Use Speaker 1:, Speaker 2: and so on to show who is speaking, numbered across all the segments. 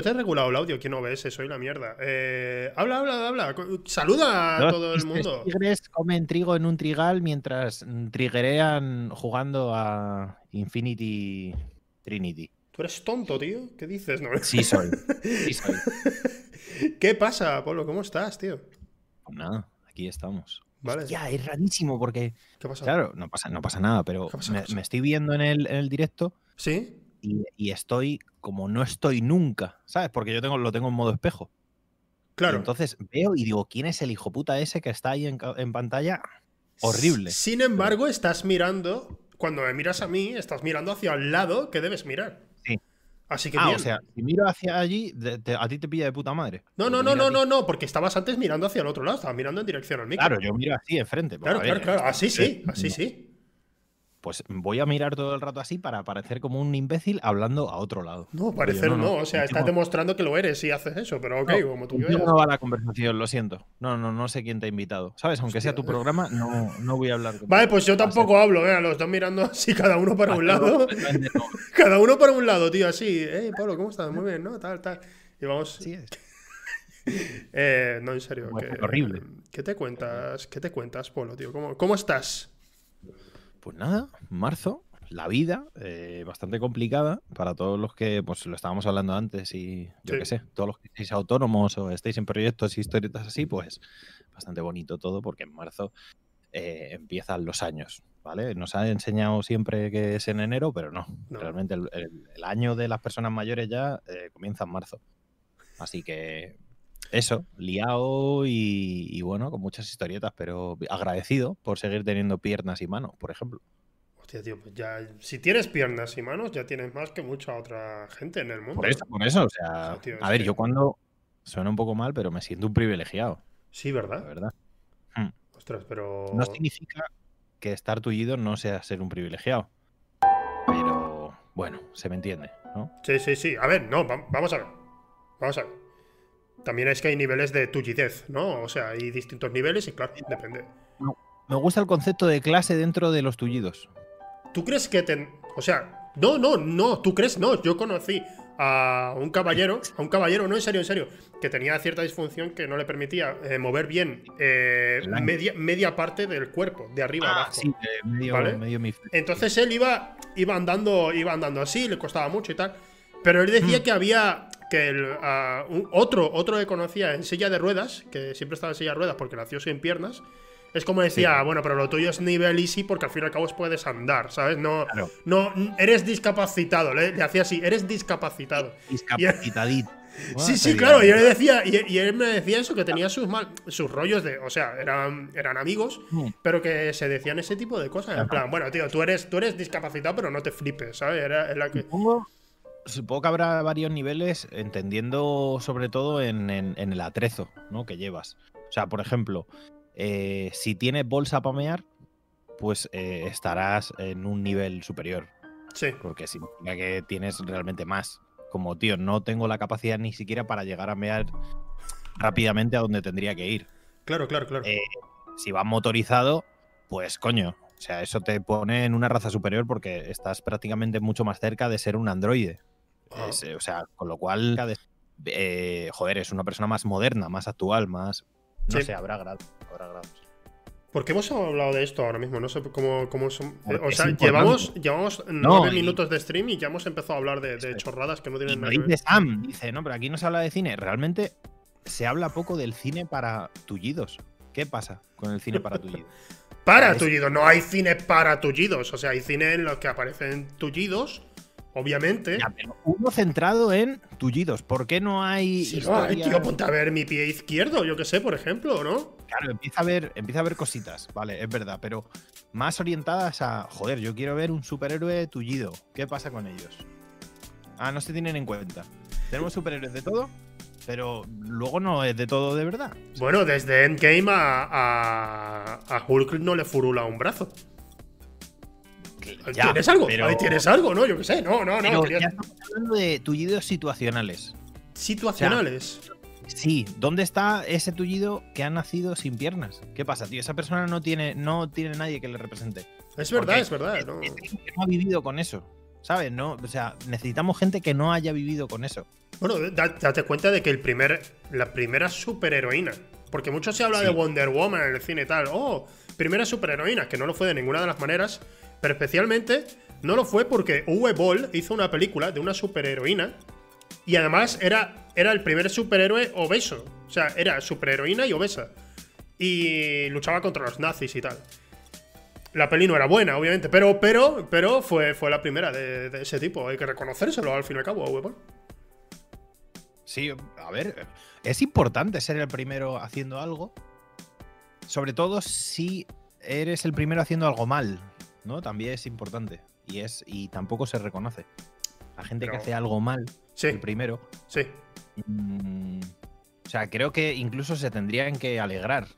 Speaker 1: no te he regulado el audio, que no ves, soy la mierda. Eh, habla, habla, habla. Saluda a
Speaker 2: Los
Speaker 1: todo el mundo.
Speaker 2: tigres comen trigo en un trigal mientras triguerean jugando a Infinity Trinity.
Speaker 1: ¿Tú eres tonto, tío? ¿Qué dices? No.
Speaker 2: Sí soy. Sí soy.
Speaker 1: ¿Qué pasa, Pablo? ¿Cómo estás, tío?
Speaker 2: Pues nada, aquí estamos.
Speaker 1: Vale.
Speaker 2: Ya, es rarísimo porque,
Speaker 1: ¿Qué pasa?
Speaker 2: claro, no pasa, no pasa nada, pero
Speaker 1: ¿Qué pasa,
Speaker 2: me, me estoy viendo en el, en el directo
Speaker 1: ¿Sí?
Speaker 2: Y, y estoy como no estoy nunca, ¿sabes? Porque yo tengo, lo tengo en modo espejo. Y
Speaker 1: Claro.
Speaker 2: entonces veo y digo, ¿quién es el hijo puta ese que está ahí en, en pantalla? Horrible.
Speaker 1: Sin embargo, estás mirando. Cuando me miras a mí, estás mirando hacia el lado que debes mirar.
Speaker 2: Sí.
Speaker 1: Así que
Speaker 2: Ah,
Speaker 1: bien.
Speaker 2: o sea, si miro hacia allí, te- a ti te pilla de puta madre.
Speaker 1: no, no, no, no, no, no, porque estabas antes mirando hacia el otro lado, estabas mirando en dirección al micro.
Speaker 2: Claro, yo miro así enfrente. pues,
Speaker 1: Claro, claro, claro. Así sí,
Speaker 2: no.
Speaker 1: así sí.
Speaker 2: Pues voy a mirar todo el rato así para parecer como un imbécil hablando a otro lado.
Speaker 1: No, parecer no, o sea, estás demostrando que lo eres si haces eso, pero ok,
Speaker 2: no,
Speaker 1: como tú veas.
Speaker 2: no va la conversación, lo siento. No, no, no sé quién te ha invitado. ¿Sabes? Aunque sea tu programa, no, no voy a hablar contigo.
Speaker 1: Vale, pues yo
Speaker 2: ser-
Speaker 1: tampoco hablo, eh, los dos mirando así, cada uno para un lado. Cada uno para un lado, tío, así. Eh, Pablo, ¿cómo estás? Muy bien, ¿no? Tal, tal. Y vamos.
Speaker 2: Así es.
Speaker 1: Eh, no, en serio. Que-
Speaker 2: horrible.
Speaker 1: ¿Qué te cuentas? ¿Qué te cuentas, Polo, tío? ¿Cómo, cómo estás?
Speaker 2: Pues nada, marzo, la vida, eh, bastante complicada para todos los que, pues lo estábamos hablando antes y yo
Speaker 1: Sí.
Speaker 2: qué sé, todos los que estéis autónomos o estéis en proyectos y historietas así, pues bastante bonito todo porque en marzo eh, empiezan los años, ¿vale? Nos ha enseñado siempre que es en enero, pero no,
Speaker 1: No.
Speaker 2: realmente el, el- el año de las personas mayores ya eh, comienza en marzo. Así que eso, liado y, y bueno, con muchas historietas, pero agradecido por seguir teniendo piernas y manos, por ejemplo.
Speaker 1: Hostia, tío, pues ya. Si tienes piernas y manos, ya tienes más que mucha otra gente en el mundo.
Speaker 2: Por eso, por eso, o sea,
Speaker 1: tío,
Speaker 2: a ver,
Speaker 1: que-
Speaker 2: yo cuando suena un poco mal, pero me siento un privilegiado,
Speaker 1: Sí,
Speaker 2: la
Speaker 1: ¿verdad?
Speaker 2: verdad.
Speaker 1: Ostras, pero.
Speaker 2: No significa que estar tullido no sea ser un privilegiado. Pero bueno, se me entiende, ¿no?
Speaker 1: Sí, sí, sí. A ver, no, va- vamos a ver. Vamos a ver. También es que hay niveles de tullidez, ¿no? O sea, hay distintos niveles y claro, depende.
Speaker 2: Me gusta el concepto de clase dentro de los tullidos.
Speaker 1: ¿Tú crees que te... O sea, no, no, no, tú crees, no. Yo conocí a un caballero, a un caballero, no, en serio, en serio, que tenía cierta disfunción que no le permitía eh, mover bien eh, media, media parte del cuerpo, de arriba a abajo.
Speaker 2: Ah, sí, eh, medio,
Speaker 1: ¿Vale?
Speaker 2: medio mi-
Speaker 1: Entonces él iba, iba andando, iba andando así, le costaba mucho y tal. Pero él decía
Speaker 2: Mm.
Speaker 1: que había que el, un- otro, otro que conocía en silla de ruedas, que siempre estaba en silla de ruedas porque nació sin piernas. Es como decía,
Speaker 2: Sí.
Speaker 1: bueno, pero lo tuyo es nivel easy porque al fin y al cabo puedes andar, ¿sabes? No,
Speaker 2: Claro.
Speaker 1: no, eres discapacitado, le, le hacía así, eres discapacitado.
Speaker 2: discapacitadito.
Speaker 1: Sí, sí, claro, y él decía, y, y él me decía eso, que tenía sus mal, sus rollos de, o sea, eran, eran amigos,
Speaker 2: Mm.
Speaker 1: pero que se decían ese tipo de cosas. En plan, bueno, tío, tú eres, tú eres discapacitado, pero no te flipes, ¿sabes? Era, era que.
Speaker 2: Supongo, supongo que habrá varios niveles, entendiendo sobre todo en, en- en el atrezo ¿no? que llevas. O sea, por ejemplo, eh, si tienes bolsa para mear, pues eh, estarás en un nivel superior,
Speaker 1: Sí,
Speaker 2: porque significa que tienes realmente más. Como, tío, no tengo la capacidad ni siquiera para llegar a mear rápidamente a donde tendría que ir.
Speaker 1: claro, claro, claro.
Speaker 2: Eh, si vas motorizado, pues coño. O sea, eso te pone en una raza superior porque estás prácticamente mucho más cerca de ser un androide.
Speaker 1: Ah.
Speaker 2: Es, eh, o sea, con lo cual, eh, joder, es una persona más moderna, más actual, más. No
Speaker 1: Sí.
Speaker 2: sé, habrá grados. Habrá grados.
Speaker 1: ¿Por qué hemos hablado de esto ahora mismo? No sé cómo, cómo son. O sea, llevamos, llevamos nueve minutos de stream y ya hemos empezado a hablar de, chorradas que no tienen nada que ver.
Speaker 2: Sam, dice, no, pero aquí no se habla de cine. Realmente se habla poco del cine para tullidos. ¿Qué pasa con el cine para tullidos?
Speaker 1: Para tullidos, no hay cine para tullidos. O sea, hay cine en los que aparecen tullidos, obviamente.
Speaker 2: Ya, pero uno centrado en tullidos. ¿Por qué no hay
Speaker 1: Si no
Speaker 2: historias-
Speaker 1: tío, ponte a ver mi pie izquierdo, yo que sé, por ejemplo, ¿no?
Speaker 2: Claro, empieza a ver, empieza a ver cositas, vale, es verdad, pero más orientadas a, joder, yo quiero ver un superhéroe tullido. ¿Qué pasa con ellos? Ah, no se tienen en cuenta. Tenemos superhéroes de todo, pero luego no es de todo de verdad.
Speaker 1: Bueno, desde Endgame a, a, a Hulk no le furula un brazo. Ahí
Speaker 2: Ya,
Speaker 1: ¿Tienes algo?
Speaker 2: pero-
Speaker 1: Ahí tienes algo, ¿no? Yo que sé, no, no, no. Quería-
Speaker 2: ya estamos hablando de tullidos situacionales.
Speaker 1: Situacionales.
Speaker 2: Sí, ¿dónde está ese tullido que ha nacido sin piernas? ¿Qué pasa, tío? Esa persona no tiene, no tiene nadie que le represente.
Speaker 1: es verdad,
Speaker 2: porque
Speaker 1: es verdad. ¿no?
Speaker 2: No ha vivido con eso. ¿Sabes? No, o sea, necesitamos gente que no haya vivido con eso.
Speaker 1: Bueno, da- date cuenta de que el primer, la primera superheroína. Porque mucho se habla
Speaker 2: Sí.
Speaker 1: de Wonder Woman en el cine y tal. Oh, primera superheroína, que no lo fue de ninguna de las maneras. Pero especialmente no lo fue porque Uwe Boll hizo una película de una superheroína. Y además era, era el primer superhéroe obeso. O sea, era superheroína y obesa. Y luchaba contra los nazis y tal. La peli no era buena, obviamente, pero, pero, pero fue, fue la primera de, ese tipo. Hay que reconocérselo al fin y al cabo, Uwe Boll.
Speaker 2: Sí, a ver, es importante ser el primero haciendo algo. Sobre todo si eres el primero haciendo algo mal, ¿no? También es importante. Y es, y tampoco se reconoce. La gente
Speaker 1: Pero-
Speaker 2: que hace algo mal,
Speaker 1: Sí,
Speaker 2: el primero.
Speaker 1: sí.
Speaker 2: mm, o sea, creo que incluso se tendrían que alegrar.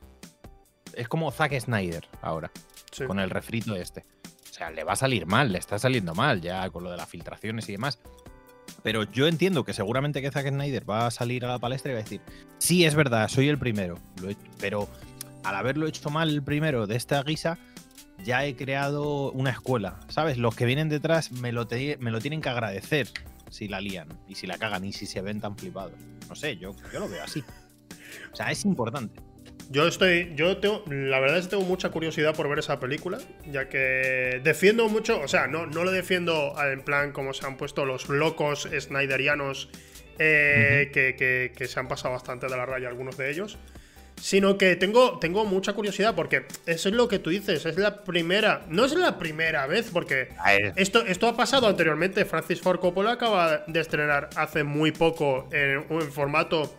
Speaker 2: Es como Zack Snyder ahora,
Speaker 1: sí.
Speaker 2: con el refrito este. O sea, le va a salir mal, le está saliendo mal ya con lo de las filtraciones y demás. Pero yo entiendo que seguramente que Zack Snyder va a salir a la palestra y va a decir, sí, es verdad, soy el primero, pero al haberlo hecho mal el primero de esta guisa, ya he creado una escuela, ¿sabes? Los que vienen detrás me lo, te- me lo tienen que agradecer si la lían y si la cagan y si se ven tan flipados. No sé, yo, yo lo veo así. O sea, es importante.
Speaker 1: Yo estoy. Yo tengo. La verdad es que tengo mucha curiosidad por ver esa película. Ya que defiendo mucho. O sea, no, no lo defiendo en plan como se han puesto los locos snyderianos. eh, que, que- que se han pasado bastante de la raya algunos de ellos. Sino que tengo, tengo mucha curiosidad porque eso es lo que tú dices. Es la primera. No es la primera vez porque. Esto, esto ha pasado anteriormente. Francis Ford Coppola acaba de estrenar hace muy poco en, en formato.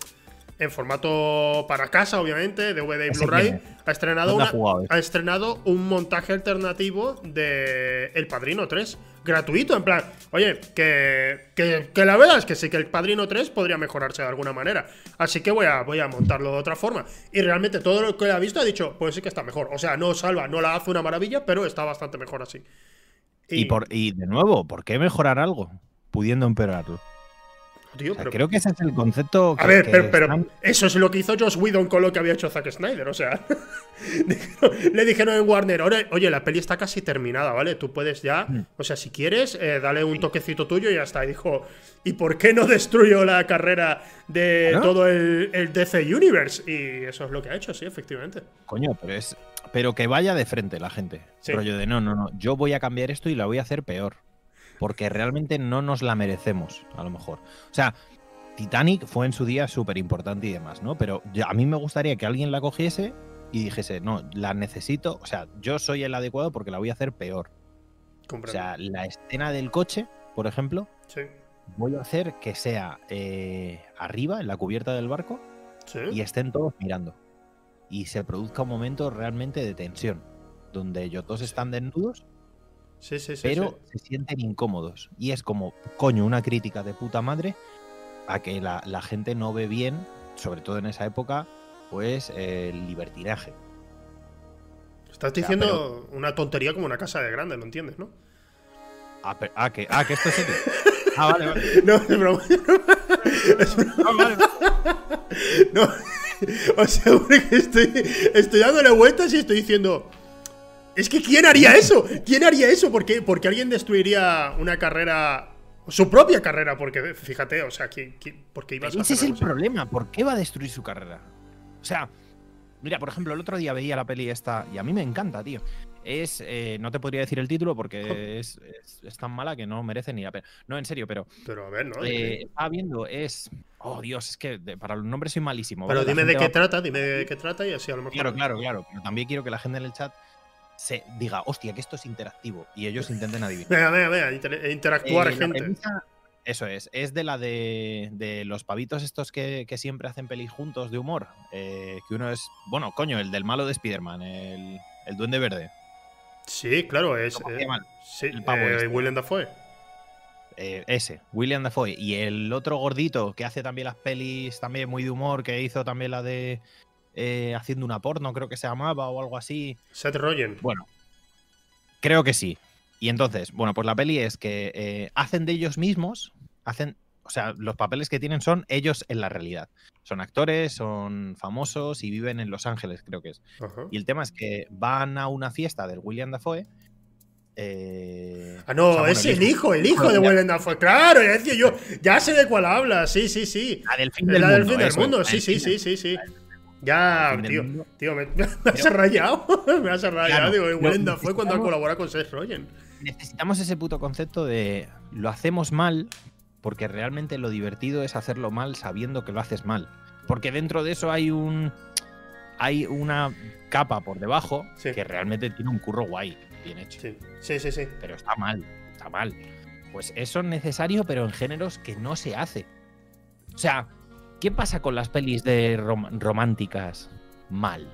Speaker 1: En formato para casa, obviamente, DVD y Blu-ray. Ha estrenado,
Speaker 2: ¿Dónde ha
Speaker 1: una- estrenado un montaje alternativo de El Padrino 3. Gratuito, en plan, oye, que, que, que la verdad es que sí que El Padrino 3 podría mejorarse de alguna manera. Así que voy a, voy a montarlo de otra forma. Y realmente todo lo que ha visto ha dicho, pues sí que está mejor. O sea, no salva, no la hace una maravilla, pero está bastante mejor así.
Speaker 2: Y, por, y de nuevo, ¿por qué mejorar algo pudiendo empeorarlo?
Speaker 1: Tío,
Speaker 2: O sea,
Speaker 1: pero-
Speaker 2: creo que ese es el concepto.
Speaker 1: A
Speaker 2: que-
Speaker 1: ver,
Speaker 2: que
Speaker 1: pero, pero
Speaker 2: están-
Speaker 1: eso es lo que hizo Joss Whedon con lo que había hecho Zack Snyder. O sea, le dijeron en Warner: oye, la peli está casi terminada, ¿vale? Tú puedes ya,
Speaker 2: Mm.
Speaker 1: o sea, si quieres, eh, dale un toquecito tuyo y ya está. Y dijo: ¿y por qué no destruyo la carrera de todo el, el DC Universe? Y eso es lo que ha hecho, sí, efectivamente.
Speaker 2: Coño, pero es. Pero que vaya de frente la gente.
Speaker 1: Sí.
Speaker 2: Rollo de no, no, no. Yo voy a cambiar esto y la voy a hacer peor. Porque realmente no nos la merecemos, a lo mejor. O sea, Titanic fue en su día súper importante y demás, ¿no? Pero yo- a mí me gustaría que alguien la cogiese y dijese, no, la necesito. O sea, yo soy el adecuado porque la voy a hacer peor. O sea, la escena del coche, por ejemplo,
Speaker 1: sí,
Speaker 2: voy a hacer que sea eh, arriba, en la cubierta del barco,
Speaker 1: sí.
Speaker 2: y estén todos mirando. Y se produzca un momento realmente de tensión, donde ellos dos están desnudos,
Speaker 1: Sí, sí, sí.
Speaker 2: pero se sienten incómodos. Y es como, coño, una crítica de puta madre a que la, la gente no ve bien, sobre todo en esa época, pues el libertinaje.
Speaker 1: Estás
Speaker 2: sea,
Speaker 1: diciendo una tontería como una casa de grande, ¿lo entiendes, no?
Speaker 2: Ah, pe- ah, que, ah, que esto es serio. Ah, vale, vale.
Speaker 1: No, es broma. Es broma.
Speaker 2: Ah, vale, vale.
Speaker 1: No, o sea, porque estoy, estoy dándole vueltas y estoy diciendo. Es que ¿quién haría eso? ¿Quién haría eso? ¿Por qué, Porque alguien destruiría una carrera. Su propia carrera, porque fíjate, o sea, ¿quién, quién- por qué
Speaker 2: Pero
Speaker 1: a
Speaker 2: ese es el
Speaker 1: así?
Speaker 2: problema. ¿Por qué va a destruir su carrera? O sea, mira, por ejemplo, el otro día veía la peli esta y a mí me encanta, tío. Es, eh, no te podría decir el título porque es, es- es tan mala que no merece ni la pena. No, en serio, pero
Speaker 1: Pero a ver, ¿no?
Speaker 2: eh, estaba viendo, es. Oh, Dios, es que de- para los nombres soy malísimo.
Speaker 1: Pero dime de qué
Speaker 2: va-
Speaker 1: trata, dime de qué trata y así a lo mejor.
Speaker 2: Claro, claro, claro. Pero también quiero que la gente en el chat se diga, hostia, que esto es interactivo y ellos intenten adivinar.
Speaker 1: Venga, venga, venga, inter- interactuar,
Speaker 2: Eh, la
Speaker 1: gente.
Speaker 2: premisa- eso es, es de la de, de los pavitos estos que, que siempre hacen pelis juntos de humor. eh, que uno es, bueno, coño, el del malo de Spider-Man, el, el duende verde.
Speaker 1: Sí, claro, es.
Speaker 2: ¿Cómo se
Speaker 1: eh, sí,
Speaker 2: El pavo este.
Speaker 1: William Dafoe.
Speaker 2: eh, ese, William Dafoe. Y el otro gordito que hace también las pelis también muy de humor, que hizo también la de eh, Haciendo una porno, creo que se llamaba o algo así.
Speaker 1: Seth Rogen.
Speaker 2: Bueno, creo que sí. Y entonces, bueno, pues la peli es que eh, hacen de ellos mismos, hacen, o sea, los papeles que tienen son ellos en la realidad. Son actores, son famosos y viven en Los Ángeles, creo que es. Y el tema es que van a una fiesta del William Dafoe Eh,
Speaker 1: ah, no,
Speaker 2: o sea, bueno,
Speaker 1: es el hijo, el hijo de Willem Dafoe. Claro, ya yo, ya sé de cuál habla, sí, sí, sí.
Speaker 2: La del fin del
Speaker 1: la
Speaker 2: mundo.
Speaker 1: del fin del mundo, sí, sí, sí, sí, sí. Ya, tío, tío, me, me has rayado. me has rayado.
Speaker 2: Claro,
Speaker 1: digo, Willem Dafoe cuando colabora con Seth Rogen.
Speaker 2: Necesitamos ese puto concepto de lo hacemos mal porque realmente lo divertido es hacerlo mal sabiendo que lo haces mal. Porque dentro de eso hay un hay una capa por debajo
Speaker 1: Sí.
Speaker 2: que realmente tiene un curro guay, bien hecho.
Speaker 1: Sí, sí, sí. sí.
Speaker 2: Pero está mal, está mal. Pues eso es necesario, pero en géneros que no se hace. O sea, ¿qué pasa con las pelis de rom- románticas mal?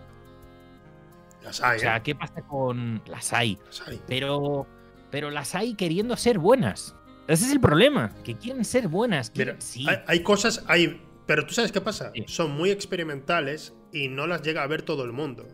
Speaker 1: Las hay,
Speaker 2: O sea,
Speaker 1: ¿eh?
Speaker 2: ¿qué pasa con las hay?
Speaker 1: Las hay.
Speaker 2: pero, pero las hay queriendo ser buenas. Ese es el problema, que quieren ser buenas.
Speaker 1: Mira,
Speaker 2: quieren- sí,
Speaker 1: hay, hay cosas, hay. Pero tú sabes qué pasa?
Speaker 2: Sí.
Speaker 1: Son muy experimentales y no las llega a ver todo el mundo.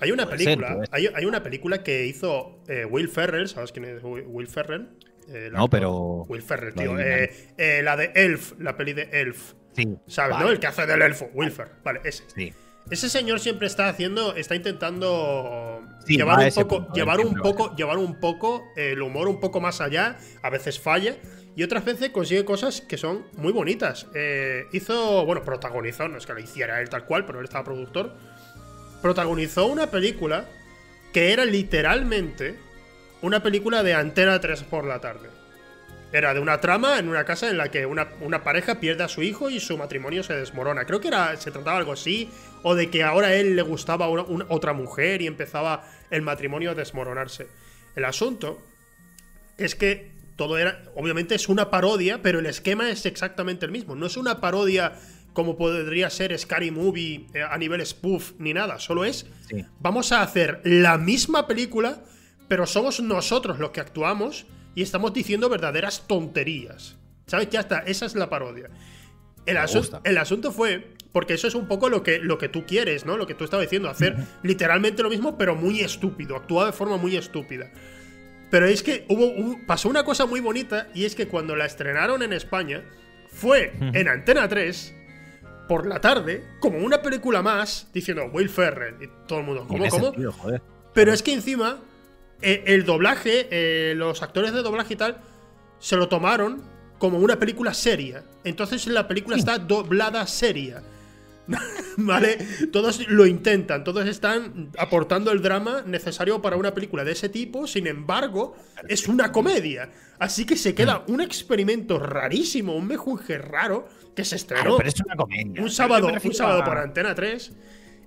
Speaker 1: Hay una
Speaker 2: Puede
Speaker 1: película, hay, hay una película que hizo eh, Will Ferrell, ¿sabes quién es Will Ferrell? Eh,
Speaker 2: no, pero.
Speaker 1: Will Ferrell, tío. eh, la de Elf, la peli de Elf.
Speaker 2: Sí,
Speaker 1: ¿Sabes,
Speaker 2: vale,
Speaker 1: no? El que hace del elfo, Will Ferrell. Vale, ese.
Speaker 2: Sí.
Speaker 1: Ese señor siempre está haciendo, está intentando
Speaker 2: Sí,
Speaker 1: llevar un poco,
Speaker 2: punto,
Speaker 1: llevar un poco, llevar un poco el humor un poco más allá. A veces falla y otras veces consigue cosas que son muy bonitas. Eh, hizo, bueno, protagonizó, no es que lo hiciera él tal cual, pero él estaba productor. Protagonizó una película que era literalmente una película de Antena 3 por la tarde. Era de una trama en una casa en la que una, una pareja pierde a su hijo y su matrimonio se desmorona. Creo que era, se trataba algo así, o de que ahora a él le gustaba una- una- otra mujer y empezaba el matrimonio a desmoronarse. El asunto es que todo era, obviamente es una parodia, pero el esquema es exactamente el mismo. No es una parodia como podría ser Scary Movie eh, a nivel spoof ni nada, solo es
Speaker 2: Sí.
Speaker 1: vamos a hacer la misma película, pero somos nosotros los que actuamos y estamos diciendo verdaderas tonterías. ¿Sabes? Ya está, esa es la parodia. El,
Speaker 2: Me
Speaker 1: asu-
Speaker 2: gusta.
Speaker 1: el asunto fue, porque eso es un poco lo que, lo que tú quieres, ¿no? Lo que tú estabas diciendo, hacer literalmente lo mismo, pero muy estúpido, actuar de forma muy estúpida. Pero es que hubo un- pasó una cosa muy bonita y es que cuando la estrenaron en España, fue en Antena 3 por la tarde, como una película más, diciendo Will Ferrell y todo el mundo, ¿cómo, cómo?
Speaker 2: sentido, joder.
Speaker 1: Pero es que encima, eh, el doblaje, eh, los actores de doblaje y tal, se lo tomaron como una película seria. Entonces la película está doblada seria. ¿Vale? Todos lo intentan, todos están aportando el drama necesario para una película de ese tipo, sin embargo, es una comedia. Así que se queda un experimento rarísimo, un mejunje raro, que se
Speaker 2: Claro,
Speaker 1: estrenó
Speaker 2: pero es una comedia.
Speaker 1: un sábado,
Speaker 2: me
Speaker 1: un
Speaker 2: refiero
Speaker 1: sábado
Speaker 2: a-
Speaker 1: por Antena 3.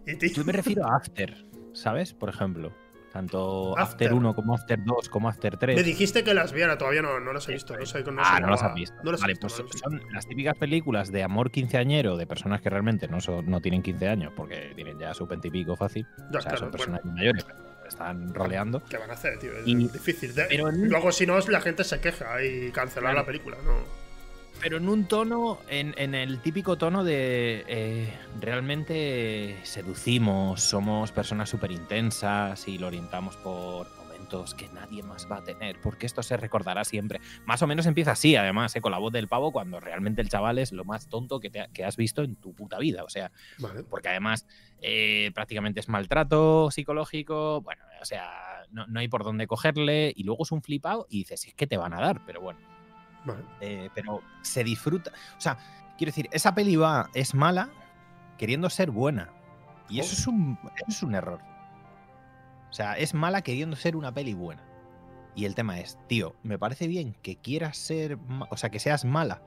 Speaker 1: Y tío,
Speaker 2: Yo me refiero a After, ¿sabes? Por ejemplo. Tanto
Speaker 1: After.
Speaker 2: After 1 como After 2 como After 3.
Speaker 1: Me dijiste que las viera, todavía no, no las he visto. No sé, no
Speaker 2: ah,
Speaker 1: sé
Speaker 2: no las has visto.
Speaker 1: No las he
Speaker 2: vale,
Speaker 1: visto,
Speaker 2: pues
Speaker 1: no las he visto.
Speaker 2: son las típicas películas de amor quinceañero de personas que realmente no, son, no tienen 15 años porque tienen ya su veintipico fácil.
Speaker 1: Ya,
Speaker 2: o sea,
Speaker 1: claro,
Speaker 2: son
Speaker 1: bueno.
Speaker 2: personas mayores, pero están roleando.
Speaker 1: ¿Qué van a hacer, tío? Es
Speaker 2: Y-
Speaker 1: difícil. De-
Speaker 2: pero en-
Speaker 1: Luego, si no, la gente se queja y cancelar
Speaker 2: Claro.
Speaker 1: la película, ¿no?
Speaker 2: Pero en un tono, en, en el típico tono de eh, realmente seducimos, somos personas súper intensas y lo orientamos por momentos que nadie más va a tener, porque esto se recordará siempre. Más o menos empieza así, además, eh, con la voz del pavo, cuando realmente el chaval es lo más tonto que, te que has visto en tu puta vida. O sea,
Speaker 1: Vale.
Speaker 2: porque además eh, prácticamente es maltrato psicológico, bueno, o sea, no, no hay por dónde cogerle y luego es un flipado y dices, es que te van a dar, pero bueno.
Speaker 1: Vale.
Speaker 2: Eh, pero se disfruta. O sea, quiero decir, esa peli va, es mala queriendo ser buena. Y eso,
Speaker 1: Oh.
Speaker 2: es un, eso es un error. O sea, es mala queriendo ser una peli buena. Y el tema es, tío, me parece bien que quieras ser, o sea, que seas mala,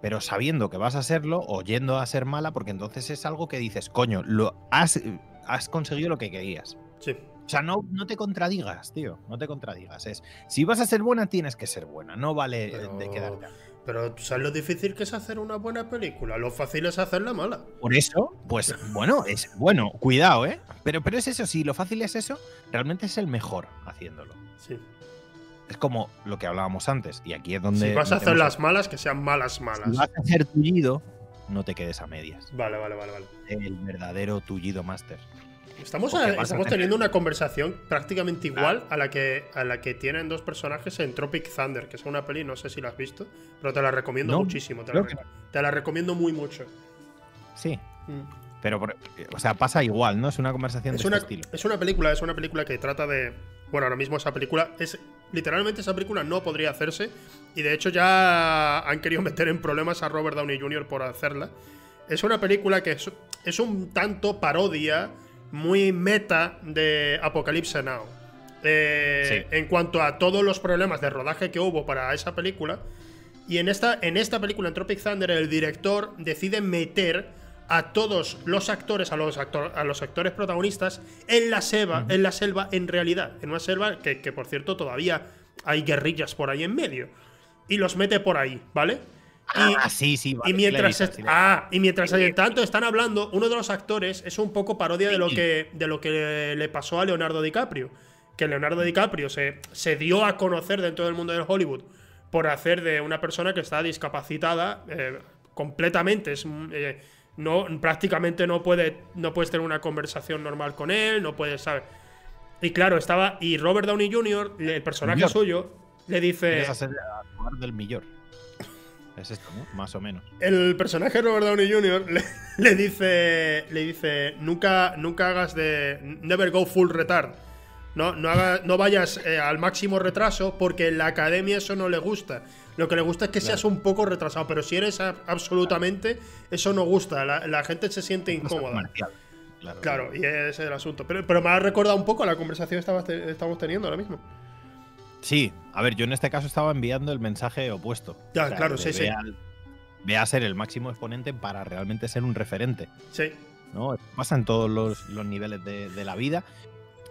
Speaker 2: pero sabiendo que vas a serlo o yendo a ser mala, porque entonces es algo que dices, coño, lo has, has conseguido lo que querías.
Speaker 1: Sí.
Speaker 2: O sea, no, no te contradigas, tío. No te contradigas. Es, si vas a ser buena, tienes que ser buena. No vale de quedarte.
Speaker 1: Pero ¿tú sabes lo difícil que es hacer una buena película? Lo fácil es hacerla mala.
Speaker 2: Por eso, pues bueno, es bueno, cuidado, ¿eh? Pero, pero es eso, si lo fácil es eso, realmente es el mejor haciéndolo.
Speaker 1: Sí.
Speaker 2: Es como lo que hablábamos antes, y aquí es donde.
Speaker 1: si vas a hacer las malas, que sean malas, malas.
Speaker 2: Si vas a hacer tullido, no te quedes a medias.
Speaker 1: Vale, vale, vale, vale.
Speaker 2: El verdadero tullido máster.
Speaker 1: Estamos, a- estamos teniendo una conversación prácticamente igual a la, que, a la que tienen dos personajes en Tropic Thunder, que es una peli, no sé si la has visto, pero te la recomiendo
Speaker 2: No,
Speaker 1: muchísimo. Te la, te recomiendo muy mucho.
Speaker 2: Sí,
Speaker 1: Mm.
Speaker 2: pero, por- o sea, pasa igual, ¿no? Es una conversación
Speaker 1: Es
Speaker 2: de
Speaker 1: una,
Speaker 2: este estilo.
Speaker 1: es una película, es una película que trata de Bueno, ahora mismo esa película es. Literalmente esa película no podría hacerse. Y de hecho ya han querido meter en problemas a Robert Downey Jr. por hacerla. Es una película que es, es un tanto parodia, muy meta de Apocalypse Now. Eh, En cuanto a todos los problemas de rodaje que hubo para esa película. Y en esta, en esta película, en Tropic Thunder, el director decide meter a todos los actores, a los, a los actores protagonistas, en la selva, en la selva, en realidad. En una selva que, que, por cierto, todavía hay guerrillas por ahí en medio. Y los mete por ahí, ¿vale?
Speaker 2: Y, ah, sí, sí,
Speaker 1: y mientras, ah, y mientras tanto están hablando, uno de los actores es un poco parodia de lo que, de lo que le pasó a Leonardo DiCaprio. Que Leonardo DiCaprio se, se dio a conocer dentro del mundo del Hollywood por hacer de una persona que está discapacitada eh, completamente. Es, eh, no, prácticamente no, puede, no puedes tener una conversación normal con él, no puedes, ¿sabes? Y claro, estaba. Y Robert Downey Jr., el personaje suyo, le dice.
Speaker 2: del millor. Es esto, ¿no? Más o menos.
Speaker 1: El personaje de Robert Downey Jr. le, dice. Le dice. Nunca, nunca hagas de. Never go full retard. No, no, no vayas eh, al máximo retraso porque en la academia eso no le gusta. Lo que le gusta es que seas un poco retrasado, pero si eres absolutamente, eso no gusta. La, gente se siente incómoda. Claro, y ese es el asunto. Pero, pero me ha recordado un poco la conversación que estamos teniendo ahora mismo.
Speaker 2: Sí, a ver, yo en este caso estaba enviando el mensaje opuesto.
Speaker 1: Ya, claro, sí, sí.
Speaker 2: Ve a ser el máximo exponente para realmente ser un referente.
Speaker 1: Sí.
Speaker 2: ¿no? Pasa en todos los, niveles de, la vida.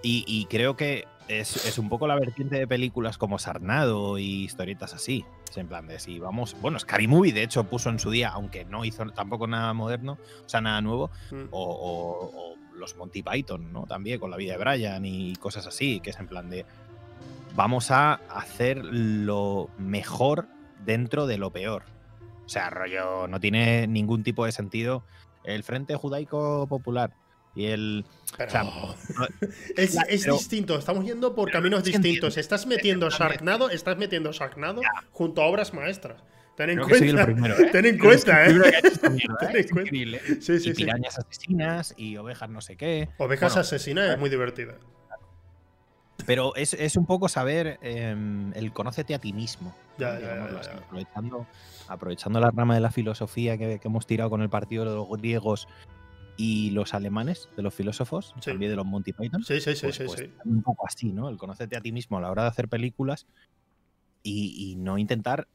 Speaker 2: Y, creo que es, es, un poco la vertiente de películas como Sarnado y historietas así. En plan de si vamos. Bueno, Scary Movie, de hecho, puso en su día, aunque no hizo tampoco nada moderno, o sea, nada nuevo, mm. o, los Monty Python, ¿no? También con la vida de Brian y cosas así, que es en plan de. Vamos a hacer lo mejor dentro de lo peor. O sea, rollo, no tiene ningún tipo de sentido el Frente Judaico Popular y el.
Speaker 1: es, distinto, estamos yendo por caminos distintos. Estás metiendo Sharknado, estás metiendo Sharknado junto a obras maestras. Ten en cuenta. ¿eh? Ten en cuenta, ¿eh?
Speaker 2: Increíble. Sí, sí, y pirañas asesinas y ovejas no sé qué.
Speaker 1: Ovejas asesinas es muy divertida.
Speaker 2: Pero es, un poco saber em, el conócete a ti mismo.
Speaker 1: Ya, ya,
Speaker 2: aprovechando, aprovechando la rama de la filosofía que, que, hemos tirado con el partido de los griegos y los alemanes, de los filósofos, también de los Monty Python.
Speaker 1: Sí, sí, sí,
Speaker 2: pues,
Speaker 1: sí,
Speaker 2: pues, Un poco así, ¿no? El conocerte a ti mismo a la hora de hacer películas y, no intentar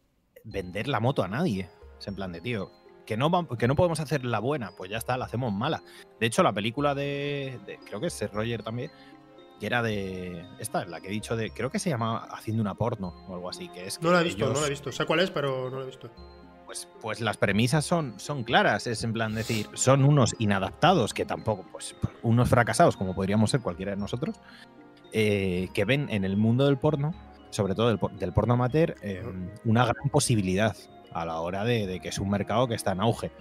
Speaker 2: vender la moto a nadie. Es en plan de, tío, que no, que no podemos hacer la buena, pues ya está, la hacemos mala. De hecho, la película de, creo que es Roger también, que era de. Esta es la que he dicho de. Creo que se llama Haciendo una porno o algo así. Que es
Speaker 1: no la he visto, no la he visto. Sé cuál es, pero no la he visto.
Speaker 2: Pues, pues, las premisas son, son claras. Es en plan decir, son unos inadaptados, que tampoco, pues unos fracasados, como podríamos ser cualquiera de nosotros, eh, que ven en el mundo del porno, sobre todo del, porno amateur, eh, una gran posibilidad a la hora de, que es un mercado que está en auge.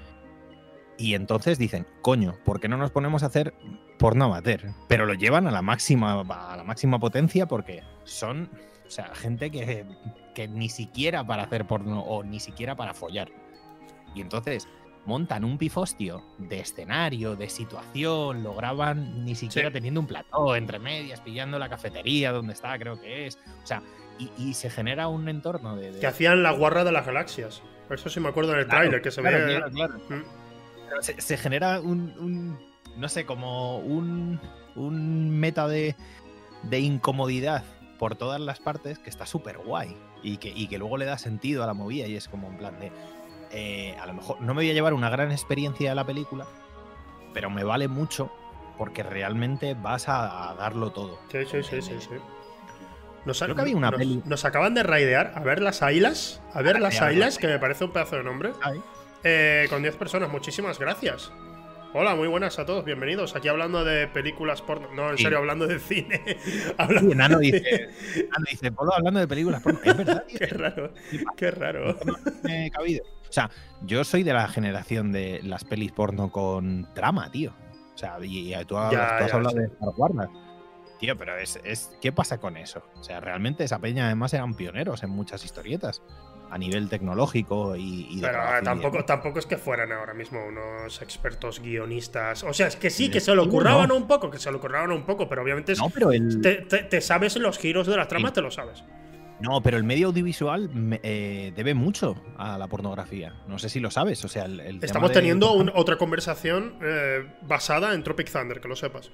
Speaker 2: Y entonces dicen, coño, ¿por qué no nos ponemos a hacer porno amateur? Pero lo llevan a la máxima, a la máxima potencia porque son o sea, gente que, que ni siquiera para hacer porno o ni siquiera para follar. Y entonces montan un pifostio de escenario, de situación, lo graban ni siquiera teniendo un plató entre medias, pillando la cafetería donde está, creo que es. O sea, y, se genera un entorno de,
Speaker 1: Que hacían la guarra de las galaxias. Eso sí me acuerdo en el tráiler, que se ve.
Speaker 2: Mm. Se, genera un, No sé, como un. Un meta de, de incomodidad por todas las partes que está súper guay y que, y que luego le da sentido a la movida y es como en plan de, eh, a lo mejor no me voy a llevar una gran experiencia de la película, pero me vale mucho porque realmente vas a, darlo todo.
Speaker 1: Sí, sí, sí, sí, Nos, una nos, acaban de raidear a ver las ailas, a ver las ailas, que me parece un pedazo de nombre. Eh, con 10 personas, muchísimas gracias. Hola, muy buenas a todos, bienvenidos. Aquí hablando de películas porno. No, en serio, hablando de cine.
Speaker 2: hablando Nano dice, Nano dice, Polo hablando de películas porno. Es verdad,
Speaker 1: qué raro, qué raro.
Speaker 2: Cabido. O sea, yo soy de la generación de las pelis porno con trama, tío. O sea, y, tú, has, hablado de Star Wars. Tío, pero es, es. ¿Qué pasa con eso? O sea, realmente esa peña además eran pioneros en muchas historietas. A nivel tecnológico y. y de
Speaker 1: Pero tampoco, tampoco es que fueran ahora mismo unos expertos guionistas. O sea, es que sí, que se lo
Speaker 2: no.
Speaker 1: curraban un poco, que se lo curraban un poco, pero obviamente es-
Speaker 2: No, pero el.
Speaker 1: te, te- te sabes los giros de la trama,
Speaker 2: Sí.
Speaker 1: te lo sabes.
Speaker 2: No, pero el medio audiovisual eh, debe mucho a la pornografía. No sé si lo sabes. O sea, el, el tema
Speaker 1: Estamos
Speaker 2: de-
Speaker 1: teniendo un- otra conversación eh, basada en Tropic Thunder, que lo sepas.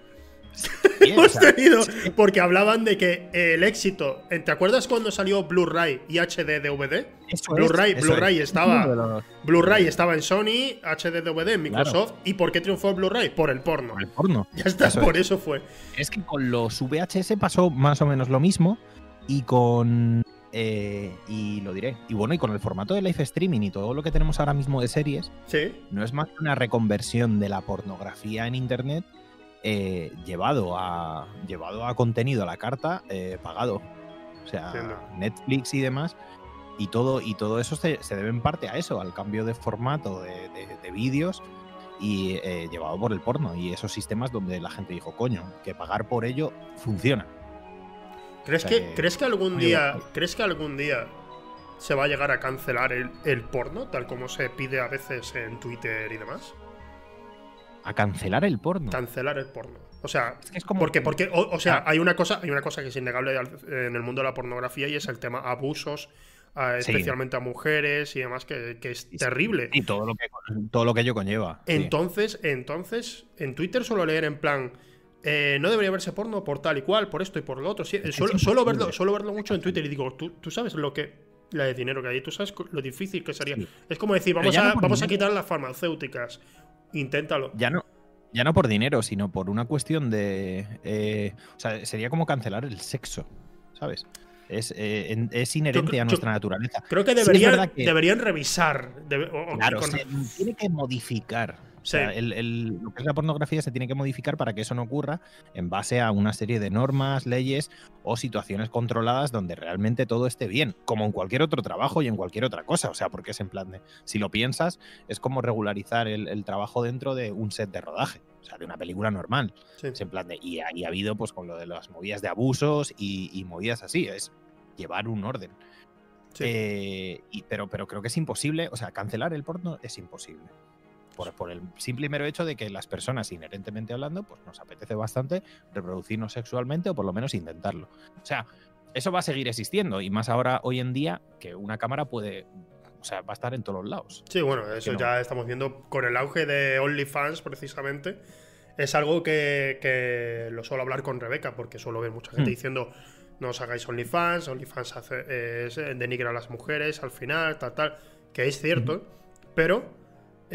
Speaker 2: Bien, o
Speaker 1: Hemos
Speaker 2: sea,
Speaker 1: tenido, porque hablaban de que el éxito. ¿Te acuerdas cuando salió Blu-ray y HD DVD? Blu-ray- Blu-ray
Speaker 2: es.
Speaker 1: estaba- Blu-ray estaba en Sony, HD DVD en Microsoft. ¿Y por qué triunfó Blu-ray? Por el porno.
Speaker 2: por el porno.
Speaker 1: Ya está,
Speaker 2: Eso
Speaker 1: por
Speaker 2: es.
Speaker 1: eso fue.
Speaker 2: Es que con los VHS pasó más o menos lo mismo. Y con. eh, y lo diré. Y bueno, y con el formato de live streaming y todo lo que tenemos ahora mismo de series,
Speaker 1: Sí.
Speaker 2: no es más que una reconversión de la pornografía en internet eh, llevado, a, llevado a contenido a la carta eh, pagado. O sea,
Speaker 1: Entiendo.
Speaker 2: Netflix y demás. Y todo, y todo eso se, se debe en parte a eso, al cambio de formato de, de- de vídeos y eh, llevado por el porno. Y esos sistemas donde la gente dijo, coño, que pagar por ello funciona.
Speaker 1: ¿Crees
Speaker 2: O sea
Speaker 1: que,
Speaker 2: que-
Speaker 1: ¿crees que algún día.
Speaker 2: bueno.
Speaker 1: ¿Crees que algún día se va a llegar a cancelar el, el porno, tal como se pide a veces en Twitter y demás?
Speaker 2: A cancelar el porno.
Speaker 1: Cancelar el porno. O sea,
Speaker 2: Es que es como-
Speaker 1: porque, porque, o, o sea,
Speaker 2: Ah.
Speaker 1: hay una cosa, hay una cosa que es innegable en el mundo de la pornografía y es el tema abusos, a-
Speaker 2: Sí.
Speaker 1: especialmente a mujeres y demás, que, que es terrible.
Speaker 2: Y todo lo que, todo lo que ello conlleva. sí.
Speaker 1: Entonces, entonces, en Twitter suelo leer en plan. eh, no debería verse porno por tal y cual, por esto y por lo otro. Sí, suelo, suelo verlo, suelo verlo mucho en Twitter y digo, ¿tú, tú sabes lo que. La de dinero que hay, tú sabes lo difícil que sería.
Speaker 2: Sí.
Speaker 1: Es como decir, vamos, a,
Speaker 2: no
Speaker 1: vamos a quitar las farmacéuticas. Inténtalo.
Speaker 2: ya no, ya no por dinero, sino por una cuestión de. eh, o sea, sería como cancelar el sexo, ¿sabes? Es, eh, es inherente
Speaker 1: Yo-
Speaker 2: a
Speaker 1: yo-
Speaker 2: nuestra naturaleza.
Speaker 1: Creo que
Speaker 2: Sí,
Speaker 1: deberían,
Speaker 2: verdad que-
Speaker 1: deberían revisar. debe- o- o-
Speaker 2: Claro,
Speaker 1: con-
Speaker 2: se tiene que modificar. O sea, el- el- lo que es la pornografía se tiene que modificar para que eso no ocurra en base a una serie de normas, leyes o situaciones controladas donde realmente todo esté bien, como en cualquier otro trabajo y en cualquier otra cosa. O sea, porque es en plan de, si lo piensas, es como regularizar el, el trabajo dentro de un set de rodaje, o sea, de una película normal.
Speaker 1: sí.
Speaker 2: Es en plan de, y ahí ha habido pues con lo de las movidas de abusos y, y movidas así, es llevar un orden.
Speaker 1: Sí.
Speaker 2: Eh, y- pero, pero creo que es imposible, o sea, cancelar el porno es imposible. Por, por el simple y mero hecho de que las personas, inherentemente hablando, pues nos apetece bastante reproducirnos sexualmente o por lo menos intentarlo. O sea, eso va a seguir existiendo y más ahora, hoy en día, que una cámara puede, o sea, va a estar en todos los lados.
Speaker 1: Sí, bueno, eso
Speaker 2: no.
Speaker 1: ya estamos viendo con el auge de OnlyFans, precisamente. Es algo que, que lo suelo hablar con Rebeca, porque suelo ver mucha gente
Speaker 2: Hmm.
Speaker 1: diciendo no os hagáis OnlyFans, OnlyFans hace, eh, denigra a las mujeres al final, tal, tal, que es cierto, pero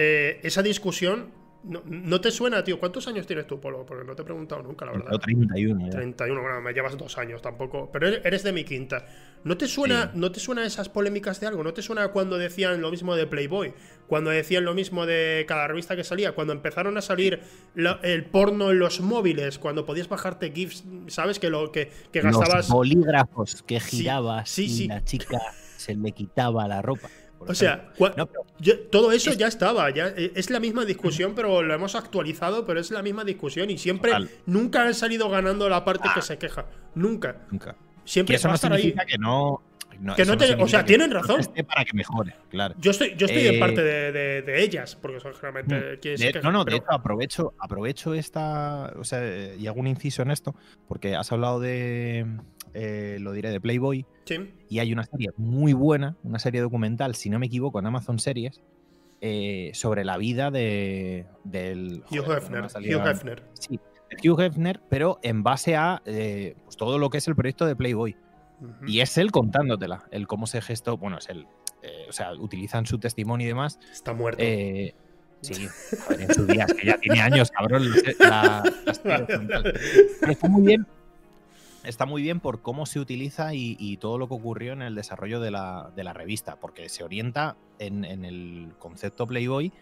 Speaker 1: eh, esa discusión no, no te suena, tío. ¿Cuántos años tienes tú, Polo? Porque no te he preguntado nunca, la verdad.
Speaker 2: Tengo 31 ya.
Speaker 1: 31, bueno, me llevas dos años tampoco. Pero eres- de mi quinta. ¿No te suena,
Speaker 2: Sí.
Speaker 1: ¿no te suena esas polémicas de algo? ¿No te suena cuando decían lo mismo de Playboy? Cuando decían lo mismo de cada revista que salía. Cuando empezaron a salir la- el porno en los móviles. Cuando podías bajarte GIFs, ¿sabes? Que lo que, que gastabas.
Speaker 2: Los bolígrafos que girabas
Speaker 1: sí,
Speaker 2: y
Speaker 1: sí.
Speaker 2: la chica se le quitaba la ropa.
Speaker 1: O sea,
Speaker 2: No,
Speaker 1: yo- todo eso
Speaker 2: Es-
Speaker 1: ya estaba. Ya, eh, es la misma discusión, pero lo hemos actualizado. Pero es la misma discusión. Y siempre,
Speaker 2: Total.
Speaker 1: nunca han salido ganando la parte
Speaker 2: Ah.
Speaker 1: que se queja. Nunca.
Speaker 2: nunca.
Speaker 1: Siempre
Speaker 2: Que eso
Speaker 1: va a
Speaker 2: no
Speaker 1: estar ahí.
Speaker 2: significa que no. no,
Speaker 1: Que no te- o sea, tienen razón.
Speaker 2: para que mejore, claro.
Speaker 1: Yo estoy, yo estoy en
Speaker 2: Eh,
Speaker 1: parte de, de- de ellas, porque son generalmente quienes se
Speaker 2: De- no, no, de
Speaker 1: pero-
Speaker 2: hecho aprovecho, aprovecho esta, o sea, eh, y hago un inciso en esto, porque has hablado de, eh, lo diré, de Playboy,
Speaker 1: sí.
Speaker 2: y hay una serie muy buena, una serie documental, si no me equivoco, en Amazon Series, eh, sobre la vida de, del...
Speaker 1: Hugh
Speaker 2: joder,
Speaker 1: Hefner. Hugh Hefner.
Speaker 2: Sí, Hugh Hefner, pero en base a eh, pues todo lo que es el proyecto de Playboy. Y es él contándotela, el cómo se gestó, bueno, es él, o sea, utilizan su testimonio y demás.
Speaker 1: Está muerto.
Speaker 2: sí, a ver, en sus días, que ya tiene años, cabrón, la, la. Pero está muy bien. Está muy bien por cómo se utiliza y, y todo lo que ocurrió en el desarrollo de la, de la revista, porque se orienta en, en el concepto Playboy,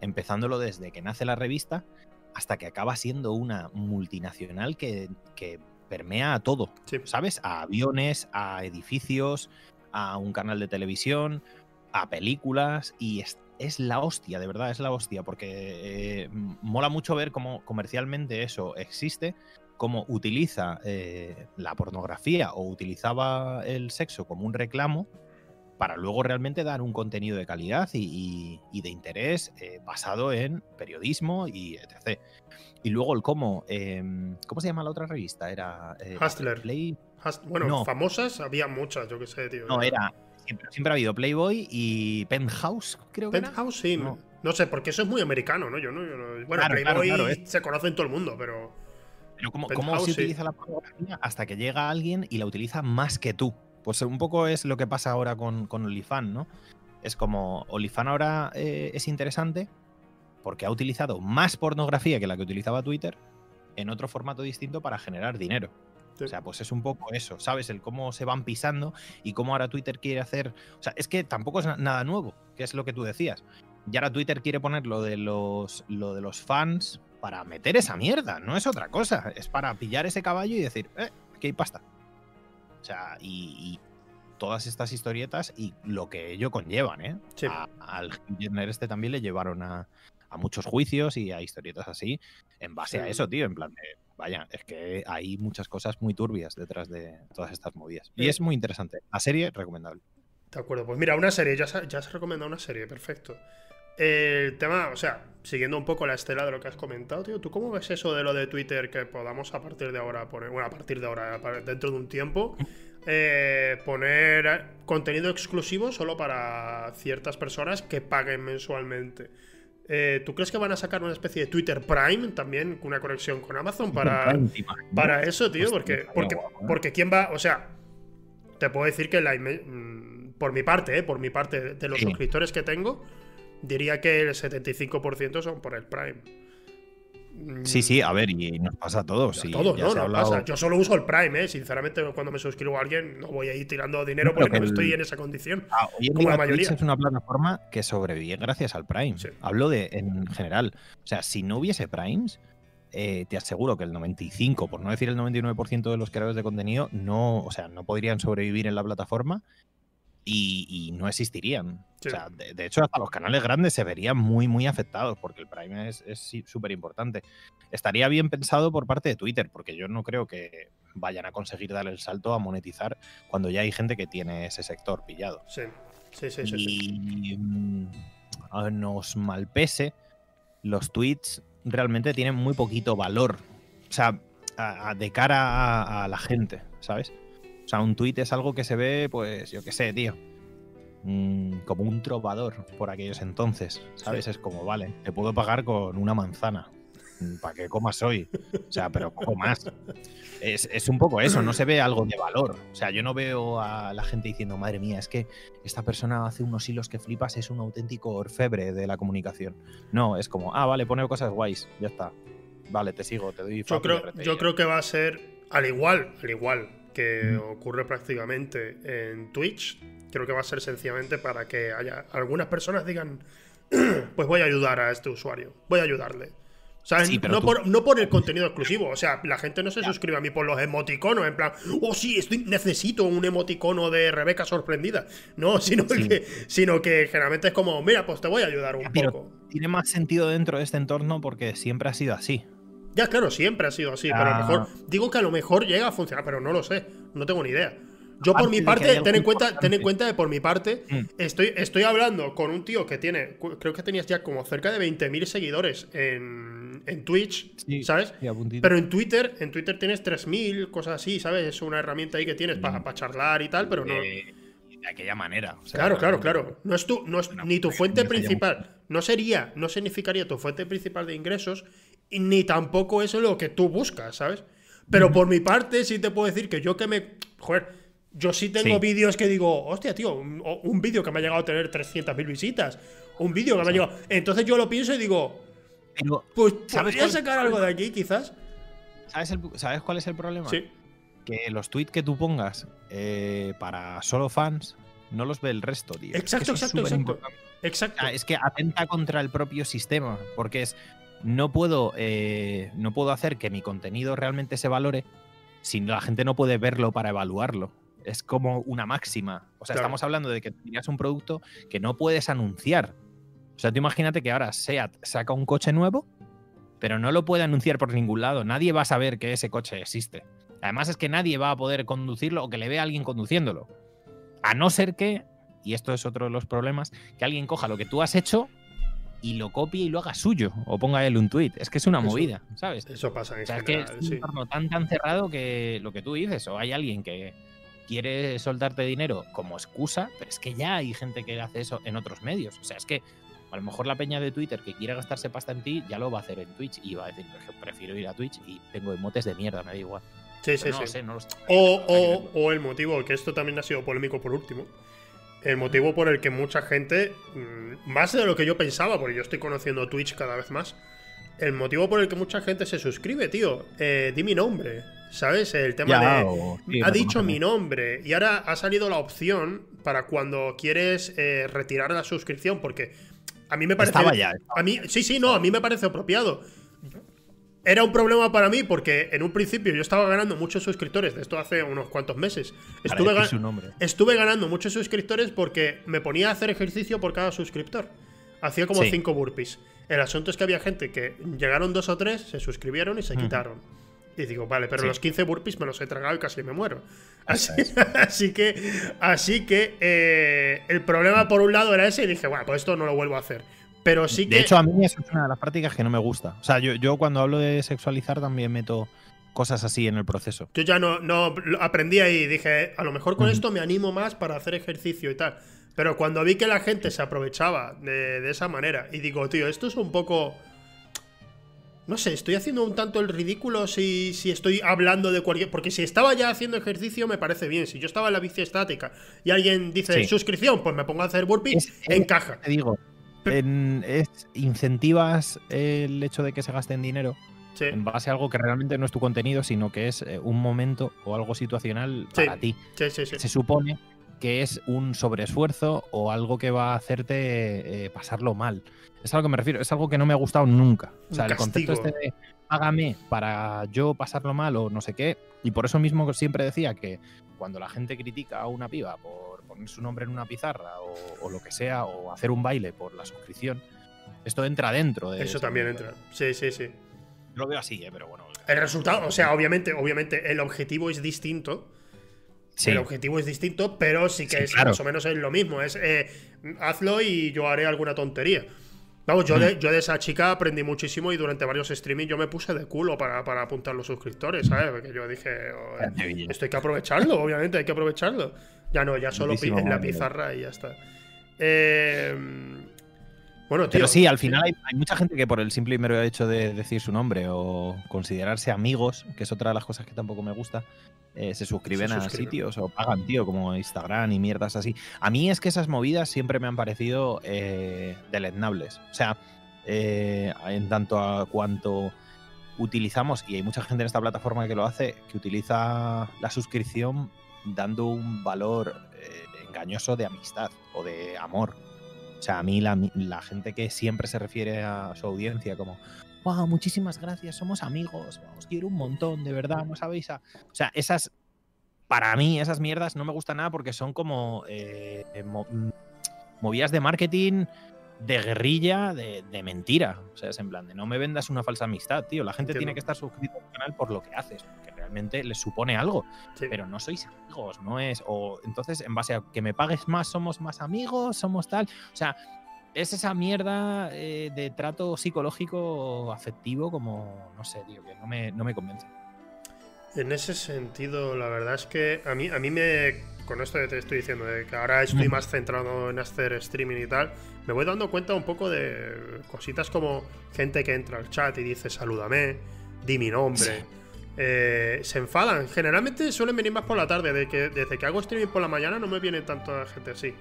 Speaker 2: empezándolo desde que nace la revista hasta que acaba siendo una multinacional que, que permea a todo,
Speaker 1: Sí.
Speaker 2: ¿sabes? A aviones, a edificios, a un canal de televisión, a películas y es, es la hostia, de verdad, es la hostia, porque eh, mola mucho ver cómo comercialmente eso existe, cómo utiliza eh, la pornografía o utilizaba el sexo como un reclamo para luego realmente dar un contenido de calidad y, de interés eh, basado en periodismo y etc. Y luego el cómo, em, ¿cómo se llama la otra revista? Era
Speaker 1: eh, Hustler. bueno, famosas había muchas, yo qué sé, tío.
Speaker 2: No, era, siempre, ha habido Playboy y Penthouse, creo
Speaker 1: que Penthouse, sí. No. sé, porque eso es muy americano, ¿no? Yo no, bueno, Playboy se conoce en todo el mundo, pero...
Speaker 2: Pero ¿cómo, cómo se utiliza la pornografía hasta que llega alguien y la utiliza más que tú? Pues un poco es lo que pasa ahora con, con Olifan, ¿no? Es como Olifan ahora eh, es interesante porque ha utilizado más pornografía que la que utilizaba Twitter en otro formato distinto para generar dinero. O sea, pues es un poco eso, ¿sabes? El cómo se van pisando y cómo ahora Twitter quiere hacer. O sea, es que tampoco es nada nuevo, que es lo que tú decías. Y ahora Twitter quiere poner lo de los, lo de los fans para meter esa mierda, no es otra cosa. Es para pillar ese caballo y decir, eh, aquí hay pasta. O sea, y, todas estas historietas y lo que ello conllevan, ¿eh? al Jenner este también le llevaron a, muchos juicios y a historietas así en base a eso, tío, en plan de, vaya, es que hay muchas cosas muy turbias detrás de todas estas movidas. Y es muy interesante. La serie, recomendable.
Speaker 1: De acuerdo, pues mira, una serie, ya ya has recomendado una serie, perfecto. El tema, o sea, siguiendo un poco la estela de lo que has comentado, tío, ¿tú cómo ves eso de lo de Twitter que podamos a partir de ahora poner, bueno, a partir de ahora, dentro de un tiempo, eh, poner contenido exclusivo solo para ciertas personas que paguen mensualmente? Eh, ¿Tú crees que van a sacar una especie de Twitter Prime también, con una conexión con Amazon para, para eso, tío? Porque, porque, ¿eh? porque quién va, o sea, te puedo decir que la, mm, por mi parte, eh, por mi parte, de los suscriptores que tengo, diría que el 75% son por el Prime.
Speaker 2: Sí, sí, a ver, y nos pasa a todos.
Speaker 1: A todos, no, no pasa. Yo solo uso el Prime, ¿eh? Sinceramente, cuando me suscribo a alguien, no voy a ir tirando dinero porque no estoy en esa condición. Ah, como la mayoría.
Speaker 2: es una plataforma que sobrevive gracias al Prime. Hablo de en general. O sea, si no hubiese Primes, eh, te aseguro que el 95, por no decir el 99% de los creadores de contenido, no, o sea, no podrían sobrevivir en la plataforma y, no existirían. O sea, de, hecho, hasta los canales grandes se verían muy, muy afectados porque el Prime es súper importante. Estaría bien pensado por parte de Twitter, porque yo no creo que vayan a conseguir dar el salto a monetizar cuando ya hay gente que tiene ese sector pillado.
Speaker 1: Sí, sí, sí. sí,
Speaker 2: y mm, nos malpese, los tweets realmente tienen muy poquito valor. O sea, de cara a la gente, ¿sabes? O sea, un tuit es algo que se ve, pues, yo qué sé, tío. Mm, como un trovador por aquellos entonces, ¿sabes? Es como, vale, te puedo pagar con una manzana mm, para que comas hoy. O sea, pero poco más. Es, un poco eso, no se ve algo de valor. O sea, yo no veo a la gente diciendo, madre mía, es que esta persona hace unos hilos que flipas, es un auténtico orfebre de la comunicación. No, es como, ah, vale, pone cosas guays, ya está. Vale, te sigo, te doy.
Speaker 1: Yo creo, yo creo que va a ser al igual, al igual que ocurre prácticamente en Twitch. Creo que va a ser sencillamente para que haya algunas personas digan, pues voy a ayudar a este usuario, voy a ayudarle. O sea, no, por, no, por, el contenido exclusivo. O sea, la gente no se suscribe a mí por los emoticonos, en plan, oh sí, estoy, necesito un emoticono de Rebeca sorprendida. No, sino, que, sino que generalmente es como, mira, pues te voy a ayudar un poco.
Speaker 2: Tiene más sentido dentro de este entorno porque siempre ha sido así.
Speaker 1: Ya, claro, siempre ha sido así, pero a lo mejor. Ah. Digo que a lo mejor llega a funcionar, pero no lo sé. No tengo ni idea. Yo por mi parte, ten en cuenta, ten en cuenta que por mi parte, mm. estoy, estoy hablando con un tío que tiene, creo que tenías ya como cerca de 20.000 seguidores en, en Twitch, ¿sabes? Pero en Twitter, en Twitter tienes 3.000, cosas así, ¿sabes? Es una herramienta ahí que tienes para mm. charlar y tal, pero no...
Speaker 2: De, aquella manera.
Speaker 1: claro, claro, claro. No es tu, no es, ni tu fuente principal. No sería, no significaría tu fuente principal de ingresos ni tampoco eso es lo que tú buscas, ¿sabes? Pero por mi parte sí te puedo decir que yo que me... Joder, yo sí tengo vídeos que digo, hostia, tío, un, vídeo que me ha llegado a tener 300.000 visitas, un vídeo que me ha llegado... Entonces yo lo pienso y digo, pues ¿sabes podría sacar algo de aquí quizás.
Speaker 2: ¿Sabes, ¿Sabes cuál es el problema?
Speaker 1: Sí.
Speaker 2: Que los tweets que tú pongas eh, para solo fans no los ve el resto, tío.
Speaker 1: Exacto, exacto, exacto. Exacto.
Speaker 2: es que atenta contra el propio sistema, porque es no puedo, eh, no puedo hacer que mi contenido realmente se valore si la gente no puede verlo para evaluarlo. Es como una máxima. O sea, estamos hablando de que tenías un producto que no puedes anunciar. O sea, tú imagínate que ahora SEAT saca un coche nuevo pero no lo puede anunciar por ningún lado. Nadie va a saber que ese coche existe. Además es que nadie va a poder conducirlo o que le vea a alguien conduciéndolo. A no ser que, y esto es otro de los problemas, que alguien coja lo que tú has hecho y lo copie y lo haga suyo o ponga él un tweet. Es que es una
Speaker 1: Eso-
Speaker 2: movida, ¿sabes?
Speaker 1: Eso pasa en
Speaker 2: O sea, es que es un entorno tan tan cerrado que lo que tú dices, o hay alguien que quiere soltarte dinero como excusa, pero es que ya hay gente que hace eso en otros medios. O sea, es que a lo mejor la peña de Twitter que quiere gastarse pasta en ti ya lo va a hacer en Twitch y va a decir, "Pues yo prefiero ir a Twitch y tengo emotes de mierda, me da igual.
Speaker 1: Sí, sí,
Speaker 2: Pero no
Speaker 1: sí.
Speaker 2: sé, no.
Speaker 1: O, o- o el motivo, que esto también ha sido polémico por último. El motivo por el que mucha gente, mm, más de lo que yo pensaba, porque yo estoy conociendo Twitch cada vez más, el motivo por el que mucha gente se suscribe, tío, eh, di mi nombre, ¿sabes? El tema
Speaker 2: Ya,
Speaker 1: de...
Speaker 2: o- sí,
Speaker 1: ha dicho mi nombre y ahora ha salido la opción para cuando quieres eh, retirar la suscripción, porque a mí me parece...
Speaker 2: Estaba ya.
Speaker 1: A mí, sí, sí, no, a mí me parece apropiado. Era un problema para mí porque en un principio yo estaba ganando muchos suscriptores, de esto hace unos cuantos meses. Estuve, ga- ganando muchos suscriptores porque me ponía a hacer ejercicio por cada suscriptor. Hacía como
Speaker 2: Sí.
Speaker 1: 5 burpees. El asunto es que había gente que llegaron dos o tres, se suscribieron y se quitaron. Y digo, vale, pero
Speaker 2: Sí.
Speaker 1: los 15 burpees me los he tragado y casi me muero. Así que, así que eh, el problema por un lado era ese y dije, bueno, pues esto no lo vuelvo a hacer. Pero sí que.
Speaker 2: De hecho, a mí eso es una de las prácticas que no me gusta. O sea, yo, yo cuando hablo de sexualizar también meto cosas así en el proceso.
Speaker 1: Yo ya no, no aprendí ahí y dije, a lo mejor con esto me animo más para hacer ejercicio y tal. Pero cuando vi que la gente se aprovechaba de, de esa manera y digo, tío, esto es un poco... No sé, estoy haciendo un tanto el ridículo si, si estoy hablando de cualquier... Porque si estaba ya haciendo ejercicio me parece bien. Si yo estaba en la bici estática y alguien dice
Speaker 2: Sí.
Speaker 1: suscripción, pues me pongo a hacer burpees,
Speaker 2: Es-
Speaker 1: encaja.
Speaker 2: Te digo, en- es, incentivas el hecho de que se gasten dinero
Speaker 1: Sí,
Speaker 2: en base a algo que realmente no es tu contenido, sino que es eh, un momento o algo situacional
Speaker 1: Sí.
Speaker 2: para ti.
Speaker 1: sí.
Speaker 2: Se supone que es un sobreesfuerzo o algo que va a hacerte eh, pasarlo mal. Es a lo que me refiero, es algo que no me ha gustado nunca. O sea, el concepto este de hágame para yo pasarlo mal o no sé qué. Y por eso mismo siempre decía que cuando la gente critica a una piba por poner su nombre en una pizarra o, o lo que sea, o hacer un baile por la suscripción, esto entra dentro de
Speaker 1: Eso
Speaker 2: ese
Speaker 1: también entra. Sí, sí, sí.
Speaker 2: Yo lo veo así, eh, pero bueno.
Speaker 1: El resultado, o sea, obviamente, obviamente, el objetivo es distinto.
Speaker 2: Sí,
Speaker 1: El objetivo es distinto, pero sí que
Speaker 2: Sí,
Speaker 1: es
Speaker 2: claro.
Speaker 1: más o menos es lo mismo. Es eh, hazlo y yo haré alguna tontería. Vamos, yo, de, yo de esa chica aprendí muchísimo y durante varios streamings yo me puse de culo para, para apuntar los suscriptores, ¿sabes? Porque yo dije, "Joder,
Speaker 2: Sevilla.
Speaker 1: esto hay que aprovecharlo, obviamente, hay que aprovecharlo. Ya no, ya solo en la pizarra y ya está. Eh, bueno, tío.
Speaker 2: Pero sí, al final hay, hay mucha gente que por el simple y mero hecho de decir su nombre o considerarse amigos, que es otra de las cosas que tampoco me gusta, eh, se suscriben
Speaker 1: Se
Speaker 2: a
Speaker 1: suscriben.
Speaker 2: sitios o pagan, tío, como Instagram y mierdas así. A mí es que esas movidas siempre me han parecido eh, deleznables. O sea, eh, en tanto a cuanto utilizamos, y hay mucha gente en esta plataforma que lo hace, que utiliza la suscripción dando un valor eh, engañoso de amistad o de amor. O sea, a mí la, la gente que siempre se refiere a su audiencia como, wow, muchísimas gracias, somos amigos, os quiero un montón, de verdad, no sabéis a... O sea, esas, para mí, esas mierdas no me gustan nada porque son como eh, mm, movidas de marketing de guerrilla, de, de mentira. O sea, es en plan de no me vendas una falsa amistad, tío. La gente
Speaker 1: Entiendo.
Speaker 2: tiene que estar suscrita al canal por lo que haces, realmente les supone algo
Speaker 1: Sí.
Speaker 2: pero no sois amigos, no es. O entonces, en base a que me pagues más, somos más amigos, somos tal. O sea, es esa mierda eh, de trato psicológico afectivo, como no sé, tío, que no me, no me convence.
Speaker 1: En ese sentido, la verdad es que a mí, a mí me. Con esto que te estoy diciendo, de que ahora estoy más centrado en hacer streaming y tal, me voy dando cuenta un poco de cositas como gente que entra al chat y dice salúdame, di mi nombre.
Speaker 2: Sí.
Speaker 1: Eh, se enfadan. Generalmente suelen venir más por la tarde. De que, desde que hago streaming por la mañana no me viene tanta gente así.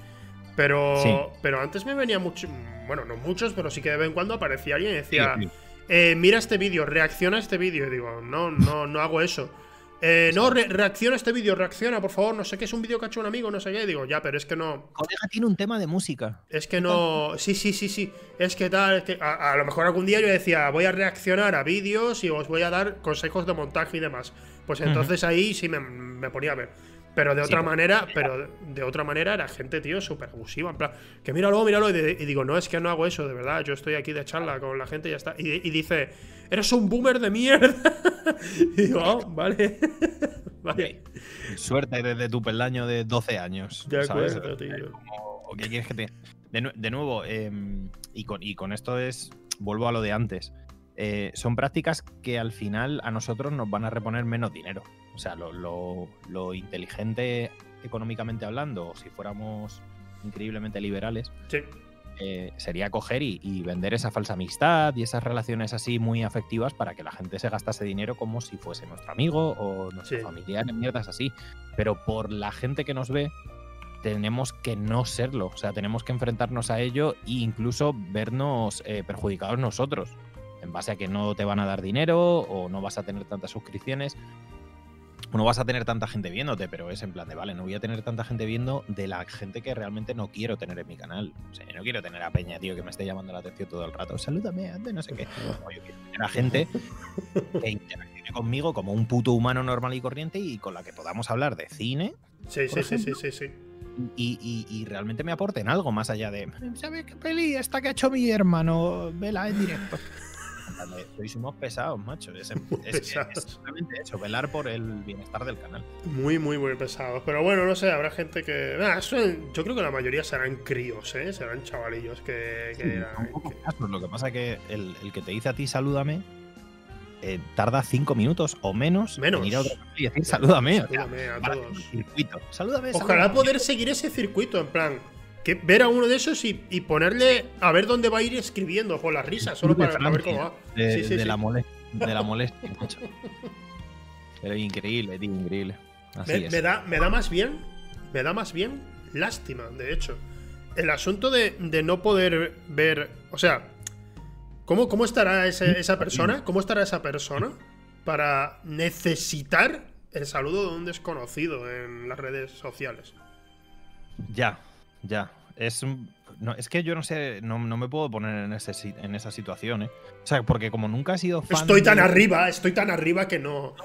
Speaker 1: Pero,
Speaker 2: Sí.
Speaker 1: pero antes me venía mucho. Bueno, no muchos, pero sí que de vez en cuando aparecía alguien y
Speaker 2: Sí,
Speaker 1: decía
Speaker 2: sí.
Speaker 1: eh, mira este vídeo, reacciona a este vídeo. Y digo, no, no, no hago eso. Eh, no, re- reacciona a este vídeo, reacciona, por favor. No sé qué es un vídeo que ha hecho un amigo, no sé qué. Y digo, ya, pero es que no.
Speaker 2: Colega tiene un tema de música.
Speaker 1: Es que no. Sí, sí, sí, sí. Es que tal. Es que a, a lo mejor algún día yo decía, voy a reaccionar a vídeos y os voy a dar consejos de montaje y demás. Pues entonces ahí sí me, me ponía a ver. Pero de otra
Speaker 2: pero-
Speaker 1: manera, pero de otra manera era gente, tío, súper abusiva. En plan, que míralo, míralo. Y, de- y digo, no, es que no hago eso, de verdad. Yo estoy aquí de charla con la gente y ya está. Y, y dice, eres un boomer de mierda. y digo, oh, vale. vale.
Speaker 2: Suerte desde tu peldaño de 12 años.
Speaker 1: De
Speaker 2: ¿sabes?
Speaker 1: acuerdo, tío.
Speaker 2: Como, ¿o ¿Qué quieres que te.? De, de nuevo, em, y, con, y con esto es. Vuelvo a lo de antes. Eh, son prácticas que al final a nosotros nos van a reponer menos dinero. O sea, lo, lo- lo inteligente económicamente hablando, o si fuéramos increíblemente liberales,
Speaker 1: Sí.
Speaker 2: Eh, sería coger y, y vender esa falsa amistad y esas relaciones así muy afectivas para que la gente se gastase dinero como si fuese nuestro amigo o nuestro
Speaker 1: Sí.
Speaker 2: familiar en mierdas así. Pero por la gente que nos ve, tenemos que no serlo. O sea, tenemos que enfrentarnos a ello e incluso vernos eh, perjudicados nosotros. En base a que no te van a dar dinero o no vas a tener tantas suscripciones. No vas a tener tanta gente viéndote, pero es en plan de, vale, no voy a tener tanta gente viendo de la gente que realmente no quiero tener en mi canal. O sea, yo no quiero tener a Peña, tío, que me esté llamando la atención todo el rato. Salúdame, ande, no sé qué. No, yo quiero tener a gente que interaccione conmigo como un puto humano normal y corriente y con la que podamos hablar de cine
Speaker 1: Sí, sí, sí, sí, sí, sí.
Speaker 2: y, y- y realmente me aporten algo más allá de, ¿sabes qué peli esta que ha hecho mi hermano? Vela en directo. Vale, Sois unos pesados, macho. Es, es- es- es
Speaker 1: pesados.
Speaker 2: simplemente eso, velar por el bienestar del canal.
Speaker 1: Muy, muy, muy pesados. Pero bueno, no sé, habrá gente que. Eso- yo creo que la mayoría serán críos, ¿eh? Serán chavalillos que. que eran-
Speaker 2: casos. Lo que pasa que el, el que te dice a ti salúdame eh, tarda cinco minutos o menos,
Speaker 1: Menos.
Speaker 2: en ir a otro canal y decir salúdame. o sea,
Speaker 1: Salúdame a todos.
Speaker 2: circuito. Salúdame.
Speaker 1: Ojalá
Speaker 2: salúdame.
Speaker 1: poder seguir ese circuito, en plan. Que ver a uno de esos y, y ponerle a ver dónde va a ir escribiendo por las risas, solo para, ver cómo va.
Speaker 2: De,
Speaker 1: Sí, sí,
Speaker 2: de
Speaker 1: sí.
Speaker 2: La, mole- de la molestia. Pero increíble, tío, increíble. Así
Speaker 1: Me,
Speaker 2: es.
Speaker 1: me da, me da más bien, me da más bien lástima, de hecho. El asunto de, de no poder ver, o sea, ¿cómo, cómo estará ese- esa persona? ¿Cómo estará esa persona para necesitar el saludo de un desconocido en las redes sociales?
Speaker 2: Ya, ya. Es un- no, es que yo no sé, no, no me puedo poner en, ese, en esa situación, ¿eh? O sea, porque como nunca he sido fan.
Speaker 1: Estoy tan
Speaker 2: de-
Speaker 1: arriba, estoy tan arriba que no.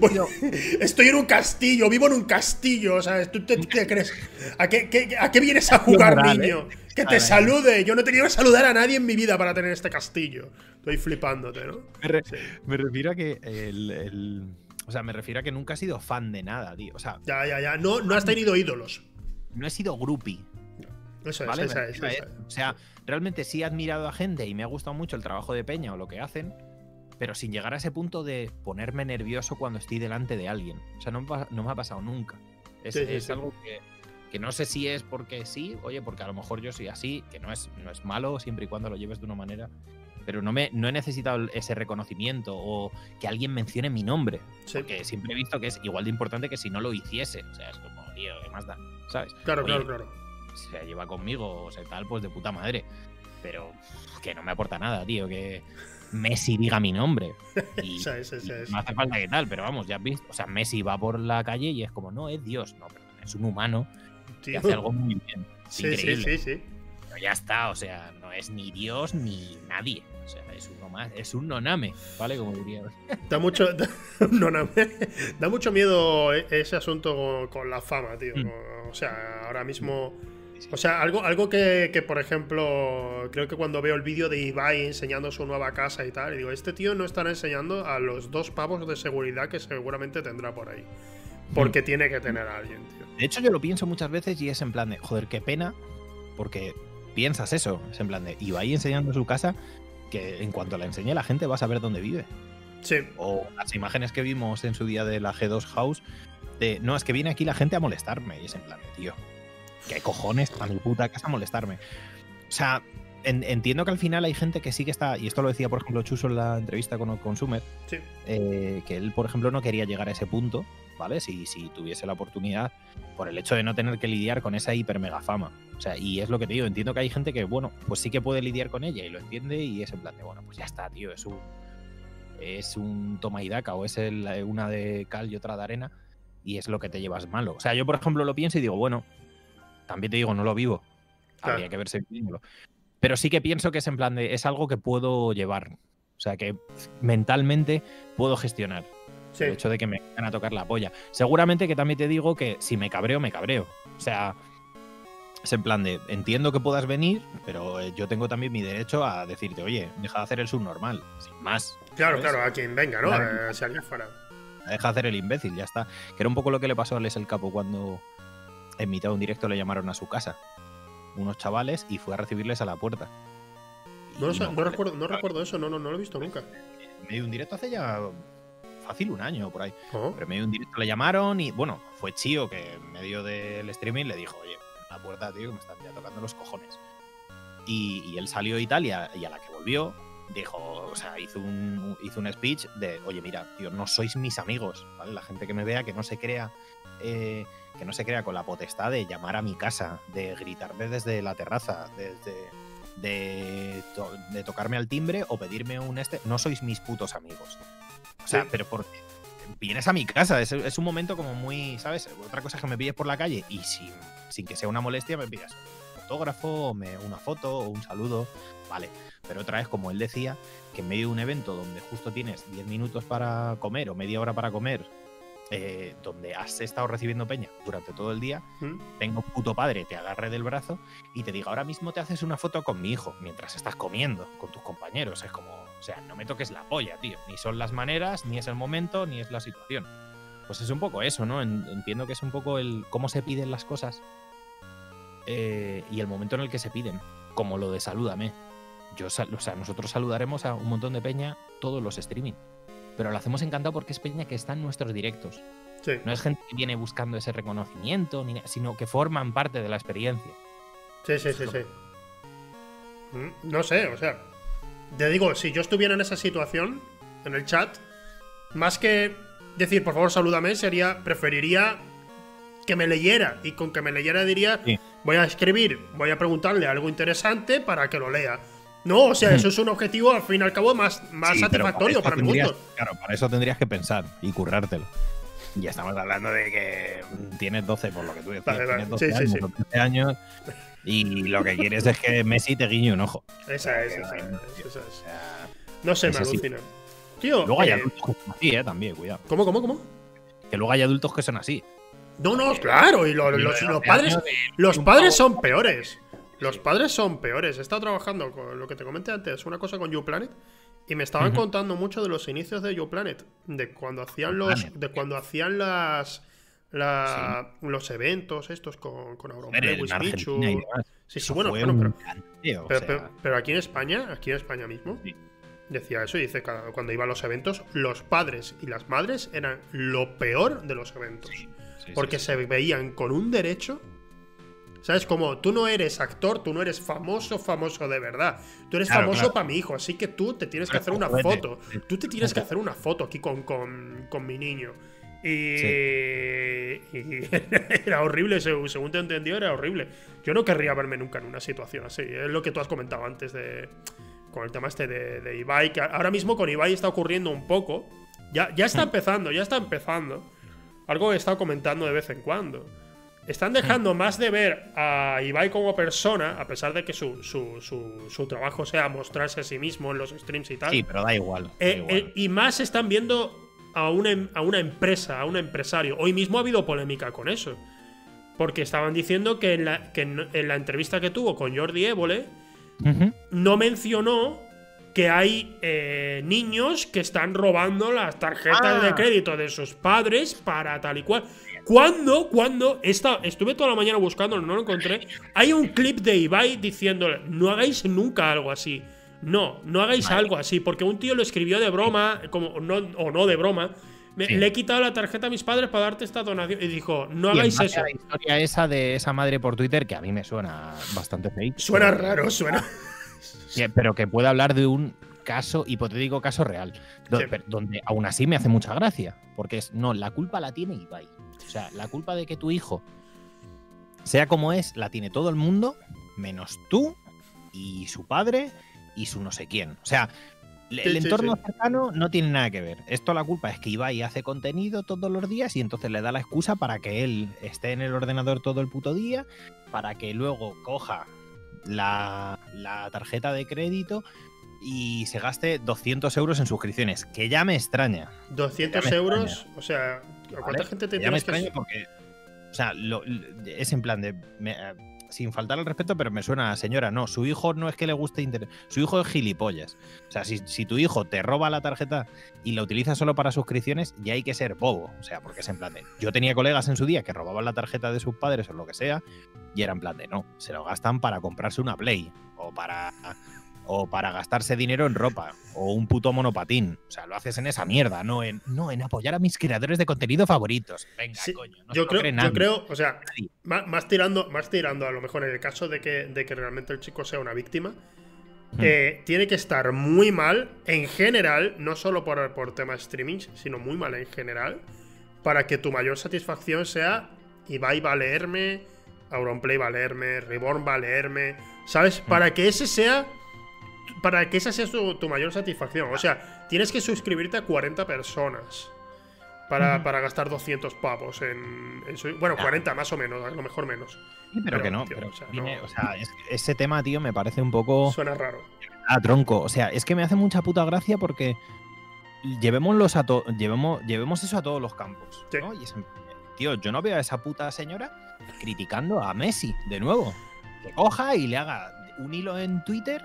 Speaker 2: Coño,
Speaker 1: Estoy en un castillo, vivo en un castillo, o sea, ¿tú te, te crees? ¿A qué, qué- a qué vienes a jugar,
Speaker 2: moral,
Speaker 1: niño?
Speaker 2: ¿eh?
Speaker 1: Que te salude. Yo no he tenido que saludar a nadie en mi vida para tener este castillo. Estoy flipándote, ¿no?
Speaker 2: me, re-
Speaker 1: Sí.
Speaker 2: me refiero a que el, el- O sea, me refiero a que nunca he sido fan de nada, tío. O sea,
Speaker 1: Ya, ya, ya. No, no has tenido ídolos.
Speaker 2: No he sido groupie.
Speaker 1: Eso es,
Speaker 2: ¿vale?
Speaker 1: esa es, esa
Speaker 2: eso.
Speaker 1: es.
Speaker 2: O sea, realmente sí he admirado a gente y me ha gustado mucho el trabajo de Peña o lo que hacen, pero sin llegar a ese punto de ponerme nervioso cuando estoy delante de alguien. O sea, no no me ha pasado nunca. Es,
Speaker 1: Sí, sí,
Speaker 2: es
Speaker 1: sí.
Speaker 2: algo que, que no sé si es porque sí, oye, porque a lo mejor yo soy así, que no es, no es malo siempre y cuando lo lleves de una manera. Pero no, me, no he necesitado ese reconocimiento o que alguien mencione mi nombre.
Speaker 1: Sí.
Speaker 2: Porque siempre he visto que es igual de importante que si no lo hiciese. O sea, es como, tío, ¿qué más da? ¿Sabes?
Speaker 1: Claro,
Speaker 2: Oye,
Speaker 1: claro, claro.
Speaker 2: se lleva conmigo o sea, tal, pues de puta madre. Pero que no me aporta nada, tío. Que Messi diga mi nombre. Y, no hace falta que tal, pero vamos, ya has visto. O sea, Messi va por la calle y es como, no, es Dios. No, perdón, es un humano que
Speaker 1: Tío.
Speaker 2: hace algo muy bien. Es
Speaker 1: Sí, sí,
Speaker 2: increíble.
Speaker 1: sí, sí.
Speaker 2: Pero ya está, o sea, no es ni Dios ni nadie. Es uno más, es un noname, ¿vale? Como diría.
Speaker 1: Da mucho, da, no, no, da mucho miedo e- ese asunto con, con la fama, tío.
Speaker 2: Mm.
Speaker 1: O sea, ahora mismo. O sea, algo, algo que, que, por ejemplo, creo que cuando veo el vídeo de Ibai enseñando su nueva casa y tal, digo, este tío no estará enseñando a los dos pavos de seguridad que seguramente tendrá por ahí. Porque tiene que tener a alguien, tío.
Speaker 2: De hecho, yo lo pienso muchas veces y es en plan de, joder, qué pena, porque piensas eso. Es en plan de, Ibai enseñando su casa, que en cuanto la enseñe la gente va a saber dónde vive.
Speaker 1: Sí,
Speaker 2: O las imágenes que vimos en su día de la G2 House, de, no, es que viene aquí la gente a molestarme. Y es en plan tío, ¿qué cojones a mi puta casa a molestarme? O sea, en- entiendo que al final hay gente que sí que está, y esto lo decía, por ejemplo, Chuso en la entrevista con Consumer,
Speaker 1: sí.
Speaker 2: eh, que él, por ejemplo, no quería llegar a ese punto, ¿vale? Si, si tuviese la oportunidad, por el hecho de no tener que lidiar con esa hiper mega fama. O sea, y es lo que te digo, entiendo que hay gente que, bueno, pues sí que puede lidiar con ella y lo entiende y es en plan de, bueno, pues ya está, tío, es un, es un toma y daca o es el- una de cal y otra de arena y es lo que te llevas malo. O sea, yo, por ejemplo, lo pienso y digo, bueno, también te digo, no lo vivo.
Speaker 1: Claro.
Speaker 2: Habría que verse viviéndolo. Pero sí que pienso que es en plan de, es algo que puedo llevar. O sea, que mentalmente puedo gestionar.
Speaker 1: Sí.
Speaker 2: El hecho de que me vengan a tocar la polla. Seguramente que también te digo que si me cabreo, me cabreo. O sea, es en plan de, entiendo que puedas venir, pero eh, yo tengo también mi derecho a decirte, oye, deja de hacer el subnormal, sin más.
Speaker 1: Claro,
Speaker 2: ¿sabes?
Speaker 1: claro, a quien venga, ¿no?
Speaker 2: Claro.
Speaker 1: Eh, si alguien fuera.
Speaker 2: Deja de hacer el imbécil, ya está. Que era un poco lo que le pasó a Les el Capo cuando en mitad de un directo le llamaron a su casa. Unos chavales y fue a recibirles a la puerta.
Speaker 1: No, no recuerdo, no recuerdo eso, no, no, no lo he visto nunca.
Speaker 2: En medio de un directo hace ya fácil un año por ahí.
Speaker 1: Oh,
Speaker 2: Pero en medio de un directo le llamaron y, bueno, fue Chío que en medio del streaming le dijo, oye, la puerta, tío, que me están ya tocando los cojones. Y, y él salió a Italia y a la que volvió, dijo, o sea, hizo un, hizo un speech de, oye, mira, tío, no sois mis amigos, ¿vale? La gente que me vea, que no se crea, eh, que no se crea con la potestad de llamar a mi casa, de gritarme desde la terraza, desde, de, to- de tocarme al timbre o pedirme un este, no sois mis putos amigos. O sea,
Speaker 1: Sí.
Speaker 2: pero porque vienes a mi casa, es, es un momento como muy, ¿sabes? Otra cosa es que me pilles por la calle y sin, sin que sea una molestia me pidas un fotógrafo, o me, una foto o un saludo, vale. Pero otra vez, como él decía, que en medio de un evento donde justo tienes 10 minutos para comer o media hora para comer, eh, donde has estado recibiendo peña durante todo el día,
Speaker 1: ¿Mm?
Speaker 2: tengo un puto padre, te agarre del brazo y te diga, ahora mismo te haces una foto con mi hijo mientras estás comiendo con tus compañeros. Es como, o sea, no me toques la polla, tío. Ni son las maneras, ni es el momento, ni es la situación. Pues es un poco eso, ¿no? En- Entiendo que es un poco el cómo se piden las cosas eh, y el momento en el que se piden, como lo de salúdame. Yo, o sea, nosotros saludaremos a un montón de peña todos los streaming. Pero lo hacemos encantado porque es peña que está en nuestros directos.
Speaker 1: Sí.
Speaker 2: No es gente que viene buscando ese reconocimiento, sino que forman parte de la experiencia.
Speaker 1: Sí, sí, sí, sí. Mm, No sé, o sea. Te digo, si yo estuviera en esa situación, en el chat, más que decir, por favor, salúdame, sería, preferiría que me leyera. Y con que me leyera diría,
Speaker 2: Sí.
Speaker 1: voy a escribir, voy a preguntarle algo interesante para que lo lea. No, o sea, eso es un objetivo, al fin y al cabo, más, más
Speaker 2: Sí,
Speaker 1: satisfactorio
Speaker 2: para
Speaker 1: para, mi gusto.
Speaker 2: Claro, para eso tendrías que pensar y currártelo. Ya estamos hablando de que tienes 12, por lo que tú decías.
Speaker 1: Vale, vale.
Speaker 2: Tienes 12
Speaker 1: Sí,
Speaker 2: años,
Speaker 1: sí.
Speaker 2: o 13 años y lo que quieres es que Messi te guiñe un ojo.
Speaker 1: Esa es, esa es, esa No sé, me alucina. Tío,
Speaker 2: luego hay
Speaker 1: eh,
Speaker 2: adultos que son así, eh, también, cuidado.
Speaker 1: ¿cómo, cómo, cómo?
Speaker 2: Que luego hay adultos que son así.
Speaker 1: No, no, claro, y lo-
Speaker 2: Y
Speaker 1: los, los
Speaker 2: 12
Speaker 1: padres, los padres son peores. Los
Speaker 2: Sí.
Speaker 1: padres son peores. He estado trabajando con lo que te comenté antes, una cosa con YouPlanet, y me estaban contando mucho de los inicios de YouPlanet, de cuando hacían los,
Speaker 2: YouPlanet.
Speaker 1: de cuando hacían las, la- los eventos estos con, con
Speaker 2: demás.
Speaker 1: Sí, sí, bueno, bueno, pero,
Speaker 2: canteo, o
Speaker 1: pero,
Speaker 2: sea,
Speaker 1: pero- pero aquí en España, aquí en España mismo,
Speaker 2: Sí.
Speaker 1: decía eso y dice que cuando iba a los eventos, los padres y las madres eran lo peor de los eventos. Porque se veían con un derecho. ¿Sabes? Como tú no eres actor, tú no eres famoso, famoso de verdad. Tú eres
Speaker 2: Claro,
Speaker 1: famoso
Speaker 2: claro.
Speaker 1: para mi hijo, así que tú te tienes que hacer una foto. Tú te tienes que hacer una foto aquí con, con, con mi niño. Y, y era horrible, según te entendió, era horrible. Yo no querría verme nunca en una situación así. Es lo que tú has comentado antes de con el tema este de, de Ibai, que ahora mismo con Ibai está ocurriendo un poco. Ya, ya está empezando, ya está empezando. Algo que he estado comentando de vez en cuando. Están dejando más de ver a Ibai como persona, a pesar de que su, su, su, su trabajo sea mostrarse a sí mismo en los streams y tal.
Speaker 2: Sí, pero da igual. da
Speaker 1: Eh,
Speaker 2: igual.
Speaker 1: eh, y más están viendo a una, em- a una empresa, a un empresario. Hoy mismo ha habido polémica con eso. Porque estaban diciendo que en la, que en, en la entrevista que tuvo con Jordi Évole
Speaker 2: Ujú.
Speaker 1: no mencionó que hay eh, niños que están robando las tarjetas
Speaker 2: Ah.
Speaker 1: de crédito de sus padres para tal y cual. ¿Cuándo? ¿Cuándo? Esta, estuve toda la mañana buscándolo, no lo encontré. Hay un clip de Ibai diciéndole, no hagáis nunca algo así. No, no hagáis
Speaker 2: Vale.
Speaker 1: algo así, porque un tío lo escribió de broma, como no, o no de broma. Me-
Speaker 2: Sí.
Speaker 1: Le he quitado la tarjeta a mis padres para darte esta donación. Y dijo, no
Speaker 2: Y
Speaker 1: hagáis eso.
Speaker 2: La historia esa de esa madre por Twitter, que a mí me suena bastante fake.
Speaker 1: Suena
Speaker 2: pero-
Speaker 1: raro, suena.
Speaker 2: Pero que puede hablar de un caso, hipotético caso real.
Speaker 1: Sí.
Speaker 2: Donde aún así me hace mucha gracia. Porque es, no, la culpa la tiene Ibai. O sea, la culpa de que tu hijo sea como es, la tiene todo el mundo, menos tú y su padre y su no sé quién. O sea, el
Speaker 1: sí,
Speaker 2: entorno
Speaker 1: sí.
Speaker 2: cercano no tiene nada que ver. Esto la culpa es que Ibai hace contenido todos los días y entonces le da la excusa para que él esté en el ordenador todo el puto día, para que luego coja la, la tarjeta de crédito y se gaste 200 euros en suscripciones, que ya me extraña.
Speaker 1: 200
Speaker 2: Ya me
Speaker 1: euros,
Speaker 2: extraña.
Speaker 1: o sea, ¿a cuánta
Speaker 2: ¿vale?
Speaker 1: gente te
Speaker 2: ya me
Speaker 1: que
Speaker 2: extraña porque, o sea, lo- es en plan de, me- eh, sin faltar al respeto, pero me suena a señora, no, su hijo no es que le guste internet, su hijo es gilipollas. O sea, si, si tu hijo te roba la tarjeta y la utiliza solo para suscripciones, ya hay que ser bobo. O sea, porque es en plan de, yo tenía colegas en su día que robaban la tarjeta de sus padres o lo que sea, y era en plan de, no, se lo gastan para comprarse una Play o para... O para gastarse dinero en ropa. O un puto monopatín. O sea, lo haces en esa mierda, no en, no en apoyar a mis creadores de contenido favoritos. Venga,
Speaker 1: Sí,
Speaker 2: coño. No
Speaker 1: yo, creo, yo
Speaker 2: nadie.
Speaker 1: creo, o sea, más, más tirando, más tirando a lo mejor en el caso de que, de que realmente el chico sea una víctima,
Speaker 2: Hmm.
Speaker 1: eh, tiene que estar muy mal en general, no solo por, por tema streaming, sino muy mal en general, para que tu mayor satisfacción sea Ibai va a leerme, Auronplay va a leerme, Reborn va a leerme, ¿sabes?
Speaker 2: Hmm.
Speaker 1: Para que ese sea. Para que esa sea tu, tu mayor satisfacción. O sea, tienes que suscribirte a 40 personas. Para, para gastar 200 pavos en, en su- Bueno,
Speaker 2: Ya.
Speaker 1: 40 más o menos, a lo mejor menos.
Speaker 2: Sí, pero,
Speaker 1: pero,
Speaker 2: que no.
Speaker 1: tío,
Speaker 2: pero
Speaker 1: o sea,
Speaker 2: viene-
Speaker 1: no-
Speaker 2: o sea, es que ese tema, tío, me parece un poco.
Speaker 1: Suena raro.
Speaker 2: Ah, tronco. O sea, es que me hace mucha puta gracia porque llevémoslos a to- llevemos, llevemos eso a todos los campos.
Speaker 1: Sí.
Speaker 2: ¿no? Y es en- tío, yo no veo a esa puta señora criticando a Messi de nuevo. Que coja y le haga un hilo en Twitter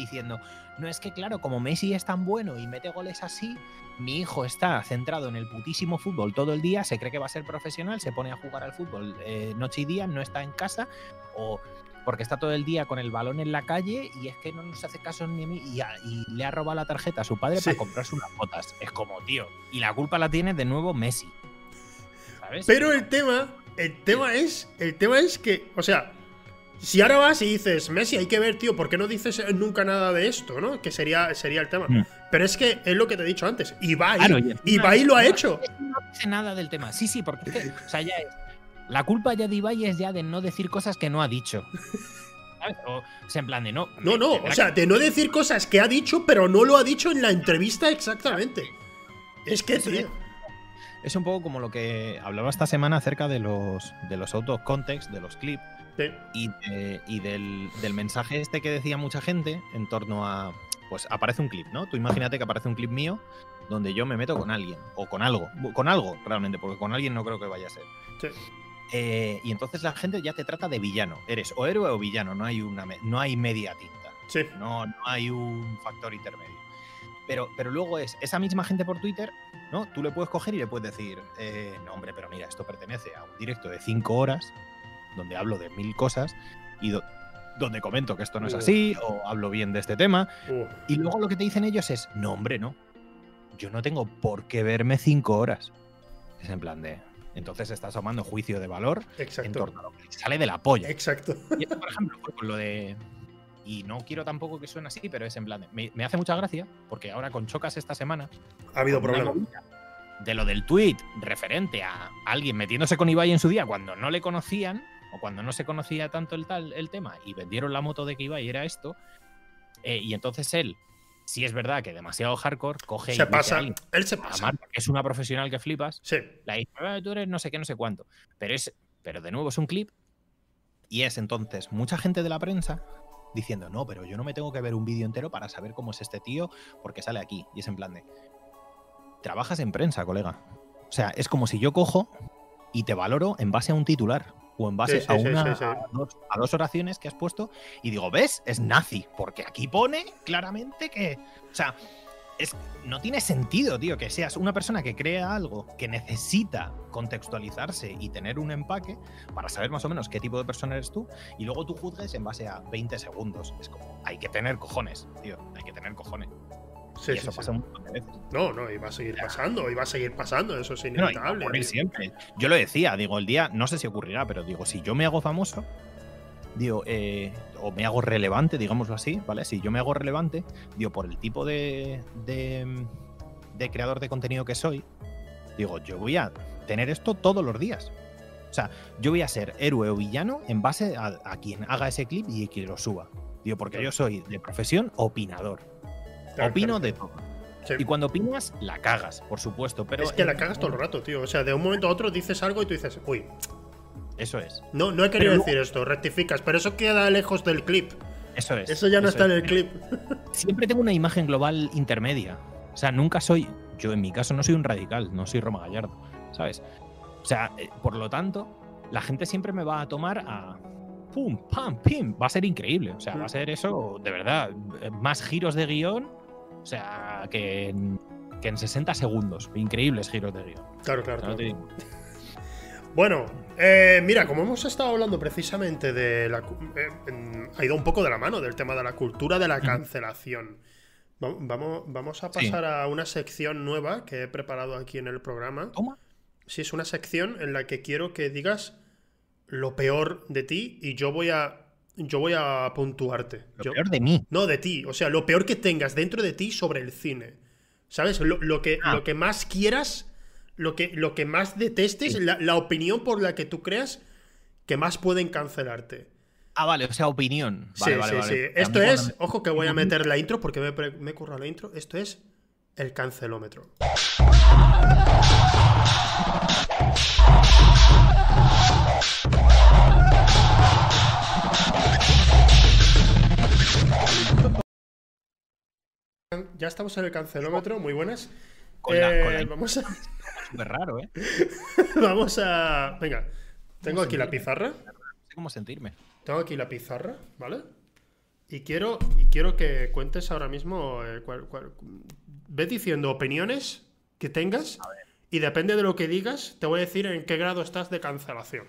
Speaker 2: diciendo, no es que claro, como Messi es tan bueno y mete goles así, mi hijo está centrado en el putísimo fútbol todo el día, se cree que va a ser profesional, se pone a jugar al fútbol eh, noche y día, no está en casa, o porque está todo el día con el balón en la calle y es que no nos hace caso ni a mí y, a- y le ha robado la tarjeta a su padre
Speaker 1: Sí.
Speaker 2: para comprarse unas botas. Es como, tío. Y la culpa la tiene de nuevo Messi. ¿Sabes?
Speaker 1: Pero el tema, el tema es, el tema es que, o sea, si ahora vas y dices, Messi, hay que ver, tío, ¿por qué no dices nunca nada de esto, no? Que sería, sería el tema.
Speaker 2: Mm.
Speaker 1: Pero es que es lo que te he dicho antes. Ibai,
Speaker 2: Claro,
Speaker 1: Ibai lo ha hecho.
Speaker 2: es que No dice nada del tema. Sí, sí, porque es que, o sea, ya es. La culpa ya de Ibai es ya de no decir cosas que no ha dicho. ¿Sabes? O, sea, en plan de no.
Speaker 1: No, no, o sea, de no decir cosas que ha dicho, pero no lo ha dicho en la entrevista exactamente. Es que, tío.
Speaker 2: Es un poco como lo que hablaba esta semana acerca de los, de los out of context, de los clips,
Speaker 1: Sí.
Speaker 2: y, de- y del, del mensaje este que decía mucha gente en torno a. Pues aparece un clip, ¿no? Tú imagínate que aparece un clip mío donde yo me meto con alguien, o con algo, con algo realmente, porque con alguien no creo que vaya a ser.
Speaker 1: Sí.
Speaker 2: Eh, y entonces la gente ya te trata de villano. Eres o héroe o villano, no hay, una, no hay media tinta.
Speaker 1: Sí.
Speaker 2: No, no hay un factor intermedio. Pero, pero luego es esa misma gente por Twitter, ¿no? Tú le puedes coger y le puedes decir, eh, no, hombre, pero mira, esto pertenece a un directo de cinco horas, donde hablo de mil cosas, y do- donde comento que esto no es
Speaker 1: Uh.
Speaker 2: así, o hablo bien de este tema,
Speaker 1: Uh,
Speaker 2: y luego lo que te dicen ellos es, no, hombre, no. Yo no tengo por qué verme cinco horas. Es en plan de. Entonces estás tomando juicio de valor en
Speaker 1: exacto.
Speaker 2: torno a lo que sale de la polla.
Speaker 1: Exacto.
Speaker 2: Y esto, por ejemplo, fue con lo de. Y no quiero tampoco que suene así, pero es en plan. de- Me, me hace mucha gracia, porque ahora con Chocas esta semana.
Speaker 1: Ha habido
Speaker 2: con una
Speaker 1: problema.
Speaker 2: movida De lo del tweet referente a alguien metiéndose con Ibai en su día cuando no le conocían, o cuando no se conocía tanto el, tal, el tema, y vendieron la moto de que Ibai era esto. eh, y entonces él, si es verdad que demasiado hardcore, coge y
Speaker 1: Se
Speaker 2: a
Speaker 1: pasa. Él se
Speaker 2: a
Speaker 1: pasa.
Speaker 2: Marta, que es una profesional que flipas,
Speaker 1: Sí.
Speaker 2: la dice, "Ah, tú eres no sé qué, no sé cuánto. Pero es, pero de nuevo es un clip y es entonces mucha gente de la prensa diciendo, no, pero yo no me tengo que ver un vídeo entero para saber cómo es este tío porque sale aquí. Y es en plan de, trabajas en prensa, colega. O sea, es como si yo cojo y te valoro en base a un titular o en base
Speaker 1: Sí, sí,
Speaker 2: a, una,
Speaker 1: sí.
Speaker 2: A, dos, a dos oraciones que has puesto y digo, ¿ves? Es nazi, porque aquí pone claramente que, o sea, es, no tiene sentido, tío, que seas una persona que crea algo que necesita contextualizarse y tener un empaque para saber más o menos qué tipo de persona eres tú y luego tú juzgues en base a 20 segundos. Es como, hay que tener cojones, tío, hay que tener cojones.
Speaker 1: Sí,
Speaker 2: y
Speaker 1: sí,
Speaker 2: eso
Speaker 1: sí.
Speaker 2: pasa un montón de veces.
Speaker 1: No, no, y va a seguir pasando, y va a seguir pasando, eso es inevitable.
Speaker 2: siempre. Yo lo decía, digo, el día, no sé si ocurrirá, pero digo, si yo me hago famoso, digo, eh, o me hago relevante, digámoslo así, ¿vale? Si yo me hago relevante, digo, por el tipo de, de, de creador de contenido que soy, digo, yo voy a tener esto todos los días. O sea, yo voy a ser héroe o villano en base a, a quien haga ese clip y quien lo suba. Digo, porque yo soy de profesión opinador.
Speaker 1: Claro,
Speaker 2: Opino
Speaker 1: claro,
Speaker 2: de todo.
Speaker 1: Sí.
Speaker 2: Y cuando opinas, la cagas, por supuesto. Pero
Speaker 1: es que la cagas todo el rato, tío. O sea, de un momento a otro dices algo y tú dices, uy,
Speaker 2: Eso es.
Speaker 1: no, no he querido
Speaker 2: Pero
Speaker 1: decir esto, rectificas, pero eso queda lejos del clip.
Speaker 2: Eso es.
Speaker 1: Eso ya no está
Speaker 2: es.
Speaker 1: en el clip.
Speaker 2: Siempre tengo una imagen global intermedia. O sea, nunca soy. Yo en mi caso no soy un radical, no soy Roma Gallardo, ¿sabes? O sea, eh, por lo tanto, la gente siempre me va a tomar a. ¡Pum! ¡Pam! ¡Pim! Va a ser increíble. O sea, va a ser eso, de verdad. eh, Más giros de guion. O sea, que en, que en 60 segundos. Increíbles giros de guion.
Speaker 1: Claro, claro.
Speaker 2: Te.
Speaker 1: Bueno, eh, mira, como hemos estado hablando precisamente de la. eh, en- ha ido un poco de la mano del tema de la cultura de la cancelación. Va- Vamos, vamos a
Speaker 2: Sí.
Speaker 1: pasar a una sección nueva que he preparado aquí en el programa.
Speaker 2: Toma.
Speaker 1: Sí, es una sección en la que quiero que digas lo peor de ti y yo voy a. Yo voy a puntuarte.
Speaker 2: Lo
Speaker 1: Yo-
Speaker 2: peor de mí.
Speaker 1: no, de ti. O sea, lo peor que tengas dentro de ti sobre el cine. ¿Sabes? Lo, lo que,
Speaker 2: Ah.
Speaker 1: lo que más quieras, lo que, lo que más detestes,
Speaker 2: Sí.
Speaker 1: la, la opinión por la que tú creas que más pueden cancelarte.
Speaker 2: Ah, vale, o sea, opinión. Vale,
Speaker 1: sí,
Speaker 2: vale,
Speaker 1: sí,
Speaker 2: vale.
Speaker 1: sí. Esto es, ojo que voy a meter la intro porque me, me he currado la intro. Esto es el cancelómetro. Ya estamos en el cancelómetro, muy buenas.
Speaker 2: Con la- con la
Speaker 1: Eh, vamos a.
Speaker 2: Súper raro, ¿eh?
Speaker 1: Vamos a. Venga, tengo aquí la pizarra.
Speaker 2: No sé cómo sentirme.
Speaker 1: Tengo aquí la pizarra, ¿vale? Y quiero, y quiero que cuentes ahora mismo. eh, ve diciendo opiniones que tengas. Y depende de lo que digas, te voy a decir en qué grado estás de cancelación.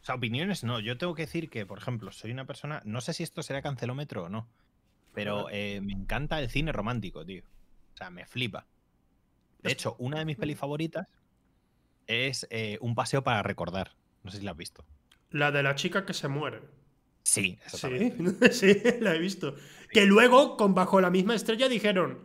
Speaker 2: O sea, opiniones no. Yo tengo que decir que, por ejemplo, soy una persona. No sé si esto será cancelómetro o no. Pero eh, me encanta el cine romántico, tío. O sea, me flipa. De hecho, una de mis pelis favoritas es eh, Un paseo para recordar. No sé si la has visto.
Speaker 1: La de la chica que se muere.
Speaker 2: Sí.
Speaker 1: Sí, sí, la he visto. Que luego, con Bajo la misma estrella, dijeron.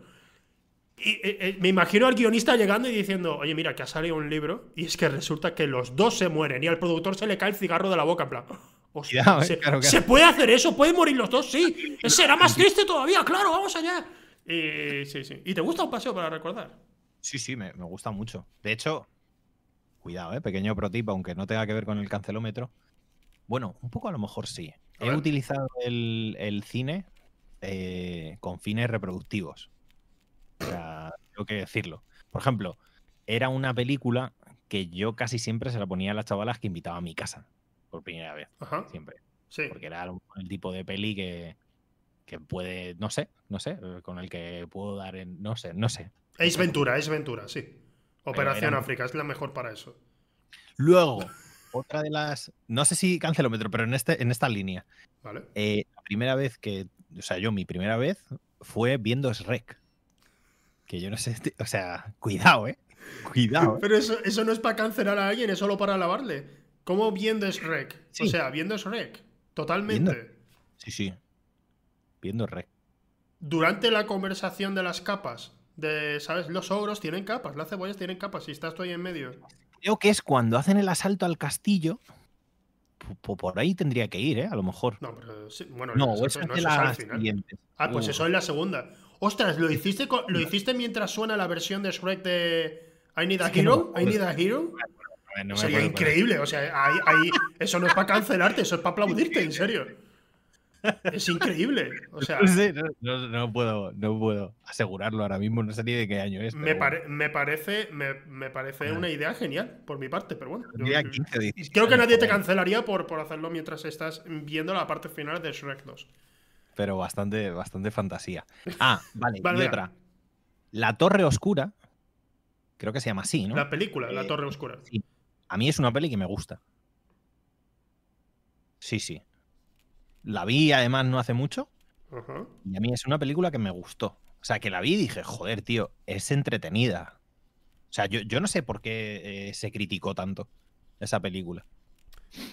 Speaker 1: y, eh, me imagino al guionista llegando y diciendo, oye, mira, que ha salido un libro y es que resulta que los dos se mueren y al productor se le cae el cigarro de la boca, en plan. "Hostia,
Speaker 2: Cuidado, eh,
Speaker 1: ¿se,
Speaker 2: claro, claro.
Speaker 1: ¿se puede hacer eso? ¿Pueden morir los dos? Sí. Será más triste todavía, claro, vamos allá. Y, sí, sí. ¿Y te gusta un paseo para recordar?
Speaker 2: Sí, sí, me, me gusta mucho. De hecho, cuidado, ¿eh? pequeño pro tip, aunque no tenga que ver con el cancelómetro. Bueno, un poco a lo mejor sí.
Speaker 1: A
Speaker 2: He
Speaker 1: ver.
Speaker 2: utilizado el, el cine eh, con fines reproductivos. O sea, tengo que decirlo. Por ejemplo, era una película que yo casi siempre se la ponía a las chavalas que invitaba a mi casa. Por primera vez,
Speaker 1: Ajá.
Speaker 2: siempre.
Speaker 1: Sí.
Speaker 2: Porque era el tipo de peli que, que puede, no sé, no sé, eh, con el que puedo dar en, no sé, no sé.
Speaker 1: Ace Ventura, Ace Ventura, sí. Operación África, es la mejor para eso.
Speaker 2: Luego, otra de las. No sé si cancelómetro, pero en, este, en esta línea.
Speaker 1: ¿Vale?
Speaker 2: eh, la primera vez que. O sea, yo, mi primera vez fue viendo Shrek. Que yo no sé. O sea, cuidado, ¿eh? Cuidado. ¿eh?
Speaker 1: Pero eso, eso no es para cancelar a alguien, es solo para alabarle. ¿Cómo viendo Shrek? O
Speaker 2: Sí.
Speaker 1: sea, viendo Shrek. Totalmente.
Speaker 2: Sí, sí. Viendo Shrek.
Speaker 1: Durante la conversación de las capas. De, ¿sabes? Los ogros tienen capas, las cebollas tienen capas. Si estás tú ahí en medio.
Speaker 2: Creo que es cuando hacen el asalto al castillo. po- po- Por ahí tendría que ir, ¿eh? A lo mejor.
Speaker 1: No, pero sí, bueno,
Speaker 2: No,
Speaker 1: eso,
Speaker 2: o eso
Speaker 1: no,
Speaker 2: es
Speaker 1: eso es al final. Ah, pues
Speaker 2: Uh,
Speaker 1: eso es la segunda. Ostras, ¿lo hiciste, ¿lo hiciste mientras suena la versión de Shrek de I Need a
Speaker 2: no
Speaker 1: Hero? I. Need a Hero.
Speaker 2: No me
Speaker 1: Sería increíble. O sea, ahí, ahí- eso no es para cancelarte, eso es para aplaudirte, en serio. Es increíble. O sea,
Speaker 2: No, sé, no, no- no puedo, no puedo asegurarlo ahora mismo, no sé ni de qué año es.
Speaker 1: me, parece, me, me parece
Speaker 2: Ah.
Speaker 1: una idea genial, por mi parte, pero bueno. yo-
Speaker 2: Tendría 15 o 16
Speaker 1: creo que nadie te cancelaría por, por hacerlo mientras estás viendo la parte final de Shrek 2.
Speaker 2: Pero bastante, bastante fantasía. Ah, vale,
Speaker 1: Vale,
Speaker 2: y otra. La Torre Oscura, creo que se llama así, ¿no?
Speaker 1: La película, La
Speaker 2: Eh,
Speaker 1: Torre Oscura.
Speaker 2: sí. A mí es una peli que me gusta. Sí, sí. La vi además no hace mucho y a mí es una película que me gustó. O sea, que la vi y dije, joder, tío, es entretenida. O sea, yo, yo no sé por qué eh, se criticó tanto esa película.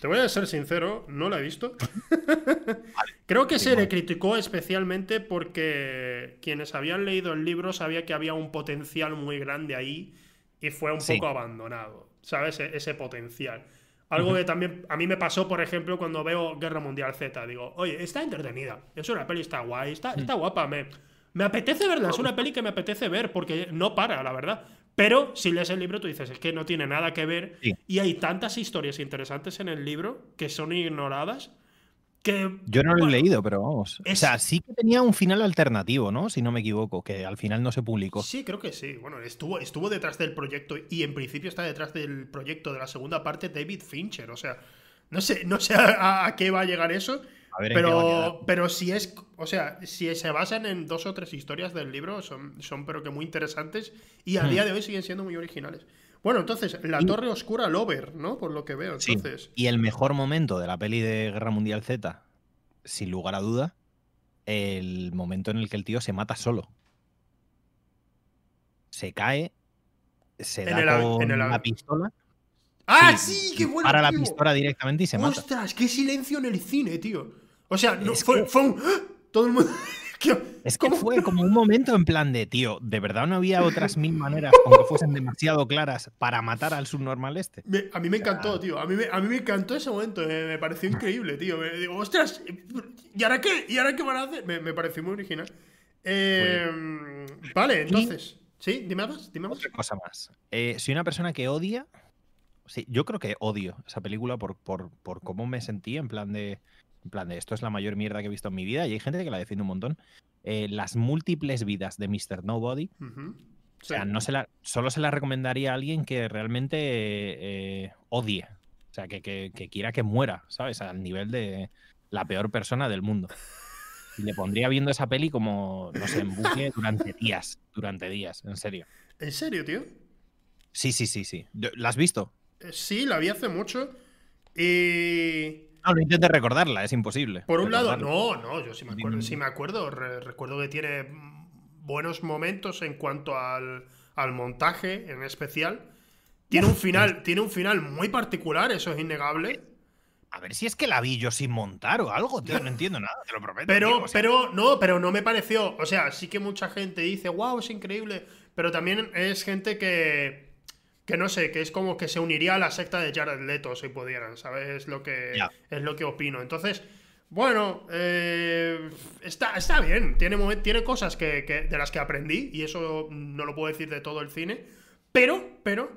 Speaker 1: Te voy a ser sincero, no la he visto. Creo que se le criticó especialmente porque quienes habían leído el libro sabía que había un potencial muy grande ahí y fue un
Speaker 2: Sí.
Speaker 1: poco abandonado, ¿sabes? E- Ese potencial. Algo que también a mí me pasó, por ejemplo, cuando veo Guerra Mundial Z. Digo, oye, está entretenida. Es una peli, está guay, está,
Speaker 2: Mm.
Speaker 1: está guapa. Me, me apetece verla, es una peli que me apetece ver porque no para, la verdad. Pero si lees el libro, tú dices, es que no tiene nada que ver.
Speaker 2: Sí.
Speaker 1: Y hay tantas historias interesantes en el libro que son ignoradas Que,
Speaker 2: Yo no lo
Speaker 1: bueno,
Speaker 2: he leído, pero vamos.
Speaker 1: es-
Speaker 2: O sea, sí que tenía un final alternativo, ¿no? Si no me equivoco, que al final no se publicó.
Speaker 1: Sí, creo que sí. Bueno, estuvo, estuvo detrás del proyecto y en principio está detrás del proyecto de la segunda parte David Fincher. O sea, no sé, no sé a, a qué va a llegar eso.
Speaker 2: A ver.
Speaker 1: Pero, pero si es, o sea, si se basan en dos o tres historias del libro, son, son pero que muy interesantes y a
Speaker 2: Hmm.
Speaker 1: día de hoy siguen siendo muy originales. Bueno, entonces, la
Speaker 2: Y-
Speaker 1: Torre Oscura Lover, ¿no? Por lo que veo.
Speaker 2: Sí. Y el mejor momento de la peli de Guerra Mundial Z, sin lugar a duda, el momento en el que el tío se mata solo. Se cae, se
Speaker 1: En
Speaker 2: da
Speaker 1: el
Speaker 2: con
Speaker 1: en el
Speaker 2: la pistola.
Speaker 1: ¡Ah, sí! ¡Qué bueno!
Speaker 2: Para la pistola directamente y se mata.
Speaker 1: ¡Ostras! ¡Qué silencio en el cine, tío! O sea, no, fue,
Speaker 2: que-
Speaker 1: fue un. ¡Ah! Todo el mundo. ¿Qué-
Speaker 2: Es que
Speaker 1: cómo?
Speaker 2: fue como un momento en plan de, tío, ¿de verdad no había otras mil maneras, aunque fuesen demasiado claras, para matar al subnormal este?
Speaker 1: Me- a mí me encantó, tío. A mí me, a mí me encantó ese momento. eh, me pareció increíble, tío. Me digo, ostras, ¿y ahora qué? ¿Y ahora qué van a hacer? Me, me pareció muy original. Eh, vale, entonces. ¿Sí? Dime más, dime más.
Speaker 2: Otra cosa más. Eh, soy una persona que odia. Sí, yo creo que odio esa película por, por, por cómo me sentí en plan de. En plan de esto es la mayor mierda que he visto en mi vida y hay gente que la defiende un montón. Eh, las múltiples vidas de Mr. Nobody. O sea, no se la, solo se la recomendaría a alguien que realmente eh, odie. O sea, que, que- que quiera que muera, ¿sabes? Al nivel de la peor persona del mundo. Y le pondría viendo esa peli como, no sé, en durante días. Durante días, en serio.
Speaker 1: ¿En serio, tío?
Speaker 2: Sí, sí, sí, sí. ¿La has visto?
Speaker 1: Eh, Sí, la vi hace mucho. Y.
Speaker 2: No, no intentes recordarla, es imposible.
Speaker 1: Por un lado, no, no, yo sí me acuerdo. Sí me acuerdo. Re- recuerdo que tiene buenos momentos en cuanto al, al montaje, en especial. Tiene un final, tiene un final muy particular, eso es innegable.
Speaker 2: A ver si es que la vi yo sin montar o algo, tío. No entiendo nada, te lo prometo.
Speaker 1: Pero,
Speaker 2: tío, o sea,
Speaker 1: pero, no, pero no me pareció. O sea, sí que mucha gente dice, wow, es increíble. Pero también es gente que. Que no sé, que es como que se uniría a la secta de Jared Leto si pudieran, ¿sabes? Es lo que, es lo que opino. Entonces, bueno, eh, está, está bien. Tiene, tiene cosas que, que- de las que aprendí, y eso no lo puedo decir de todo el cine. Pero, pero,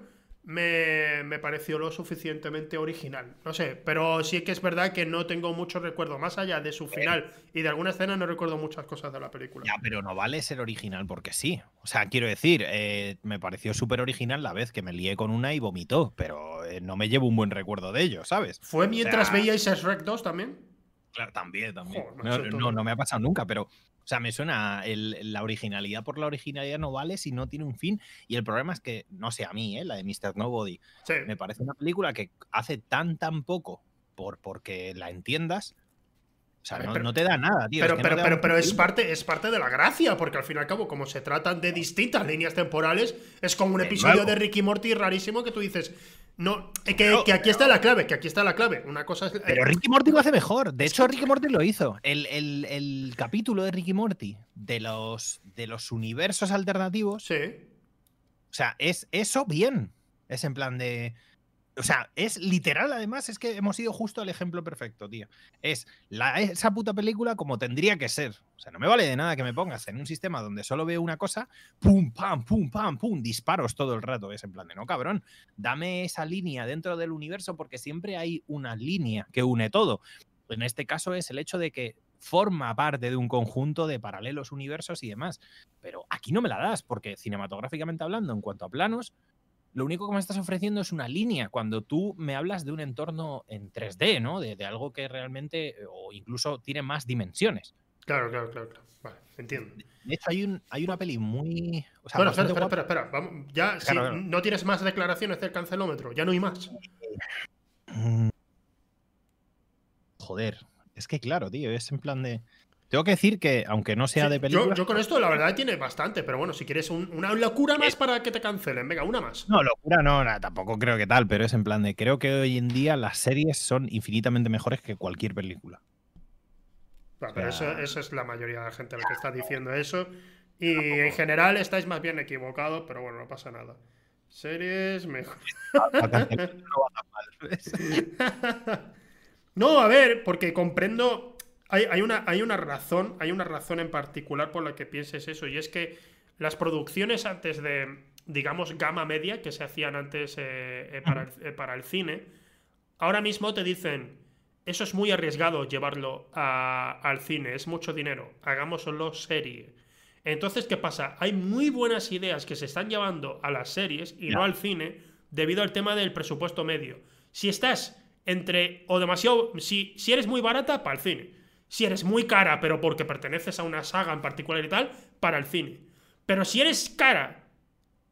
Speaker 1: me, me pareció lo suficientemente original. No sé, pero sí que es verdad que no tengo mucho recuerdo. Más allá de su final y de alguna escena, no recuerdo muchas cosas de la película.
Speaker 2: Ya, pero no vale ser original porque sí. O sea, quiero decir, eh, me pareció súper original la vez que me lié con una y vomitó, pero eh, no me llevo un buen recuerdo de ello, ¿sabes?
Speaker 1: ¿Fue mientras
Speaker 2: O sea,
Speaker 1: veíais Shrek 2 también?
Speaker 2: Claro, también, también.
Speaker 1: Joder,
Speaker 2: no, no, no me ha pasado nunca, pero, sea, me suena el- la originalidad por la originalidad no vale si no tiene un fin. Y el problema es que, no sé, a mí, ¿eh? la de Mr. Nobody,
Speaker 1: Sí.
Speaker 2: me parece una película que hace tan, tan poco por porque la entiendas. O sea,
Speaker 1: A ver,
Speaker 2: no,
Speaker 1: pero-
Speaker 2: no te da nada, tío.
Speaker 1: Pero,
Speaker 2: es que
Speaker 1: pero, pero, es, parte, es parte de la gracia, porque al fin y al cabo, como se tratan de distintas líneas temporales, es como un
Speaker 2: De
Speaker 1: episodio
Speaker 2: nuevo.
Speaker 1: de Ricky Morty rarísimo que tú dices, no, eh, que,
Speaker 2: Pero-
Speaker 1: que aquí está la clave, que aquí está la clave. Una cosa es. eh,
Speaker 2: Pero Ricky Morty lo hace mejor. De hecho, Ricky Morty lo hizo. El, el- el capítulo de Ricky Morty de los, de los universos alternativos.
Speaker 1: Sí.
Speaker 2: O sea, es eso bien. Es en plan de. O sea, es literal, además, es que hemos ido justo al ejemplo perfecto, tío. Es la, esa puta película como tendría que ser. O sea, no me vale de nada que me pongas en un sistema donde solo veo una cosa, pum, pam, pum, pam, pum, disparos todo el rato. Es en plan de, no, cabrón, dame esa línea dentro del universo porque siempre hay una línea que une todo. En este caso es el hecho de que forma parte de un conjunto de paralelos universos y demás. Pero aquí no me la das, porque cinematográficamente hablando, en cuanto a planos, lo único que me estás ofreciendo es una línea. Cuando tú me hablas de un entorno en 3D, ¿no? De, de algo que realmente, eh, o incluso tiene más dimensiones.
Speaker 1: Claro, claro, claro. claro. Vale, entiendo.
Speaker 2: De hecho, hay, un, hay una peli muy. O sea,
Speaker 1: bueno, espera, espera, espera, espera. Vamos, ya,
Speaker 2: claro.
Speaker 1: no tienes más declaraciones del cancelómetro, ya no hay más.
Speaker 2: Joder, es que claro, tío, es en plan de. Tengo que decir que, aunque no sea
Speaker 1: Sí,
Speaker 2: de película.
Speaker 1: yo, yo con esto, la verdad, tiene bastante, pero bueno, si quieres un- una locura más para que te cancelen, venga, una más.
Speaker 2: No, locura no, nada, tampoco creo que tal, pero es en plan de. Creo que hoy en día las series son infinitamente mejores que cualquier película.
Speaker 1: Vale, pero
Speaker 2: O sea-
Speaker 1: eso, eso es la mayoría de la gente la que está diciendo eso. Y en general estáis más bien equivocados, pero bueno, no pasa nada. Series mejor.
Speaker 2: No,
Speaker 1: a ver, porque comprendo. Hay, hay una, hay una razón, hay una razón en particular por la que pienses eso, y es que las producciones antes de, digamos, gama media que se hacían antes eh, eh, para, el, eh, para el cine, ahora mismo te dicen. eso es muy arriesgado llevarlo a- al cine, es mucho dinero, hagámoslo serie. Entonces, ¿qué pasa? Hay muy buenas ideas que se están llevando a las series y no al cine debido al tema del presupuesto medio. Si estás entre o demasiado, si, si eres muy barata, para el cine. Si eres muy cara, pero porque perteneces a una saga en particular y tal, para el cine. Pero si eres cara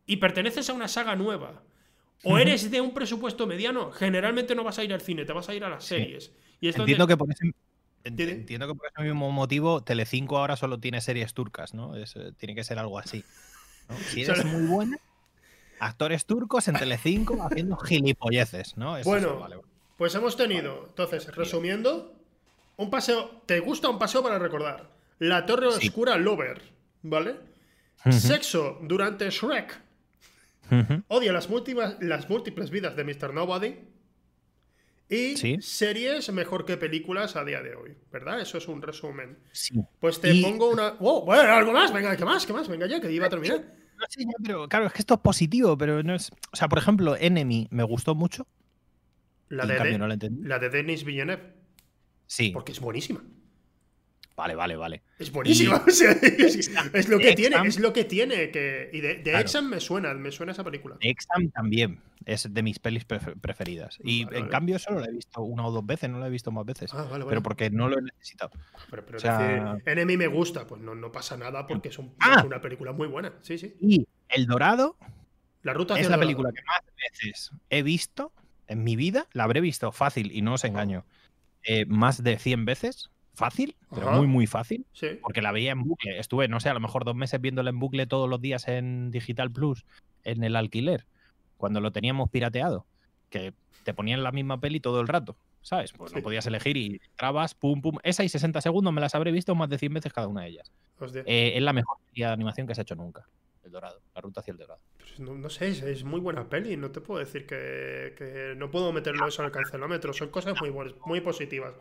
Speaker 1: y perteneces a una saga nueva, o eres de un presupuesto mediano, generalmente no vas a ir al cine, te vas a ir a las series. Y
Speaker 2: Entiendo que por ese, ent-
Speaker 1: Dime.
Speaker 2: entiendo que por ese mismo motivo Telecinco ahora solo tiene series turcas, ¿no? Es, eh, tiene que ser algo así. ¿no? Si eres muy buena, actores turcos en Telecinco haciendo gilipolleces, ¿no? Eso
Speaker 1: Bueno,
Speaker 2: vale, vale.
Speaker 1: Pues hemos tenido, entonces, resumiendo, un paseo. ¿Te gusta un paseo para recordar? La Torre
Speaker 2: Sí.
Speaker 1: Oscura Lover, ¿vale? Sexo durante Shrek.
Speaker 2: ujú.
Speaker 1: Odia las múltiples, las múltiples vidas de Mr. Nobody. Y
Speaker 2: Sí.
Speaker 1: series mejor que películas a día de hoy, ¿verdad? Eso es un resumen.
Speaker 2: Sí.
Speaker 1: Pues te
Speaker 2: Y-
Speaker 1: pongo una. ¡Oh! Bueno, algo más, venga, ¿qué más? ¿Qué más? Venga ya, que iba a terminar.
Speaker 2: No sé, ya, pero claro, es que esto es positivo, pero no es. O sea, por ejemplo, Enemy me gustó mucho.
Speaker 1: La de, de-
Speaker 2: no la entendí.
Speaker 1: la de Denis Villeneuve,
Speaker 2: Sí.
Speaker 1: porque es buenísima.
Speaker 2: Vale, vale, vale.
Speaker 1: Es buenísima. o sea, es, es lo que tiene, es lo que tiene. Que, y de, de
Speaker 2: Claro.
Speaker 1: Exam me suena, me suena esa película.
Speaker 2: Exam también es de mis pelis prefe- preferidas. Y
Speaker 1: Vale,
Speaker 2: en
Speaker 1: vale.
Speaker 2: cambio solo la he visto una o dos veces, no la he visto más veces.
Speaker 1: Ah, vale.
Speaker 2: Pero porque no lo he necesitado.
Speaker 1: Pero, pero
Speaker 2: o sea-
Speaker 1: decir, Enemy me gusta, pues no, no pasa nada porque es, un-
Speaker 2: Ah.
Speaker 1: es una película muy buena. Sí, sí.
Speaker 2: Y El Dorado
Speaker 1: La ruta hacia
Speaker 2: es la película que más veces he visto en mi vida. La habré visto fácil y no os engaño. Eh, más de 100 veces. Fácil, pero
Speaker 1: Ajá.
Speaker 2: muy, muy fácil.
Speaker 1: Sí.
Speaker 2: Porque la veía en bucle. Estuve, no sé, a lo mejor dos meses viéndola en bucle todos los días en Digital Plus, en el alquiler, cuando lo teníamos pirateado. Que te ponían la misma peli todo el rato, ¿sabes? Pues
Speaker 1: Sí.
Speaker 2: no podías elegir y trabas, pum, pum. Esa y 60 segundos me las habré visto más de 100 veces cada una de ellas. Eh, es la mejor de animación que se ha hecho nunca. El Dorado, la ruta hacia el Dorado.
Speaker 1: Pues no, no sé, es, es muy buena peli. No te puedo decir que, que no puedo meterlo eso al cancelómetro. Son cosas muy, buenas, muy positivas.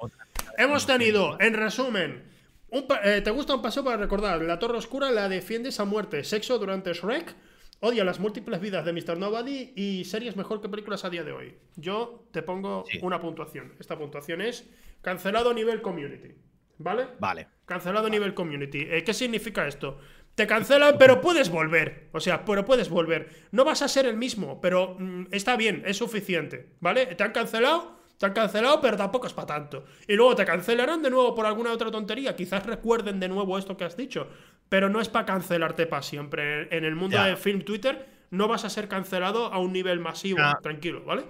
Speaker 1: Hemos tenido, en resumen, un eh, ¿te gusta un paseo para recordar? La Torre Oscura la defiendes a muerte. Sexo durante Shrek. Odia las múltiples vidas de Mr. Nobody y series mejor que películas a día de hoy. Yo te pongo
Speaker 2: Sí.
Speaker 1: una puntuación. Esta puntuación es cancelado a nivel community. ¿Vale?
Speaker 2: Vale.
Speaker 1: Cancelado a nivel community. Eh, ¿Qué significa esto? Te cancelan, pero puedes volver. O sea, pero puedes volver. No vas a ser el mismo, pero mm, está bien, es suficiente. ¿Vale? Te han cancelado, te han cancelado, pero tampoco es para tanto. Y luego te cancelarán de nuevo por alguna otra tontería. Quizás recuerden de nuevo esto que has dicho. Pero no es para cancelarte para siempre. En el mundo
Speaker 2: Ya.
Speaker 1: de film Twitter no vas a ser cancelado a un nivel masivo. Tranquilo, ¿vale?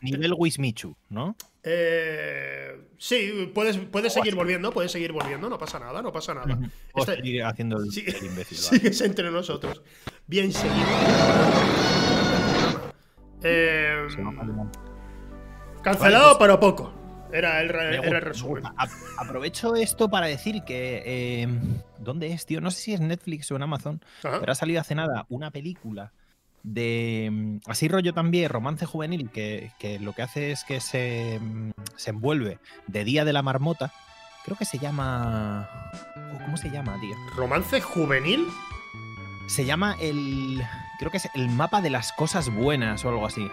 Speaker 2: Nivel Wismichu, ¿no?
Speaker 1: Eh, sí, puedes, puedes seguir volviendo, puedes seguir volviendo, no pasa nada, no pasa nada.
Speaker 2: O seguir haciendo el,
Speaker 1: Sí,
Speaker 2: el imbécil. vale.
Speaker 1: sigues entre nosotros. Bien seguido. Eh, cancelado,
Speaker 2: pues-
Speaker 1: pero poco. Era el, era el resumen.
Speaker 2: Aprovecho esto para decir que. eh, ¿Dónde es, tío? No sé si es Netflix o en Amazon,
Speaker 1: Ajá.
Speaker 2: pero ha salido hace nada una película de. mm, Así rollo también, romance juvenil, que, que lo que hace es que se, mm, se envuelve de Día de la Marmota. Creo que se llama. oh, ¿Cómo se llama, tío?
Speaker 1: ¿Romance juvenil?
Speaker 2: Se llama el. Creo que es el mapa de las cosas buenas o algo así.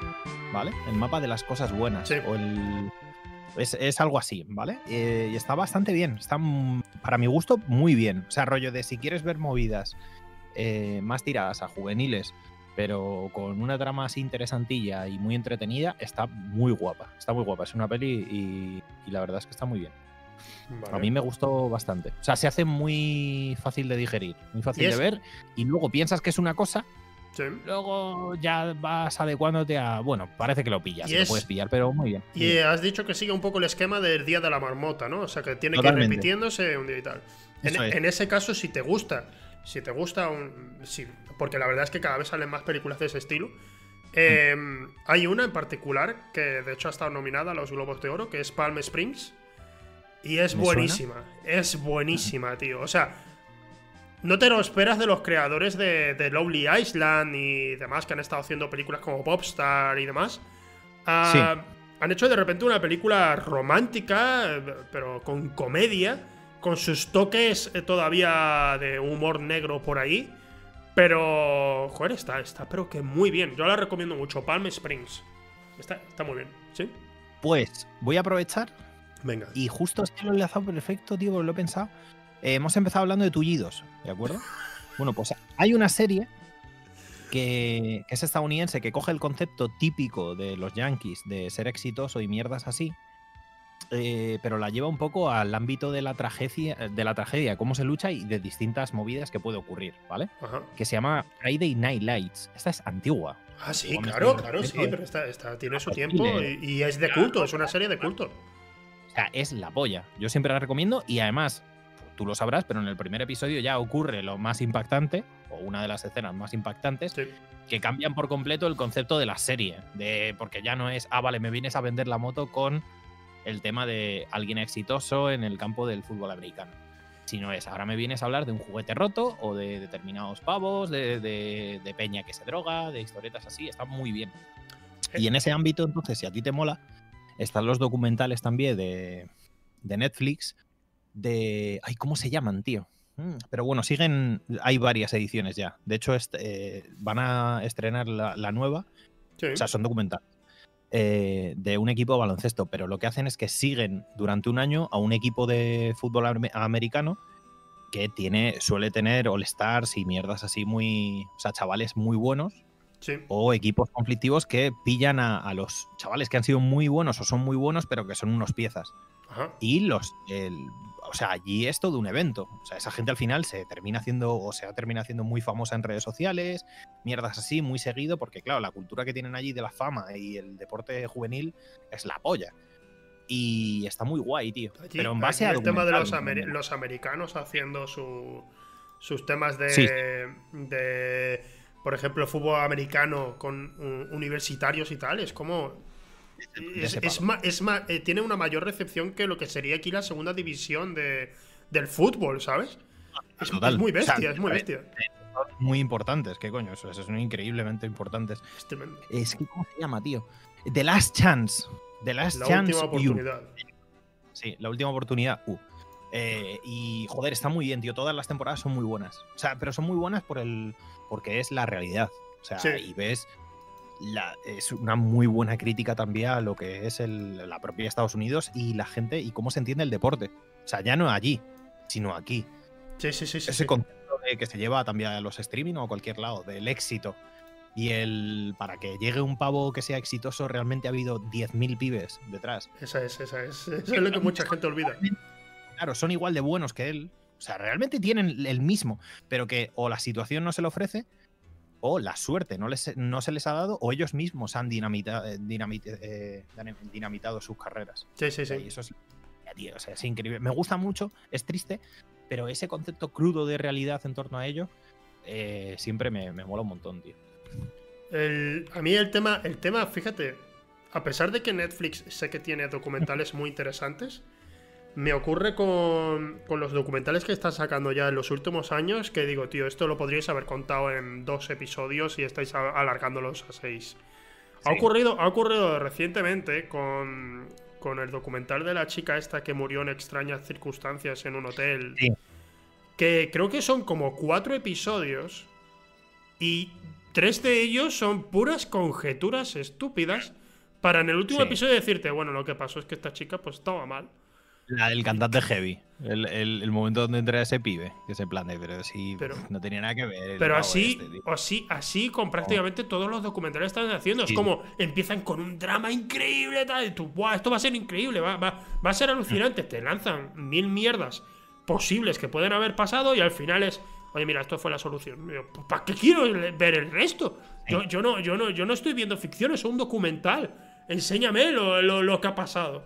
Speaker 2: ¿Vale? El mapa de las cosas buenas.
Speaker 1: Sí.
Speaker 2: O el. Es, es algo así, ¿vale? Eh, y está bastante bien. Está, mm, para mi gusto, muy bien. O sea, rollo de si quieres ver movidas eh, más tiradas a juveniles, pero con una trama así interesantilla y muy entretenida, está muy guapa. Está muy guapa. Es una peli y, y la verdad es que está muy bien.
Speaker 1: Vale.
Speaker 2: A mí me gustó bastante. O sea, se hace muy fácil de digerir, muy fácil de ver. Y luego piensas que es una cosa,
Speaker 1: Sí.
Speaker 2: luego ya vas adecuándote a. Bueno, parece que lo pillas,
Speaker 1: Y
Speaker 2: lo
Speaker 1: es-
Speaker 2: puedes pillar, pero muy bien.
Speaker 1: Y has dicho que sigue un poco el esquema del día de la marmota, ¿no? O sea, que tiene que ir repitiéndose un día y tal. En,
Speaker 2: Eso es.
Speaker 1: en ese caso, si te gusta, si te gusta un. Porque la verdad es que cada vez salen más películas de ese estilo. eh, Hay una en particular que de hecho ha estado nominada a los Globos de Oro, que es Palm Springs. Y es buenísima. Es buenísima, tío. O sea, no te lo esperas de los creadores de, de Lovely Island y demás que han estado haciendo películas como Popstar y demás. Ah, Han hecho de repente una película romántica, pero con comedia, con sus toques eh, todavía de humor negro por ahí. Pero, joder, está, está, pero que muy bien. Yo la recomiendo mucho. Palm Springs. Está, está muy bien, ¿sí?
Speaker 2: Pues voy a aprovechar
Speaker 1: Venga.
Speaker 2: Y justo que lo he enlazado perfecto, tío, porque lo he pensado. Eh, hemos empezado hablando de tullidos, ¿de acuerdo? bueno, pues hay una serie que, que es estadounidense que coge el concepto típico de los yankees de ser exitoso y mierdas así, eh, pero la lleva un poco al ámbito de la tragedia, de la tragedia, cómo se lucha y de distintas movidas que puede ocurrir, ¿vale?
Speaker 1: Ajá.
Speaker 2: Que se llama Friday Night Lights. Esta es antigua.
Speaker 1: Ah, sí, claro, claro, sí, pero esta, esta tiene su
Speaker 2: Aquí
Speaker 1: tiempo y, y es de culto, es una serie de culto.
Speaker 2: O sea, es la polla. Yo siempre la recomiendo y además, tú lo sabrás, pero en el primer episodio ya ocurre lo más impactante, o una de las escenas más impactantes,
Speaker 1: Sí.
Speaker 2: que cambian por completo el concepto de la serie. De, porque ya no es, ah, vale, me vienes a vender la moto con el tema de alguien exitoso en el campo del fútbol americano. Sino es, ahora me vienes a hablar de un juguete roto o de determinados pavos, de, de- de peña que se droga, de historietas así, está muy bien. Y en ese ámbito, entonces, si a ti te mola, están los documentales también de, de Netflix, de... Ay, ¿cómo se llaman, tío? Mm, Pero bueno, siguen, hay varias ediciones ya. De hecho, eh, van a estrenar la, la nueva,
Speaker 1: Sí.
Speaker 2: o sea, son documentales, eh, de un equipo de baloncesto, pero lo que hacen es que siguen durante un año a un equipo de fútbol ame- americano que tiene, suele tener all-stars y mierdas así muy, o sea, chavales muy buenos
Speaker 1: sí.
Speaker 2: o equipos conflictivos que pillan a, a los chavales que han sido muy buenos o son muy buenos, pero que son unos piezas.
Speaker 1: Ajá.
Speaker 2: Y los. el- o sea, allí es todo un evento. O sea, esa gente al final se termina haciendo o se termina haciendo muy famosa en redes sociales, mierdas así, muy seguido, porque claro, la cultura que tienen allí de la fama y el deporte juvenil es la polla. Y está muy guay, tío.
Speaker 1: Allí-
Speaker 2: pero en base a.
Speaker 1: el tema de los, americanos haciendo su- sus temas de,
Speaker 2: Sí.
Speaker 1: de, por ejemplo, fútbol americano con universitarios y tal, es como... Es, es es eh, tiene una mayor recepción que lo que sería aquí la segunda división de, del fútbol, ¿sabes? Es,
Speaker 2: Total.
Speaker 1: es muy
Speaker 2: O sea,
Speaker 1: bestia, es muy bestia.
Speaker 2: Muy importantes, ¿qué coño? Eso, son increíblemente importantes.
Speaker 1: Es tremendo.
Speaker 2: Es que, ¿cómo se llama, tío? The Last Chance. The Last
Speaker 1: La
Speaker 2: Chance
Speaker 1: última
Speaker 2: U.
Speaker 1: oportunidad.
Speaker 2: Sí, la última oportunidad U. Eh, y joder, está muy bien, tío. Todas las temporadas son muy buenas. O sea, pero son muy buenas por el. porque es la realidad. O sea,
Speaker 1: Sí.
Speaker 2: y ves. La- es una muy buena crítica también a lo que es el- la propia Estados Unidos y la gente y cómo se entiende el deporte. O sea, ya no allí, sino aquí.
Speaker 1: Sí, sí, sí.
Speaker 2: Ese
Speaker 1: sí.
Speaker 2: concepto de que se lleva también a los streaming o a cualquier lado, del éxito. Y el para que llegue un pavo que sea exitoso, realmente ha habido 10.000 pibes detrás.
Speaker 1: Esa es, esa es. Eso es lo que mucha gente olvida.
Speaker 2: Claro, son igual de buenos que él. O sea, realmente tienen el mismo, pero que o la situación no se le ofrece, o la suerte no, les, no se les ha dado, o ellos mismos han dinamita- eh, eh, dinamitado sus carreras.
Speaker 1: Sí, sí,
Speaker 2: Y
Speaker 1: sí.
Speaker 2: eso es, ya, tío, o sea, es increíble. Me gusta mucho, es triste, pero ese concepto crudo de realidad en torno a ello eh, siempre me, me mola un montón, tío.
Speaker 1: El- a mí el tema, el tema, fíjate, a pesar de que Netflix sé que tiene documentales muy interesantes, me ocurre con, con los documentales que están sacando ya en los últimos años que digo, tío, esto lo podríais haber contado en dos episodios y estáis a- alargándolos a seis. Ha ocurrido, ha ocurrido recientemente con, con el documental de la chica esta que murió en extrañas circunstancias en un hotel.
Speaker 2: Sí.
Speaker 1: Que creo que son como cuatro episodios y tres de ellos son puras conjeturas estúpidas para en el último
Speaker 2: Sí.
Speaker 1: episodio decirte, bueno, lo que pasó es que esta chica pues estaba mal.
Speaker 2: La del cantante heavy, el, el- el momento donde entra ese pibe, que ese plan de, pero sí,
Speaker 1: Pero-
Speaker 2: no tenía nada que ver.
Speaker 1: Pero así,
Speaker 2: este,
Speaker 1: así, así con prácticamente todos los documentales que están haciendo. Es como empiezan con un drama increíble, tal, y tú, "Buah, esto va a ser increíble, va, va, va a ser alucinante. Te lanzan mil mierdas posibles que pueden haber pasado y al final es, oye, mira, esto fue la solución. ¿Para qué quiero ver el resto? Yo, yo no, yo no, yo no estoy viendo ficción, es un documental. Enséñame lo, lo- lo que ha pasado.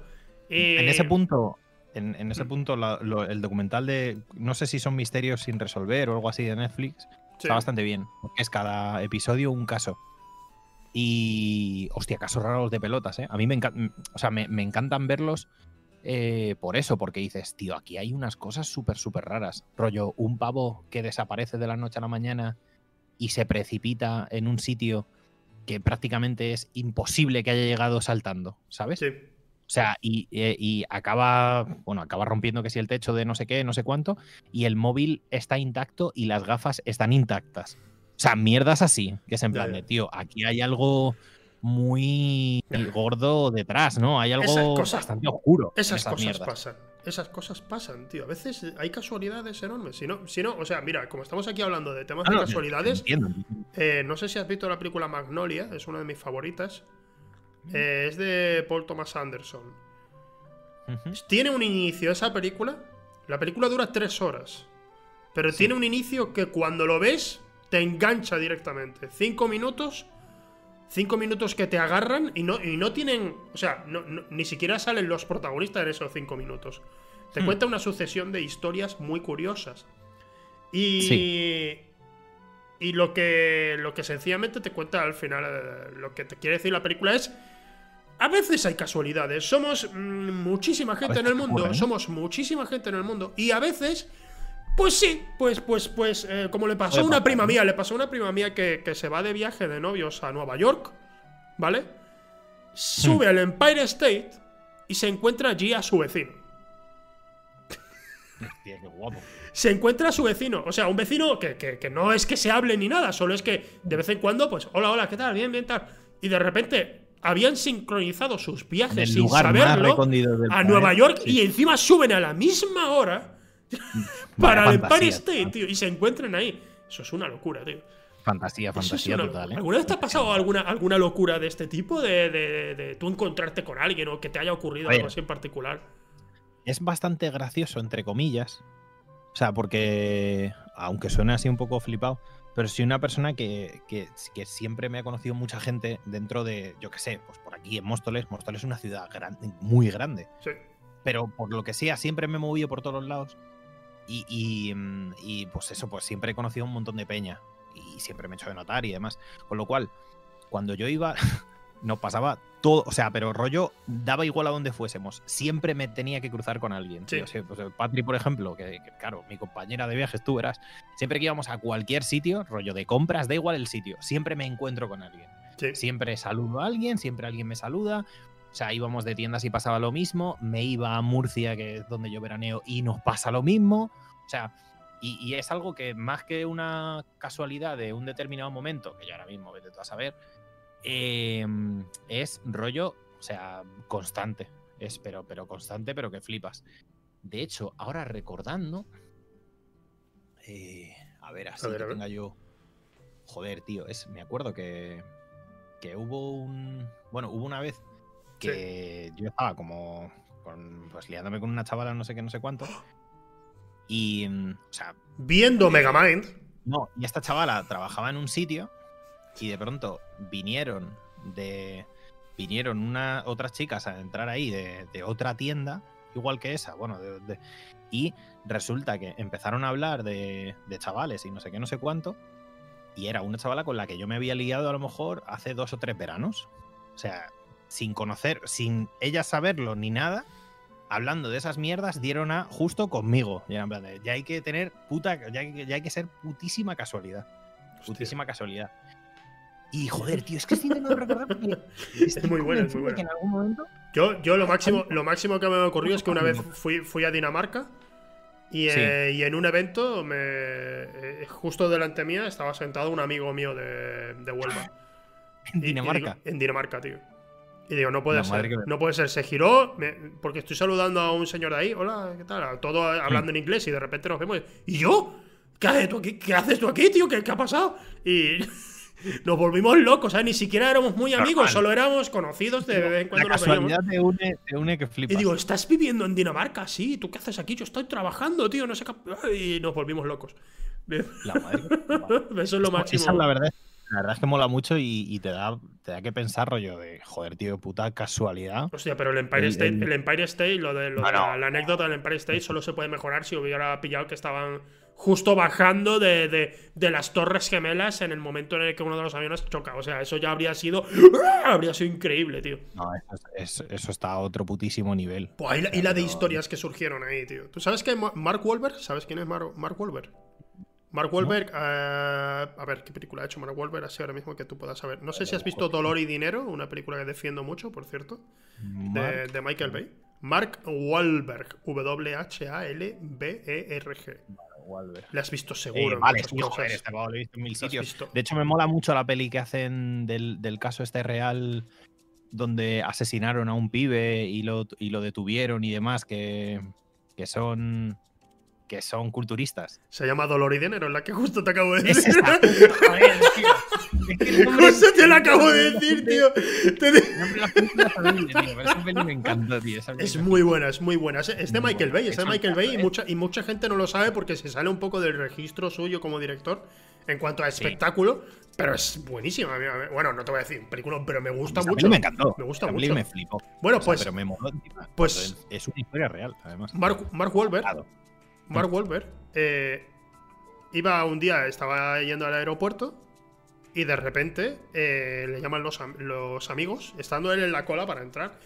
Speaker 2: En
Speaker 1: Eh,
Speaker 2: ese punto, en, en
Speaker 1: Mm.
Speaker 2: ese punto la- lo- el documental de, no sé si son misterios sin resolver o algo así de Netflix,
Speaker 1: sí.
Speaker 2: está bastante bien, es cada episodio un caso. Y, hostia, casos raros de pelotas, ¿eh? A mí me, encan- o sea, me, me encantan verlos eh, por eso, porque dices, tío, aquí hay unas cosas súper, súper raras. Rollo, un pavo que desaparece de la noche a la mañana y se precipita en un sitio que prácticamente es imposible que haya llegado saltando, ¿sabes?
Speaker 1: Sí.
Speaker 2: O sea, y, eh, y acaba, bueno, acaba rompiendo que si el techo de no sé qué, no sé cuánto, y el móvil está intacto y las gafas están intactas. O sea, mierdas así, que es en plan de, tío, aquí hay algo muy gordo detrás, ¿no? Hay algo bastante oscuro.
Speaker 1: Esas, cosas pasan. Esas cosas pasan, tío. A veces hay casualidades enormes. Si no, si no o sea, mira, como estamos aquí hablando de temas de casualidades, eh, no sé si has visto la película Magnolia, es una de mis favoritas. Eh, es de Paul Thomas Anderson. Tiene un inicio esa película. La película dura tres horas. Pero tiene un inicio que cuando lo ves te engancha directamente. Cinco minutos cinco minutos que te agarran y no, y no tienen. O sea, ni siquiera salen los protagonistas en esos cinco minutos. Te hmm. cuenta una sucesión de historias muy curiosas. Y. Y lo que, lo que sencillamente te cuenta al final, eh, lo que te quiere decir la película es. A veces hay casualidades. Somos mm, muchísima gente en el mundo. ¿eh? Somos muchísima gente en el mundo. Y a veces pues sí, pues, pues, pues, eh, como le pasó a una prima mía, le pasó a una prima mía que, se va de viaje de novios a Nueva York, ¿vale? Sube hmm. al Empire State y se encuentra allí a su vecino.
Speaker 2: Hostia, qué guapo.
Speaker 1: Se encuentra a su vecino, o sea, un vecino que, no es que se hable ni nada, solo es que de vez en cuando, pues, hola, hola, ¿qué tal? Bien, bien, tal. Y de repente habían sincronizado sus viajes sin saberlo a Nueva York y encima suben a la misma hora para el Empire State, tío. Y se encuentren ahí. Eso es una locura, tío.
Speaker 2: Fantasía, fantasía total. ¿eh?
Speaker 1: ¿Alguna vez te ha pasado alguna, alguna locura de este tipo? De, de, tú encontrarte con alguien o que te haya ocurrido algo así en particular.
Speaker 2: Es bastante gracioso, entre comillas. O sea, porque, aunque suene así un poco flipado, pero soy una persona que, que, siempre me ha conocido mucha gente dentro de, yo qué sé, pues por aquí en Móstoles. Móstoles es una ciudad grande, muy grande.
Speaker 1: Sí.
Speaker 2: Pero por lo que sea, siempre me he movido por todos los lados. Mm, y, pues eso, pues siempre he conocido un montón de peña. Y siempre me he hecho de notar y demás. Con lo cual, cuando yo iba, nos pasaba todo, o sea, pero rollo daba igual a donde fuésemos. Siempre me tenía que cruzar con alguien. Sí. pues Patri, por ejemplo, que, claro, mi compañera de viajes, tú verás, siempre que íbamos a cualquier sitio, rollo de compras, da igual el sitio, siempre me encuentro con alguien. Siempre saludo a alguien, siempre alguien me saluda. O sea, íbamos de tiendas y pasaba lo mismo. Me iba a Murcia, que es donde yo veraneo, y nos pasa lo mismo. O sea, y, es algo que más que una casualidad de un determinado momento, que yo ahora mismo vete tú a saber, em, es rollo, o sea, constante. Es, pero, pero constante, pero que flipas. De hecho, ahora recordando. Eh, a ver, así que tenga yo. Joder, tío, es, me acuerdo que, que hubo un. Bueno, hubo una vez que yo estaba como pues liándome con una chavala no sé qué, no sé cuánto. Y, mm, o sea...
Speaker 1: Viendo Megamind.
Speaker 2: No, y esta chavala trabajaba en un sitio y de pronto vinieron de... Vinieron una, otras chicas a entrar ahí de, otra tienda, igual que esa, bueno, y resulta que empezaron a hablar de, de chavales y no sé qué, no sé cuánto, y era una chavala con la que yo me había liado a lo mejor hace dos o tres veranos. O sea, sin conocer, sin ella saberlo ni nada, hablando de esas mierdas, dieron a justo conmigo. Ya, hay que tener puta, ya, hay que ser putísima casualidad. Putísima casualidad. Y joder, tío, es que estoy intentando recordar
Speaker 1: es muy bueno, es muy bueno. en algún momento. Yo, yo lo máximo, lo máximo que me ocurrió es que una vez fui, fui a Dinamarca y, eh, y, en un evento, me, eh, justo delante mía, estaba sentado un amigo mío de, de Huelva.
Speaker 2: ¿En Dinamarca?
Speaker 1: en Dinamarca, tío. Y digo, no puede ser. No puede ser. Se giró, porque estoy saludando a un señor de ahí. Hola, ¿qué tal? Todo hablando en inglés y de repente nos vemos. ¿Y yo? ¿Qué haces tú aquí, ¿Qué haces tú aquí tío? ¿Qué, ha pasado? Y nos volvimos locos, ¿sabes? Ni siquiera éramos muy amigos, solo éramos conocidos de vez en cuando
Speaker 2: La casualidad te une, te une que flipas.
Speaker 1: Y digo, ¿estás viviendo en Dinamarca? Sí, ¿tú qué haces aquí? Yo estoy trabajando, tío, no sé qué. Y nos volvimos locos.
Speaker 2: La madre.
Speaker 1: Eso es lo máximo.
Speaker 2: Esa es la verdad. La verdad es que mola mucho y, te, da, te da que pensar, rollo de joder, tío, puta casualidad.
Speaker 1: Hostia, pero el Empire State, el, Empire State, lo de, la, anécdota del Empire State solo se puede mejorar si hubiera pillado que estaban justo bajando de, las Torres Gemelas en el momento en el que uno de los aviones choca. O sea, eso ya habría sido. Habría sido increíble, tío.
Speaker 2: No, eso, está a otro putísimo nivel.
Speaker 1: y, la, de historias que surgieron ahí, tío. ¿Tú sabes que Mark Wahlberg? ¿Sabes quién es Mark, Mark Wahlberg? Mark Wahlberg, eh, a ver, ¿qué película ha hecho Mark Wahlberg así ahora mismo que tú puedas saber? No sé si has visto Dolor y Dinero, una película que defiendo mucho, por cierto, de, Michael Bay. Mark Wahlberg, W-H-A-L-B-E-R-G.
Speaker 2: Wahlberg.
Speaker 1: Le has visto seguro. en
Speaker 2: vale,
Speaker 1: muchas
Speaker 2: sí,
Speaker 1: cosas.
Speaker 2: joder, este pavo lo he visto en mil
Speaker 1: Lo has
Speaker 2: sitios.
Speaker 1: visto.
Speaker 2: De hecho, me mola mucho la peli que hacen del, del caso este real donde asesinaron a un pibe y lo, y lo detuvieron y demás, que, que son que son culturistas.
Speaker 1: Se llama Dolor y Dinero, la que justo te acabo de
Speaker 2: Es
Speaker 1: decir. Justo te lo acabo de decir, tío.
Speaker 2: La es me tío.
Speaker 1: muy buena, es muy buena. Es, de Michael. Bay, es de Michael Bay y mucha, y mucha gente no lo sabe porque se sale un poco del registro suyo como director en cuanto a
Speaker 2: Sí.
Speaker 1: espectáculo, pero es buenísima. Bueno, no te voy a decir película, pero me gusta mucho.
Speaker 2: me encantó.
Speaker 1: Me gusta mucho.
Speaker 2: me flipó.
Speaker 1: Bueno,
Speaker 2: O sea,
Speaker 1: pues
Speaker 2: pero me moló encima.
Speaker 1: pues-
Speaker 2: es una historia real, además.
Speaker 1: Mark, Mark Wahlberg,
Speaker 2: Claro.
Speaker 1: Mark Wahlberg eh, iba un día, estaba yendo al aeropuerto y de repente eh, le llaman los, los amigos, estando él en la cola para entrar,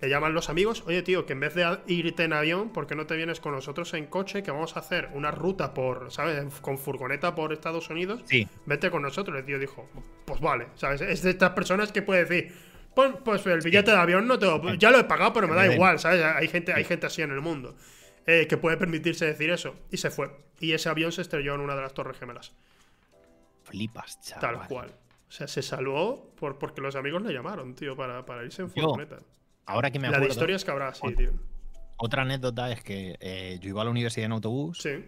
Speaker 1: le llaman los amigos, oye tío, que en vez de irte en avión, ¿por qué no te vienes con nosotros en coche? Que vamos a hacer una ruta por, ¿sabes? Con furgoneta por Estados Unidos.
Speaker 2: Sí,
Speaker 1: Vete con nosotros. El tío dijo, pues vale, ¿sabes? Es de estas personas que puede decir, pues, pues el billete de avión no te lo- ya lo he pagado, pero me da igual, ¿sabes? Hay gente, hay gente así en el mundo eh, que puede permitirse decir eso. Y se fue. Y ese avión se estrelló en una de las torres gemelas.
Speaker 2: flipas, chaval.
Speaker 1: Tal cual. O sea, se salvó por, porque los amigos le llamaron, tío, para, para irse en furgoneta.
Speaker 2: Ahora que me
Speaker 1: La
Speaker 2: acuerdo,
Speaker 1: de historias que habrá, sí, tío.
Speaker 2: otra anécdota es que eh, yo iba a la universidad en autobús.
Speaker 1: Sí.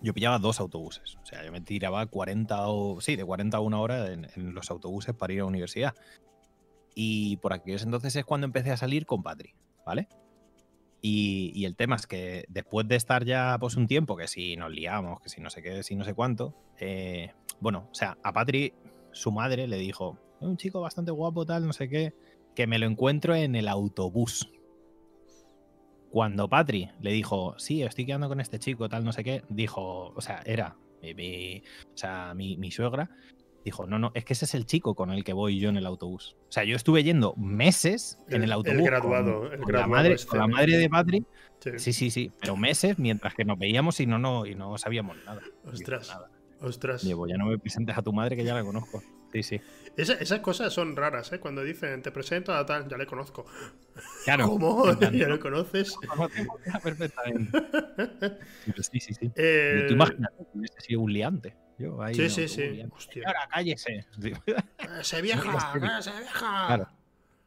Speaker 2: Yo pillaba dos autobuses. O sea, yo me tiraba 40 o. Sí, de 40 a una hora en, en los autobuses para ir a la universidad. Y por aquellos entonces es cuando empecé a salir con Patri, ¿vale? Y, el tema es que después de estar ya pues un tiempo, que si nos liamos, que si no sé qué, si no sé cuánto, eh, bueno, o sea, a Patri, su madre le dijo, "Es un chico bastante guapo, tal, no sé qué, que me lo encuentro en el autobús. Cuando Patri le dijo, sí, estoy quedando con este chico, tal, no sé qué, dijo, o sea, era o sea, mi, mi suegra, dijo, no, no, es que ese es el chico con el que voy yo en el autobús. O sea, yo estuve yendo meses en
Speaker 1: El-
Speaker 2: el
Speaker 1: el
Speaker 2: autobús.
Speaker 1: graduado,
Speaker 2: con,
Speaker 1: el
Speaker 2: con la
Speaker 1: graduado
Speaker 2: madre,
Speaker 1: este,
Speaker 2: con la
Speaker 1: ¿no?
Speaker 2: madre de Patri.
Speaker 1: sí.
Speaker 2: Sí, sí, sí, pero meses mientras que nos veíamos y no, no, y no sabíamos nada.
Speaker 1: Ostras.
Speaker 2: Nada.
Speaker 1: Ostras.
Speaker 2: Digo, ya no me presentes a tu madre que ya la conozco. Sí, sí.
Speaker 1: Esa- esas cosas son raras, ¿eh? Cuando dicen, te presento a tal, ya le conozco.
Speaker 2: Claro.
Speaker 1: ¿Cómo? ¿Ya
Speaker 2: no,
Speaker 1: lo conoces?
Speaker 2: ya perfectamente. Sí, sí, sí.
Speaker 1: Eh,
Speaker 2: Tú imagínate hubiese sido un liante. Yo ahí
Speaker 1: Sí,
Speaker 2: en
Speaker 1: sí, sí.
Speaker 2: Señora, cállese.
Speaker 1: ¡Ese vieja! ¡Ese vieja!
Speaker 2: Claro.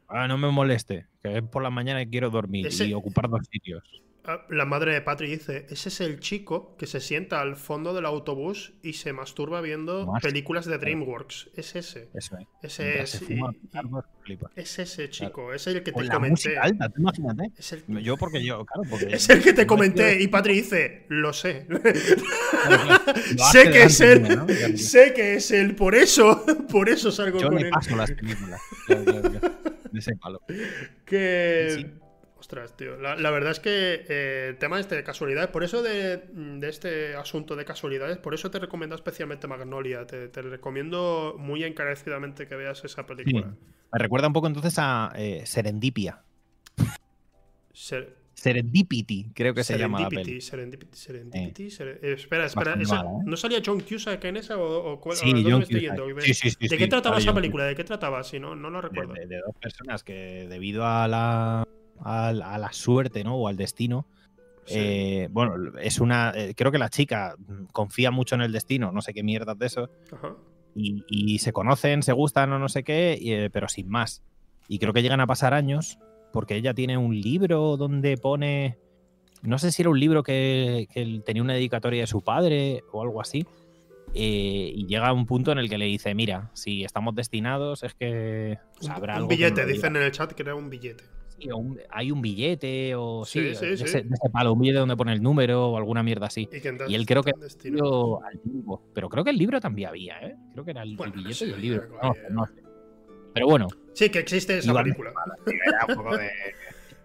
Speaker 2: Ah, no me moleste, que es por la mañana que quiero dormir
Speaker 1: Ese-
Speaker 2: y ocupar dos sitios.
Speaker 1: Ah, La madre de Patri dice: Ese es el chico que se sienta al fondo del autobús y se masturba viendo
Speaker 2: Más.
Speaker 1: películas de Dreamworks. Es ese.
Speaker 2: Eso es.
Speaker 1: Ese
Speaker 2: Mientras
Speaker 1: es.
Speaker 2: fuma
Speaker 1: y- ese chico. Es el que te
Speaker 2: la
Speaker 1: comenté.
Speaker 2: alta, tú imagínate.
Speaker 1: Es el,
Speaker 2: Yo porque yo, claro, porque...
Speaker 1: es el que te comenté. Y Patri dice: Lo sé.
Speaker 2: claro, claro, lo
Speaker 1: sé que es él.
Speaker 2: Claro.
Speaker 1: sé que es él. Por eso. Por eso salgo
Speaker 2: Yo
Speaker 1: con
Speaker 2: le
Speaker 1: él.
Speaker 2: paso las películas. Claro, claro, claro. De ese palo.
Speaker 1: Que.
Speaker 2: Sí.
Speaker 1: Ostras, tío. La, la verdad es que eh, el tema este de casualidades, por eso de, de este asunto de casualidades, por eso te recomiendo especialmente Magnolia. Te, te recomiendo muy encarecidamente que veas esa
Speaker 2: Sí.
Speaker 1: película.
Speaker 2: Me recuerda un poco entonces a eh, Serendipia.
Speaker 1: Ser-
Speaker 2: Serendipity, creo que se llama la
Speaker 1: Serendipity. Serendipity, Serendipity, Seren- eh, espera, espera. Esa-
Speaker 2: ¿eh?
Speaker 1: ¿No salía John Cusack en esa o, o cuál?
Speaker 2: Sí,
Speaker 1: ¿a dónde
Speaker 2: John
Speaker 1: me estoy yendo?
Speaker 2: Sí, sí, sí,
Speaker 1: ¿De qué trataba esa película? ¿De qué trataba? Si no, no lo
Speaker 2: de,
Speaker 1: recuerdo.
Speaker 2: de- de dos personas que debido a la, a, la- a la suerte ¿no? o al destino,
Speaker 1: Sí.
Speaker 2: eh, bueno, es una. eh, creo que la chica confía mucho en el destino, no sé qué mierdas de eso,
Speaker 1: Ajá.
Speaker 2: y, y se conocen, se gustan o no sé qué, y, eh, pero sin más. Y creo que llegan a pasar años porque ella tiene un libro donde pone. No sé si era un libro que, tenía una dedicatoria de su padre o algo así. y llega a un punto en el que le dice: Mira, si estamos destinados, es que. sea,
Speaker 1: Un, un
Speaker 2: algo
Speaker 1: billete, dicen
Speaker 2: diga".
Speaker 1: en el chat que era un billete.
Speaker 2: Sí, o un- hay un billete o
Speaker 1: Sí,
Speaker 2: sí,
Speaker 1: sí,
Speaker 2: de,
Speaker 1: sí.
Speaker 2: Ese, de ese palo, un billete donde pone el número o alguna mierda así.
Speaker 1: Y, que entonces
Speaker 2: Y él creo que. Libro al limbo. Pero creo que el libro también había, ¿eh? Creo que era el,
Speaker 1: Bueno,
Speaker 2: billete y el libro. No, no sé. Pero bueno,
Speaker 1: Sí, que existe esa película.
Speaker 2: era un poco de.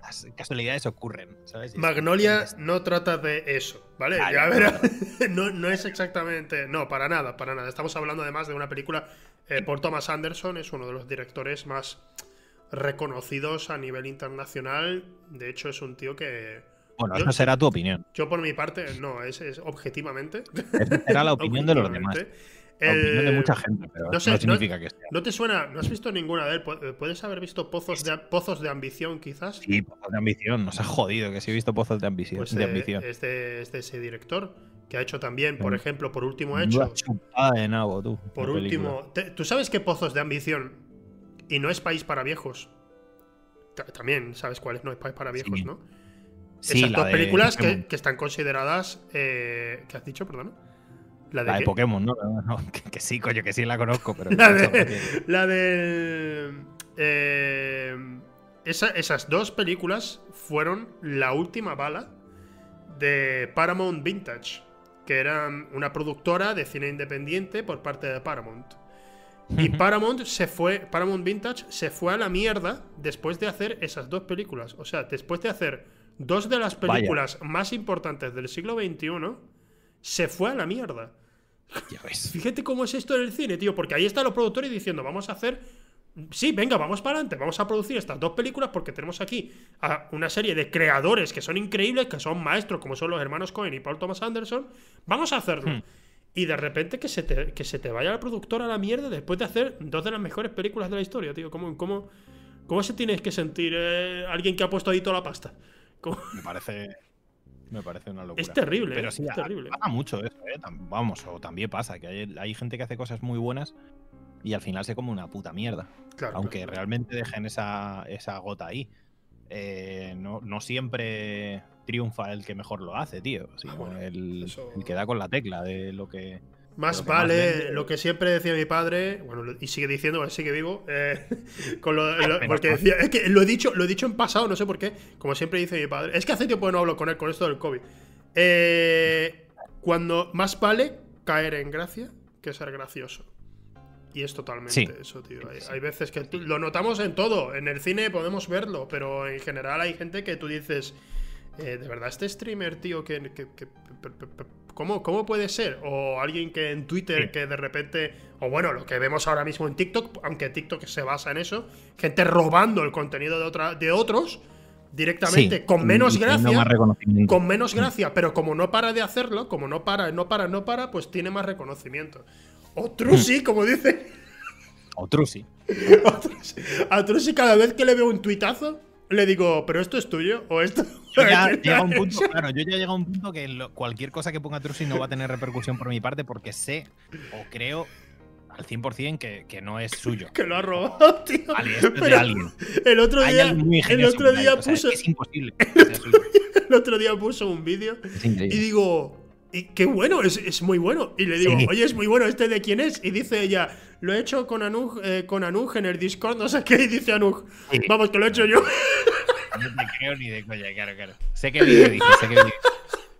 Speaker 2: Las casualidades ocurren, ¿sabes?
Speaker 1: Magnolia no trata de eso, ¿vale? Ya
Speaker 2: ya,
Speaker 1: verás. No, no es exactamente. No, para nada, para nada. Estamos hablando además de una película eh, por Thomas Anderson, es uno de los directores más reconocidos a nivel internacional. De hecho, es un tío que.
Speaker 2: Bueno,
Speaker 1: Yo-
Speaker 2: eso será tu opinión.
Speaker 1: Yo, por mi parte, no, es, es objetivamente.
Speaker 2: Esa será la opinión de los demás. La opinión de mucha gente, pero
Speaker 1: no sé, no-
Speaker 2: significa que sea.
Speaker 1: ¿No te suena? ¿No has visto ninguna de él? Pu- ¿Puedes haber visto Pozos de, pozos de Ambición, quizás?
Speaker 2: Sí, pozos de ambición. Nos ha jodido que sí he visto pozos de ambición.
Speaker 1: Pues
Speaker 2: de
Speaker 1: eh,
Speaker 2: ambición.
Speaker 1: es, de, es de ese director. que ha hecho también, por ejemplo, por último ha hecho.
Speaker 2: chupada de nabo, tú.
Speaker 1: Por último, te- ¿tú sabes qué Pozos de Ambición? Y no es país para viejos. Ta- También sabes cuál es No es país para viejos,
Speaker 2: Sí.
Speaker 1: ¿no?
Speaker 2: Sí,
Speaker 1: Esas dos
Speaker 2: de
Speaker 1: películas que, que están consideradas. eh, ¿Qué has dicho, perdona? La de,
Speaker 2: La de
Speaker 1: qué?
Speaker 2: Pokémon, ¿no? No, no, que, que sí, coño, que sí la conozco, pero.
Speaker 1: La de. La de. eh, esa- esas dos películas fueron la última bala de Paramount Vintage, que eran una productora de cine independiente por parte de Paramount. Y Paramount se fue, Paramount Vintage se fue a la mierda después de hacer esas dos películas. O sea, después de hacer dos de las
Speaker 2: Vaya.
Speaker 1: películas más importantes del siglo XXI, se fue a la mierda.
Speaker 2: Ya ves.
Speaker 1: Fíjate cómo es esto en el cine, tío, porque ahí están los productores diciendo, vamos a hacer... Sí, venga, vamos para adelante, vamos a producir estas dos películas porque tenemos aquí a una serie de creadores que son increíbles, que son maestros, como son los hermanos Cohen y Paul Thomas Anderson. Vamos a hacerlo.
Speaker 2: Hmm.
Speaker 1: Y de repente que se, te, que se te vaya la productora a la mierda después de hacer dos de las mejores películas de la historia, tío. ¿Cómo, cómo, cómo se tiene que sentir eh, alguien que ha puesto ahí toda la pasta? ¿Cómo?
Speaker 2: Me parece. Me parece una locura.
Speaker 1: Es terrible,
Speaker 2: Pero
Speaker 1: eh,
Speaker 2: sí,
Speaker 1: es terrible.
Speaker 2: pasa mucho eso, ¿eh? Vamos, o también pasa, que hay, hay gente que hace cosas muy buenas y al final se come una puta mierda.
Speaker 1: Claro,
Speaker 2: aunque
Speaker 1: claro.
Speaker 2: realmente dejen esa, esa gota ahí. Eh, no, no siempre triunfa el que mejor lo hace, tío. sino
Speaker 1: Ah, bueno,
Speaker 2: el,
Speaker 1: eso-
Speaker 2: el que da con la tecla de lo que.
Speaker 1: Más
Speaker 2: Lo que más
Speaker 1: vale lo que siempre decía mi padre, bueno, y sigue diciendo, sigue vivo, eh, con lo- lo- porque decía, es que lo he dicho, lo he dicho en pasado, no sé por qué, como siempre dice mi padre. Es que hace tiempo que no hablo con él con esto del COVID. Eh, cuando más vale caer en gracia que ser gracioso. Y es totalmente
Speaker 2: Sí.
Speaker 1: eso, tío. Hay, veces que lo notamos en todo. En el cine podemos verlo, pero en general hay gente que tú dices, eh, de verdad, este streamer, tío, que, ¿cómo, ¿cómo puede ser? O alguien que en Twitter
Speaker 2: Sí.
Speaker 1: que de repente, o bueno, lo que vemos ahora mismo en TikTok, aunque TikTok se basa en eso, gente robando el contenido de, otra, de otros directamente,
Speaker 2: Sí,
Speaker 1: con menos gracia.
Speaker 2: más reconocimiento.
Speaker 1: Con menos gracia, pero como no para de hacerlo, como no para, no para, no para, pues tiene más reconocimiento. O Trusi, como dice.
Speaker 2: O Trusi-
Speaker 1: A Trusi cada vez que le veo un tuitazo, le digo, ¿pero esto es tuyo? ¿O esto?
Speaker 2: Ya llega un punto, claro, yo ya llega a un punto que lo- cualquier cosa que ponga Trusi no va a tener repercusión por mi parte porque sé o creo al 100% que, que no es suyo.
Speaker 1: que lo ha robado, tío.
Speaker 2: Es de
Speaker 1: Pero
Speaker 2: alguien.
Speaker 1: El otro día, el otro día
Speaker 2: o sea,
Speaker 1: puso,
Speaker 2: es, que es imposible. que sea suyo.
Speaker 1: el otro día puso un vídeo
Speaker 2: Es
Speaker 1: y digo, y qué bueno, es, es muy bueno. Y le digo,
Speaker 2: Sí.
Speaker 1: oye, es muy bueno, ¿este de quién es? Y dice ella, lo he hecho con Anuj, eh, con Anuj en el Discord, no sé qué, y dice Anuj,
Speaker 2: Sí.
Speaker 1: vamos, que lo he hecho yo.
Speaker 2: No te creo ni de coña, claro, claro. Sé que vídeo dice, sé que vídeo.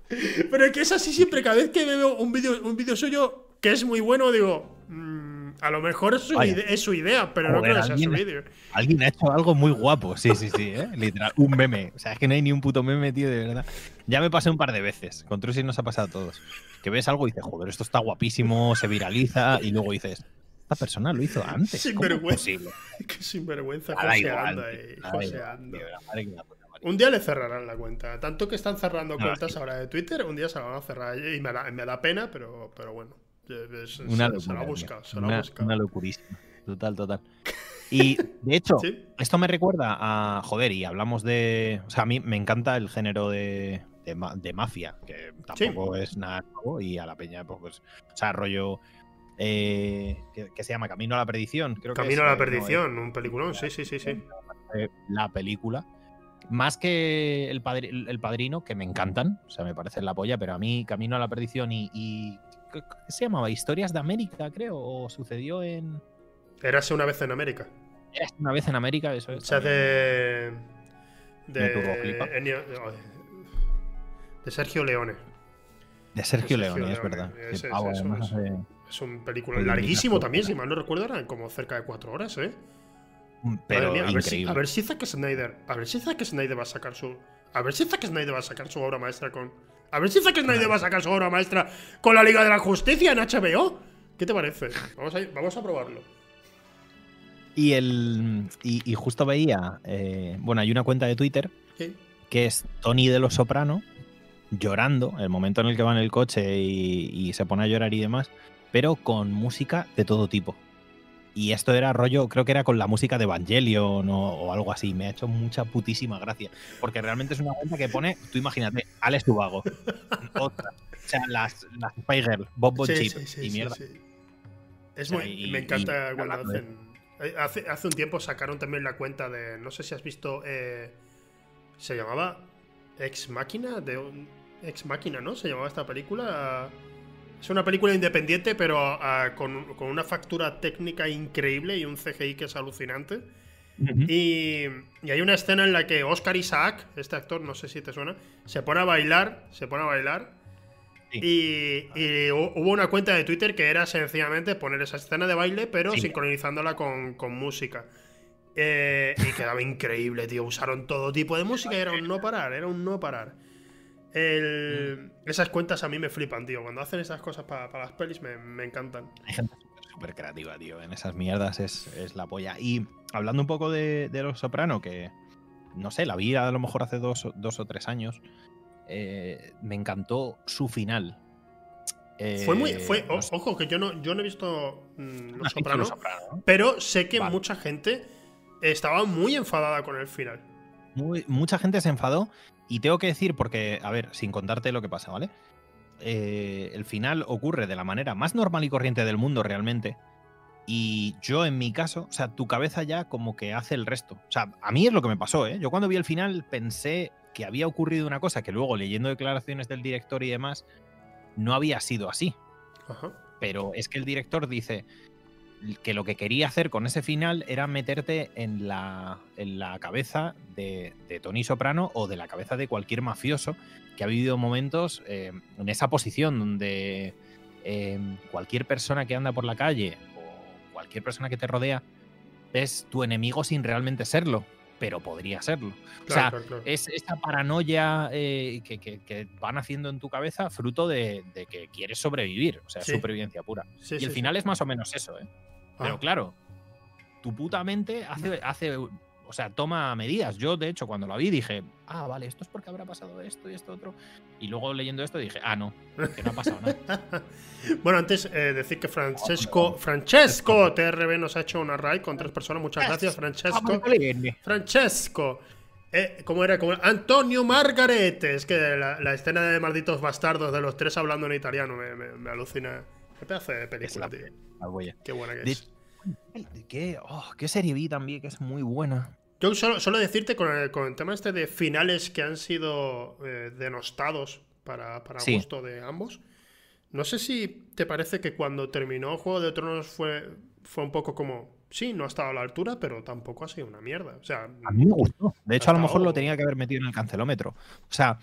Speaker 1: Pero es que es así siempre, cada vez que veo un vídeo un suyo que es muy bueno, digo, "Mm, a lo mejor es su, ide- es su idea, pero no creo que sea su vídeo.
Speaker 2: Alguien ha hecho algo muy guapo, sí, sí, sí, ¿eh? literal. Un meme. O sea, es que no hay ni un puto meme, tío, de verdad. Ya me pasé un par de veces. Con Trusi nos ha pasado a todos. Que ves algo y dices, joder, esto está guapísimo, se viraliza, y luego dices, esta persona lo hizo antes. ¿Cómo es
Speaker 1: Sinvergüenza.
Speaker 2: posible?
Speaker 1: Qué sinvergüenza, joseando ahí, joseando.
Speaker 2: que.
Speaker 1: Un día le cerrarán la cuenta. Tanto que están cerrando
Speaker 2: No,
Speaker 1: cuentas
Speaker 2: sí.
Speaker 1: ahora de Twitter, un día se la van a cerrar. Y me da, me da pena, pero, pero bueno.
Speaker 2: Una locura.
Speaker 1: se la buscado, se la
Speaker 2: Una,
Speaker 1: buscado.
Speaker 2: una locurísima. Total, total. Y de hecho,
Speaker 1: ¿Sí?
Speaker 2: esto me recuerda a. Joder, y hablamos de. O sea, a mí me encanta el género de, de, ma- de mafia, que tampoco es nada nuevo, y a la peña, pues. pues, o sea, rollo. Eh, que, que se llama Camino a la Perdición. Creo que
Speaker 1: Camino
Speaker 2: es,
Speaker 1: a la
Speaker 2: eh, no,
Speaker 1: perdición, un peliculón, sí, sí, sí, sí.
Speaker 2: eh, la película. Más que el, padri- el padrino, que me encantan, o sea, me parecen la polla, pero a mí Camino a la Perdición y. y ¿qué, se llamaba? Historias de América, creo, o sucedió en.
Speaker 1: Érase una vez en América.
Speaker 2: Una vez en América, eso es.
Speaker 1: O sea, de. De, de Sergio Leone.
Speaker 2: De Sergio,
Speaker 1: Sergio
Speaker 2: Leone, es verdad. además,
Speaker 1: es. un película larguísimo también, si mal no recuerdo, eran como cerca de cuatro horas, ¿eh?
Speaker 2: mm, Pero
Speaker 1: mía, a ver, si, a ver si Zack Snyder. A ver si Zack Snyder va a sacar su. A ver si Zack Snyder va a sacar su obra maestra con. A ver si Zack Snyder va a sacar su obra maestra con la Liga de la Justicia en HBO. ¿Qué te parece? Vamos a, vamos a probarlo.
Speaker 2: Y el. Y, y justo veía. eh, bueno, hay una cuenta de Twitter
Speaker 1: Sí.
Speaker 2: que es Tony de los Soprano llorando, el momento en el que va en el coche y, y se pone a llorar y demás, pero con música de todo tipo. Y esto era rollo, creo que era con la música de Evangelion o, o algo así. Me ha hecho mucha putísima gracia. Porque realmente es una cuenta que pone, tú imagínate, Alex Tubago. otra. O sea, las, las Spy Girl, Bob Bob
Speaker 1: Sí,
Speaker 2: Chip
Speaker 1: sí, sí,
Speaker 2: y mierda.
Speaker 1: Es
Speaker 2: O sea,
Speaker 1: muy,
Speaker 2: y-
Speaker 1: me encanta
Speaker 2: y-
Speaker 1: cuando hacen. eh, Hace, hace un tiempo sacaron también la cuenta de. No sé si has visto. eh, se llamaba Ex Máquina. De Ex Máquina, ¿no? Se llamaba esta película. Es una película independiente, pero ah, con, con una factura técnica increíble y un CGI que es alucinante. Y, y hay una escena en la que Oscar Isaac, este actor, no sé si te suena, se pone a bailar, se pone a bailar.
Speaker 2: Sí.
Speaker 1: Y, y hu- hubo una cuenta de Twitter que era sencillamente poner esa escena de baile, pero
Speaker 2: Sí.
Speaker 1: sincronizándola con, con música. Eh, y quedaba increíble, tío. Usaron todo tipo de música y era un no parar, era un no parar. El- esas cuentas a mí me flipan, tío. Cuando hacen esas cosas para las pelis me, me encantan.
Speaker 2: Hay gente súper, creativa, tío. En esas mierdas es, es la polla. Y hablando un poco de, de Los Soprano, que no sé, la vi a lo mejor hace dos, o- dos o tres años. eh, me encantó su final.
Speaker 1: Fue muy.
Speaker 2: Eh,
Speaker 1: Fue, o- ojo, que yo no, yo no he visto mm,
Speaker 2: ¿has
Speaker 1: Los Soprano. Pero sé que
Speaker 2: Vale.
Speaker 1: mucha gente estaba muy enfadada con el final.
Speaker 2: Muy- mucha gente se enfadó y tengo que decir, porque, a ver, sin contarte lo que pasa, ¿vale? Eh, el final ocurre de la manera más normal y corriente del mundo realmente. Y yo en mi caso, o sea, tu cabeza ya como que hace el resto. O sea, a mí es lo que me pasó, ¿eh? Yo cuando vi el final pensé que había ocurrido una cosa que luego leyendo declaraciones del director y demás, no había sido así
Speaker 1: Ajá.
Speaker 2: pero es que el director dice que lo que quería hacer con ese final era meterte en la, en la cabeza de, de Tony Soprano o de la cabeza de cualquier mafioso que ha vivido momentos eh, en esa posición donde eh, cualquier persona que anda por la calle o cualquier persona que te rodea es tu enemigo sin realmente serlo, pero podría serlo. o sea,
Speaker 1: Claro, claro, claro.
Speaker 2: es esta paranoia eh, que, que- que van haciendo en tu cabeza fruto de, de que quieres sobrevivir, o sea,
Speaker 1: Sí.
Speaker 2: supervivencia pura.
Speaker 1: Sí,
Speaker 2: y el
Speaker 1: sí.
Speaker 2: final es más o menos eso, ¿eh? Pero
Speaker 1: Ah,
Speaker 2: claro, tu puta mente hace, hace, o sea, toma medidas. Yo, de hecho, cuando lo vi dije, ah, vale, esto es porque habrá pasado esto y esto otro. Y luego leyendo esto dije, ah, no, que no ha pasado nada.
Speaker 1: bueno, antes eh, decir que Francesco, Francesco TRB nos ha hecho una raid con tres personas. Muchas gracias, Francesco. Francesco. Eh, ¿Cómo era? ¿Cómo era? Antonio Margarete. Es que la, la escena de malditos bastardos de los tres hablando en italiano me, me- me alucina. Qué pedazo de película,
Speaker 2: Es la-
Speaker 1: tío.
Speaker 2: La huella.
Speaker 1: Qué buena que
Speaker 2: De-
Speaker 1: es.
Speaker 2: ¿Qué, oh, qué serie vi también que es muy buena?
Speaker 1: Yo solo, solo decirte con el, con el tema este de finales que han sido eh, denostados para, para
Speaker 2: Sí.
Speaker 1: gusto de ambos. No sé si te parece que cuando terminó Juego de Tronos fue, fue un poco como. Sí, no ha estado a la altura, pero tampoco ha sido una mierda. O sea,
Speaker 2: A mí me gustó. De hecho, a lo mejor lo tenía que haber metido en el cancelómetro. O sea,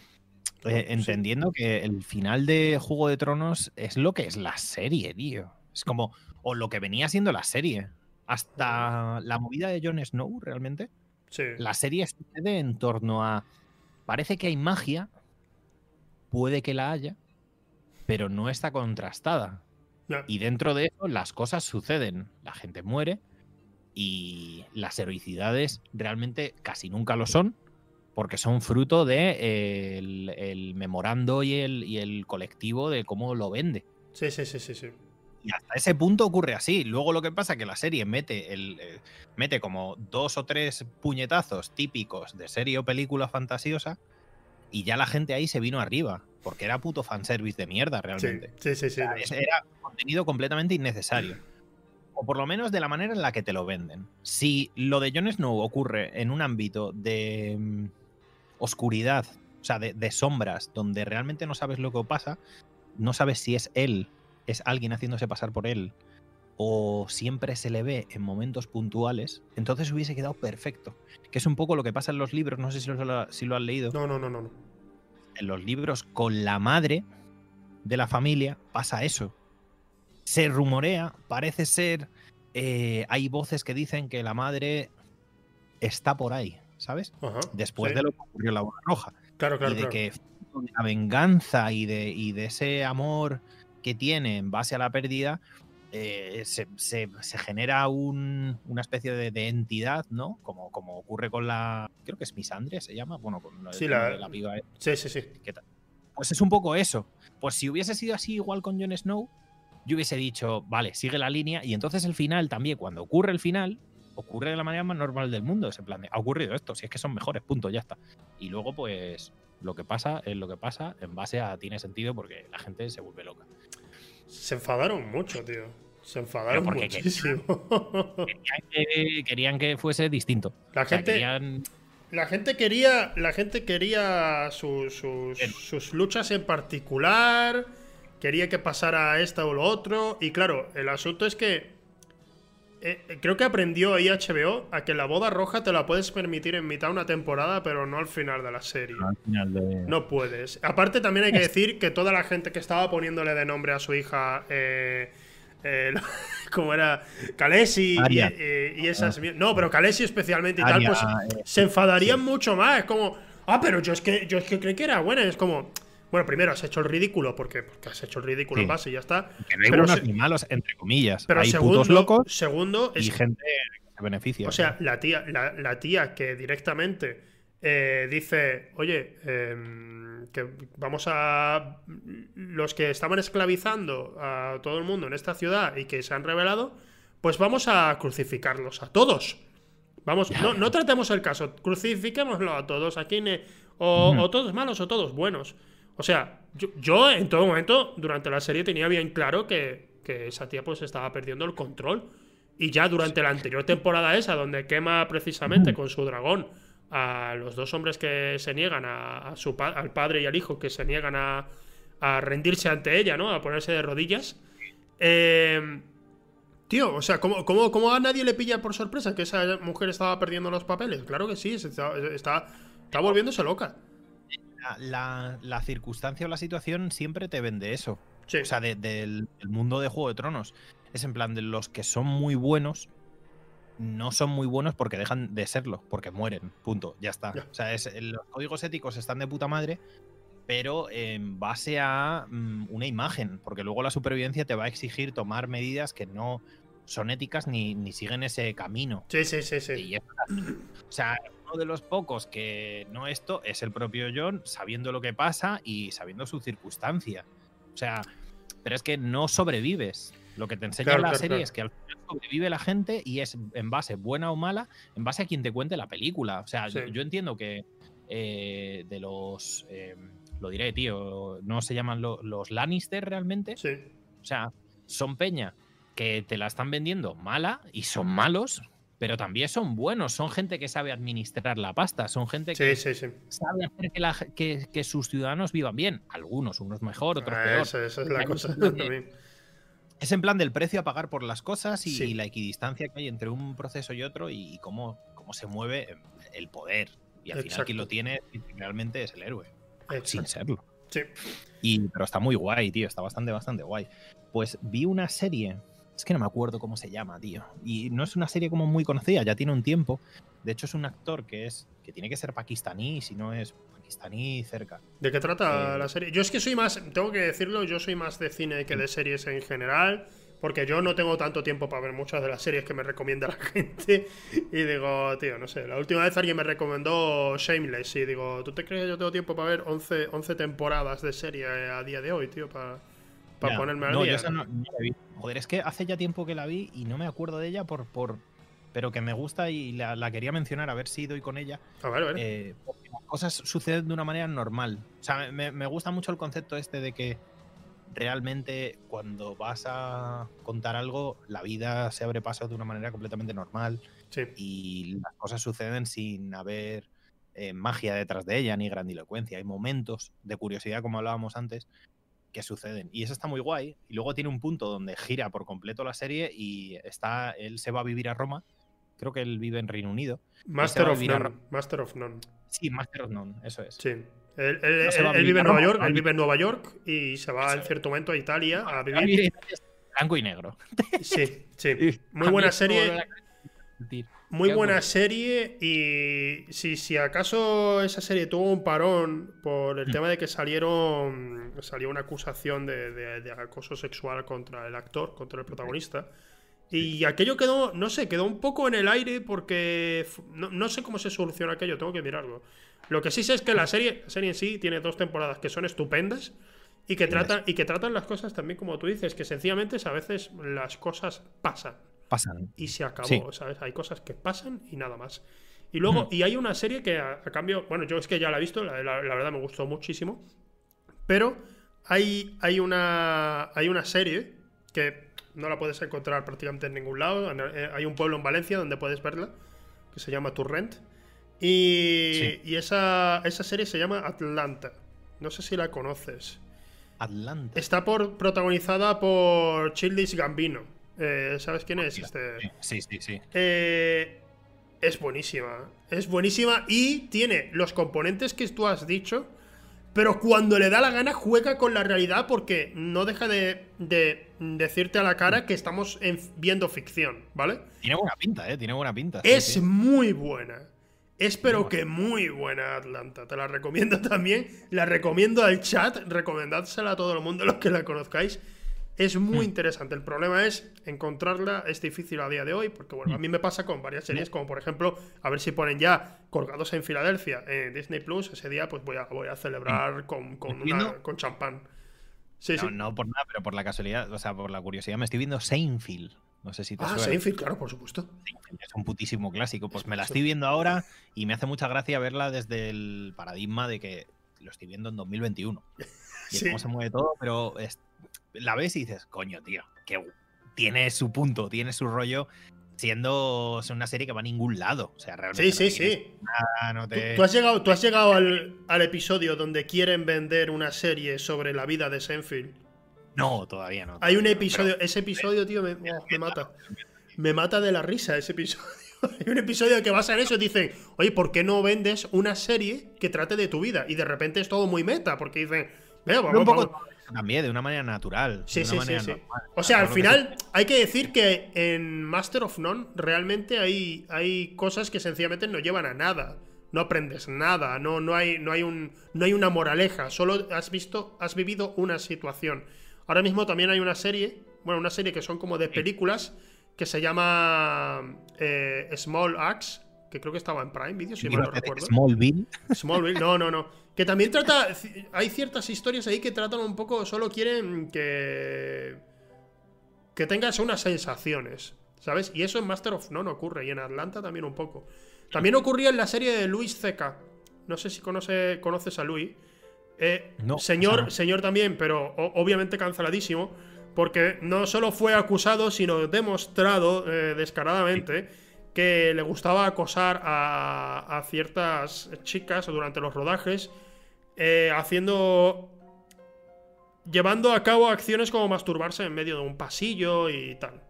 Speaker 2: eh,
Speaker 1: Sí.
Speaker 2: entendiendo que el final de Juego de Tronos es lo que es la serie, tío. Es como, o lo que venía siendo la serie. Hasta la movida de Jon Snow, realmente.
Speaker 1: sí.
Speaker 2: La serie sucede en torno a. Parece que hay magia. Puede que la haya. Pero no está contrastada.
Speaker 1: No.
Speaker 2: Y dentro de eso, las cosas suceden. La gente muere. Y las heroicidades realmente casi nunca lo son. Porque son fruto de eh, el, el memorando y el, y el colectivo de cómo lo vende.
Speaker 1: Sí, sí, sí, sí, sí.
Speaker 2: Y hasta ese punto ocurre así. Luego lo que pasa es que la serie mete, el, eh, mete como dos o tres puñetazos típicos de serie o película fantasiosa y ya la gente ahí se vino arriba. Porque era puto fanservice de mierda realmente.
Speaker 1: sí, sí. sí,
Speaker 2: O sea,
Speaker 1: no,
Speaker 2: es-
Speaker 1: sí.
Speaker 2: Era contenido completamente innecesario. O por lo menos de la manera en la que te lo venden. Si lo de Jon Snow ocurre en un ámbito de mm, oscuridad, o sea, de, de sombras, donde realmente no sabes lo que pasa, no sabes si es él, es alguien haciéndose pasar por él, o siempre se le ve en momentos puntuales, entonces hubiese quedado perfecto. Que es un poco lo que pasa en los libros, no sé si lo, si lo han leído
Speaker 1: No, no, no, no. no.
Speaker 2: en los libros con la madre de la familia pasa eso. Se rumorea, parece ser, eh, hay voces que dicen que la madre está por ahí, ¿sabes?
Speaker 1: Ajá,
Speaker 2: Después
Speaker 1: sí.
Speaker 2: de lo que ocurrió en la boda roja.
Speaker 1: Claro, claro,
Speaker 2: y de
Speaker 1: claro.
Speaker 2: que la venganza y de, y de ese amor que tiene en base a la pérdida, eh, se, se- se genera un- una especie de, de entidad, ¿no? Como, como ocurre con la. Creo que es Misandre, se llama. Bueno, con la,
Speaker 1: Sí, la-
Speaker 2: la piba
Speaker 1: Sí, sí, sí.
Speaker 2: ¿Qué tal? Pues es un poco eso. Pues si hubiese sido así igual con Jon Snow, yo hubiese dicho, vale, sigue la línea. Y entonces el final también, cuando ocurre el final, ocurre de la manera más normal del mundo. ese plan de, ha ocurrido esto, si es que son mejores, punto, ya está. Y luego, pues, lo que pasa es lo que pasa en base a tiene sentido porque la gente se vuelve loca.
Speaker 1: Se enfadaron mucho, tío. Se enfadaron muchísimo.
Speaker 2: Querían que, fuese distinto.
Speaker 1: La gente. La gente quería. La gente quería sus, sus luchas en particular. Quería que pasara esta o lo otro. Y claro, el asunto es que eh, eh, creo que aprendió ahí HBO a que la boda roja te la puedes permitir en mitad de una temporada, pero no al final de la serie. No puedes. Aparte, también hay que decir que toda la gente que estaba poniéndole de nombre a su hija. Eh, como era Kalesi y, esas. Ah. No, pero Kalesi especialmente y tal, pues se enfadarían mucho más. Es como, ah, pero yo es que yo es que creí que era buena. Es como, bueno, primero has hecho el ridículo porque, porque has hecho el ridículo en base y ya está.
Speaker 2: Que no hay buenos ni malos, entre comillas. Pero hay segundo, putos locos
Speaker 1: segundo
Speaker 2: y gente que se beneficia.
Speaker 1: O sea, la tía, la, tía que directamente eh, dice, oye, em, que vamos a. Los que estaban esclavizando a todo el mundo en esta ciudad y que se han revelado, pues vamos a crucificarlos a todos. Vamos, no, no tratemos el caso, crucifiquémoslo a todos. Aquí o, o todos malos o todos buenos. O sea, yo, en todo momento, durante la serie, tenía bien claro que, esa tía pues estaba perdiendo el control. Y ya durante la anterior temporada esa, donde quema precisamente con su dragón a los dos hombres que se niegan, a, su al padre y al hijo, que se niegan a, rendirse ante ella, ¿no? A ponerse de rodillas. Em, tío, o sea, ¿cómo, cómo, a nadie le pilla por sorpresa que esa mujer estaba perdiendo los papeles? Claro que sí, está, está, está volviéndose loca
Speaker 2: la, circunstancia o la situación siempre te vende eso. O sea, del mundo de Juego de Tronos. Es en plan de los que son muy buenos, no son muy buenos porque dejan de serlo, porque mueren. Punto. Ya está. O sea, los códigos éticos están de puta madre, pero en base a mm, una imagen, porque luego la supervivencia te va a exigir tomar medidas que no son éticas ni, ni siguen ese camino.
Speaker 1: Sí, sí, sí, sí.
Speaker 2: o sea, de los pocos que no esto es el propio John sabiendo lo que pasa y sabiendo su circunstancia. O sea, pero es que no sobrevives. Lo que te enseña la serie es que al final sobrevive la gente y es en base buena o mala, en base a quien te cuente la película. O sea, yo, entiendo que eh, de los. Eh, lo diré, tío. No se llaman los Lannister realmente.
Speaker 1: Sí.
Speaker 2: O sea, son peña que te la están vendiendo mala y son malos, pero también son buenos, son gente que sabe administrar la pasta, son gente que sabe hacer que, sus ciudadanos vivan bien. Algunos, unos mejor, otros ah, peor.
Speaker 1: Esa, es la cosa
Speaker 2: Es en plan del precio a pagar por las cosas y, la equidistancia que hay entre un proceso y otro y cómo, cómo se mueve el poder. Y al final quien lo tiene realmente es el héroe. Sin serlo.
Speaker 1: Sí.
Speaker 2: Y, pero está muy guay, tío. Está bastante, bastante guay. Pues vi una serie es que no me acuerdo cómo se llama, tío. Y no es una serie como muy conocida, ya tiene un tiempo. De hecho, es un actor que es que tiene que ser pakistaní, si no es pakistaní cerca.
Speaker 1: ¿De qué trata eh, la serie? Yo es que soy más, tengo que decirlo, yo soy más de cine que de series en general. Porque yo no tengo tanto tiempo para ver muchas de las series que me recomienda la gente. Y digo, tío, no sé. La última vez alguien me recomendó Shameless. Y digo, ¿tú te crees que yo tengo tiempo para ver 11, 11 temporadas de serie a día de hoy, tío? Para para ponerme al
Speaker 2: no,
Speaker 1: día.
Speaker 2: Yo no, la vi. Joder, es que hace ya tiempo que la vi y no me acuerdo de ella por. por pero que me gusta y la, quería mencionar, a ver si doy con ella.
Speaker 1: A ver, a ver.
Speaker 2: Eh, las cosas suceden de una manera normal. O sea, me, me gusta mucho el concepto este de que realmente cuando vas a contar algo, la vida se abre paso de una manera completamente normal.
Speaker 1: Sí.
Speaker 2: Y las cosas suceden sin haber eh, magia detrás de ella ni grandilocuencia. Hay momentos de curiosidad, como hablábamos antes, que suceden. Y eso está muy guay. Y luego tiene un punto donde gira por completo la serie y está, él se va a vivir a Roma. Creo que él vive en Reino Unido.
Speaker 1: Master of None. Master of None.
Speaker 2: Sí, Master of None, eso es.
Speaker 1: Sí. Él, vive en Nueva York, él vive en Nueva York y se va en cierto momento a Italia a vivir.
Speaker 2: Blanco y negro.
Speaker 1: Sí, sí. Muy buena serie. Muy buena serie y si, si acaso esa serie tuvo un parón por el mm. tema de que salieron salió una acusación de, acoso sexual contra el actor, contra el protagonista. Y aquello quedó, no sé, quedó un poco en el aire porque no, sé cómo se soluciona aquello, tengo que mirarlo. Lo que sí sé es que la serie, la serie en sí tiene dos temporadas que son estupendas Y que, tratan, y que tratan las cosas también como tú dices, que sencillamente a veces las cosas pasan.
Speaker 2: Pasan.
Speaker 1: Y se acabó, ¿sabes? Hay cosas que pasan y nada más. Y luego, y hay una serie que a, cambio, bueno, yo es que ya la he visto, la, verdad me gustó muchísimo, pero hay, hay, una, hay una serie que no la puedes encontrar prácticamente en ningún lado, eh, hay un pueblo en Valencia donde puedes verla, que se llama Turrent, y, y esa, esa serie se llama Atlanta, no sé si la conoces.
Speaker 2: Atlanta.
Speaker 1: Está por, protagonizada por Childish Gambino. Eh, ¿Sabes quién es? Este?
Speaker 2: Sí, sí, sí.
Speaker 1: Eh, es buenísima. Es buenísima y tiene los componentes que tú has dicho, pero cuando le da la gana juega con la realidad porque no deja de, decirte a la cara que estamos viendo ficción, ¿vale?
Speaker 2: Tiene buena pinta, ¿eh? Tiene buena pinta.
Speaker 1: es muy buena. Espero que muy buena Atlanta. Te la recomiendo también. La recomiendo al chat. Recomendádsela a todo el mundo, los que la conozcáis. Es muy hmm. interesante. El problema es encontrarla, es difícil a día de hoy, porque bueno, a hmm. mí me pasa con varias series, como por ejemplo, a ver si ponen ya colgados en Filadelfia en Disney Plus, ese día pues voy a, voy a celebrar hmm. con, con, champán.
Speaker 2: Sí, no, sí. no por nada, pero por la casualidad, o sea, por la curiosidad, me estoy viendo Seinfeld. No sé si te
Speaker 1: ah, Seinfeld, claro, por supuesto.
Speaker 2: Es un putísimo clásico. Pues me la estoy viendo ahora y me hace mucha gracia verla desde el paradigma de que lo estoy viendo en 2021. Y cómo se mueve todo, pero la ves y dices, coño, tío, que tiene su punto, tiene su rollo, siendo una serie que va a ningún lado. O sea, realmente.
Speaker 1: Sí, sí, sí. ¿Tú, has llegado, tú has llegado al, episodio donde quieren vender una serie sobre la vida de Seinfeld.
Speaker 2: No, todavía no.
Speaker 1: Hay un episodio, ese episodio, tío, me, mata. Me mata de la risa ese episodio. Hay un episodio que basa en eso. Dicen, oye, ¿por qué no vendes una serie que trate de tu vida? Y de repente es todo muy meta, porque dicen, un poco
Speaker 2: también de una manera natural.
Speaker 1: Sí, sí, sí, O sea, al final hay que decir que en Master of None realmente hay, hay cosas que sencillamente no llevan a nada. No aprendes nada, no, no, hay, no, hay un, no hay una moraleja, solo has visto, has vivido una situación. Ahora mismo también hay una serie, bueno, una serie que son como de películas, que se llama eh, Small Axe, que creo que estaba en Prime Video, si mal no recuerdo.
Speaker 2: Smallville.
Speaker 1: Smallville, no, no, no. Que también trata. Hay ciertas historias ahí que tratan un poco. Solo quieren que. Que tengas unas sensaciones. ¿Sabes? Y eso en Master of None ocurre. Y en Atlanta también un poco. También ocurría en la serie de Luis C.K. No sé si conoce, conoces a Luis. Eh, no, señor, señor también, pero obviamente canceladísimo. Porque no solo fue acusado, sino demostrado eh, descaradamente que le gustaba acosar a, a ciertas chicas durante los rodajes eh, haciendo. llevando a cabo acciones como masturbarse en medio de un pasillo y tal.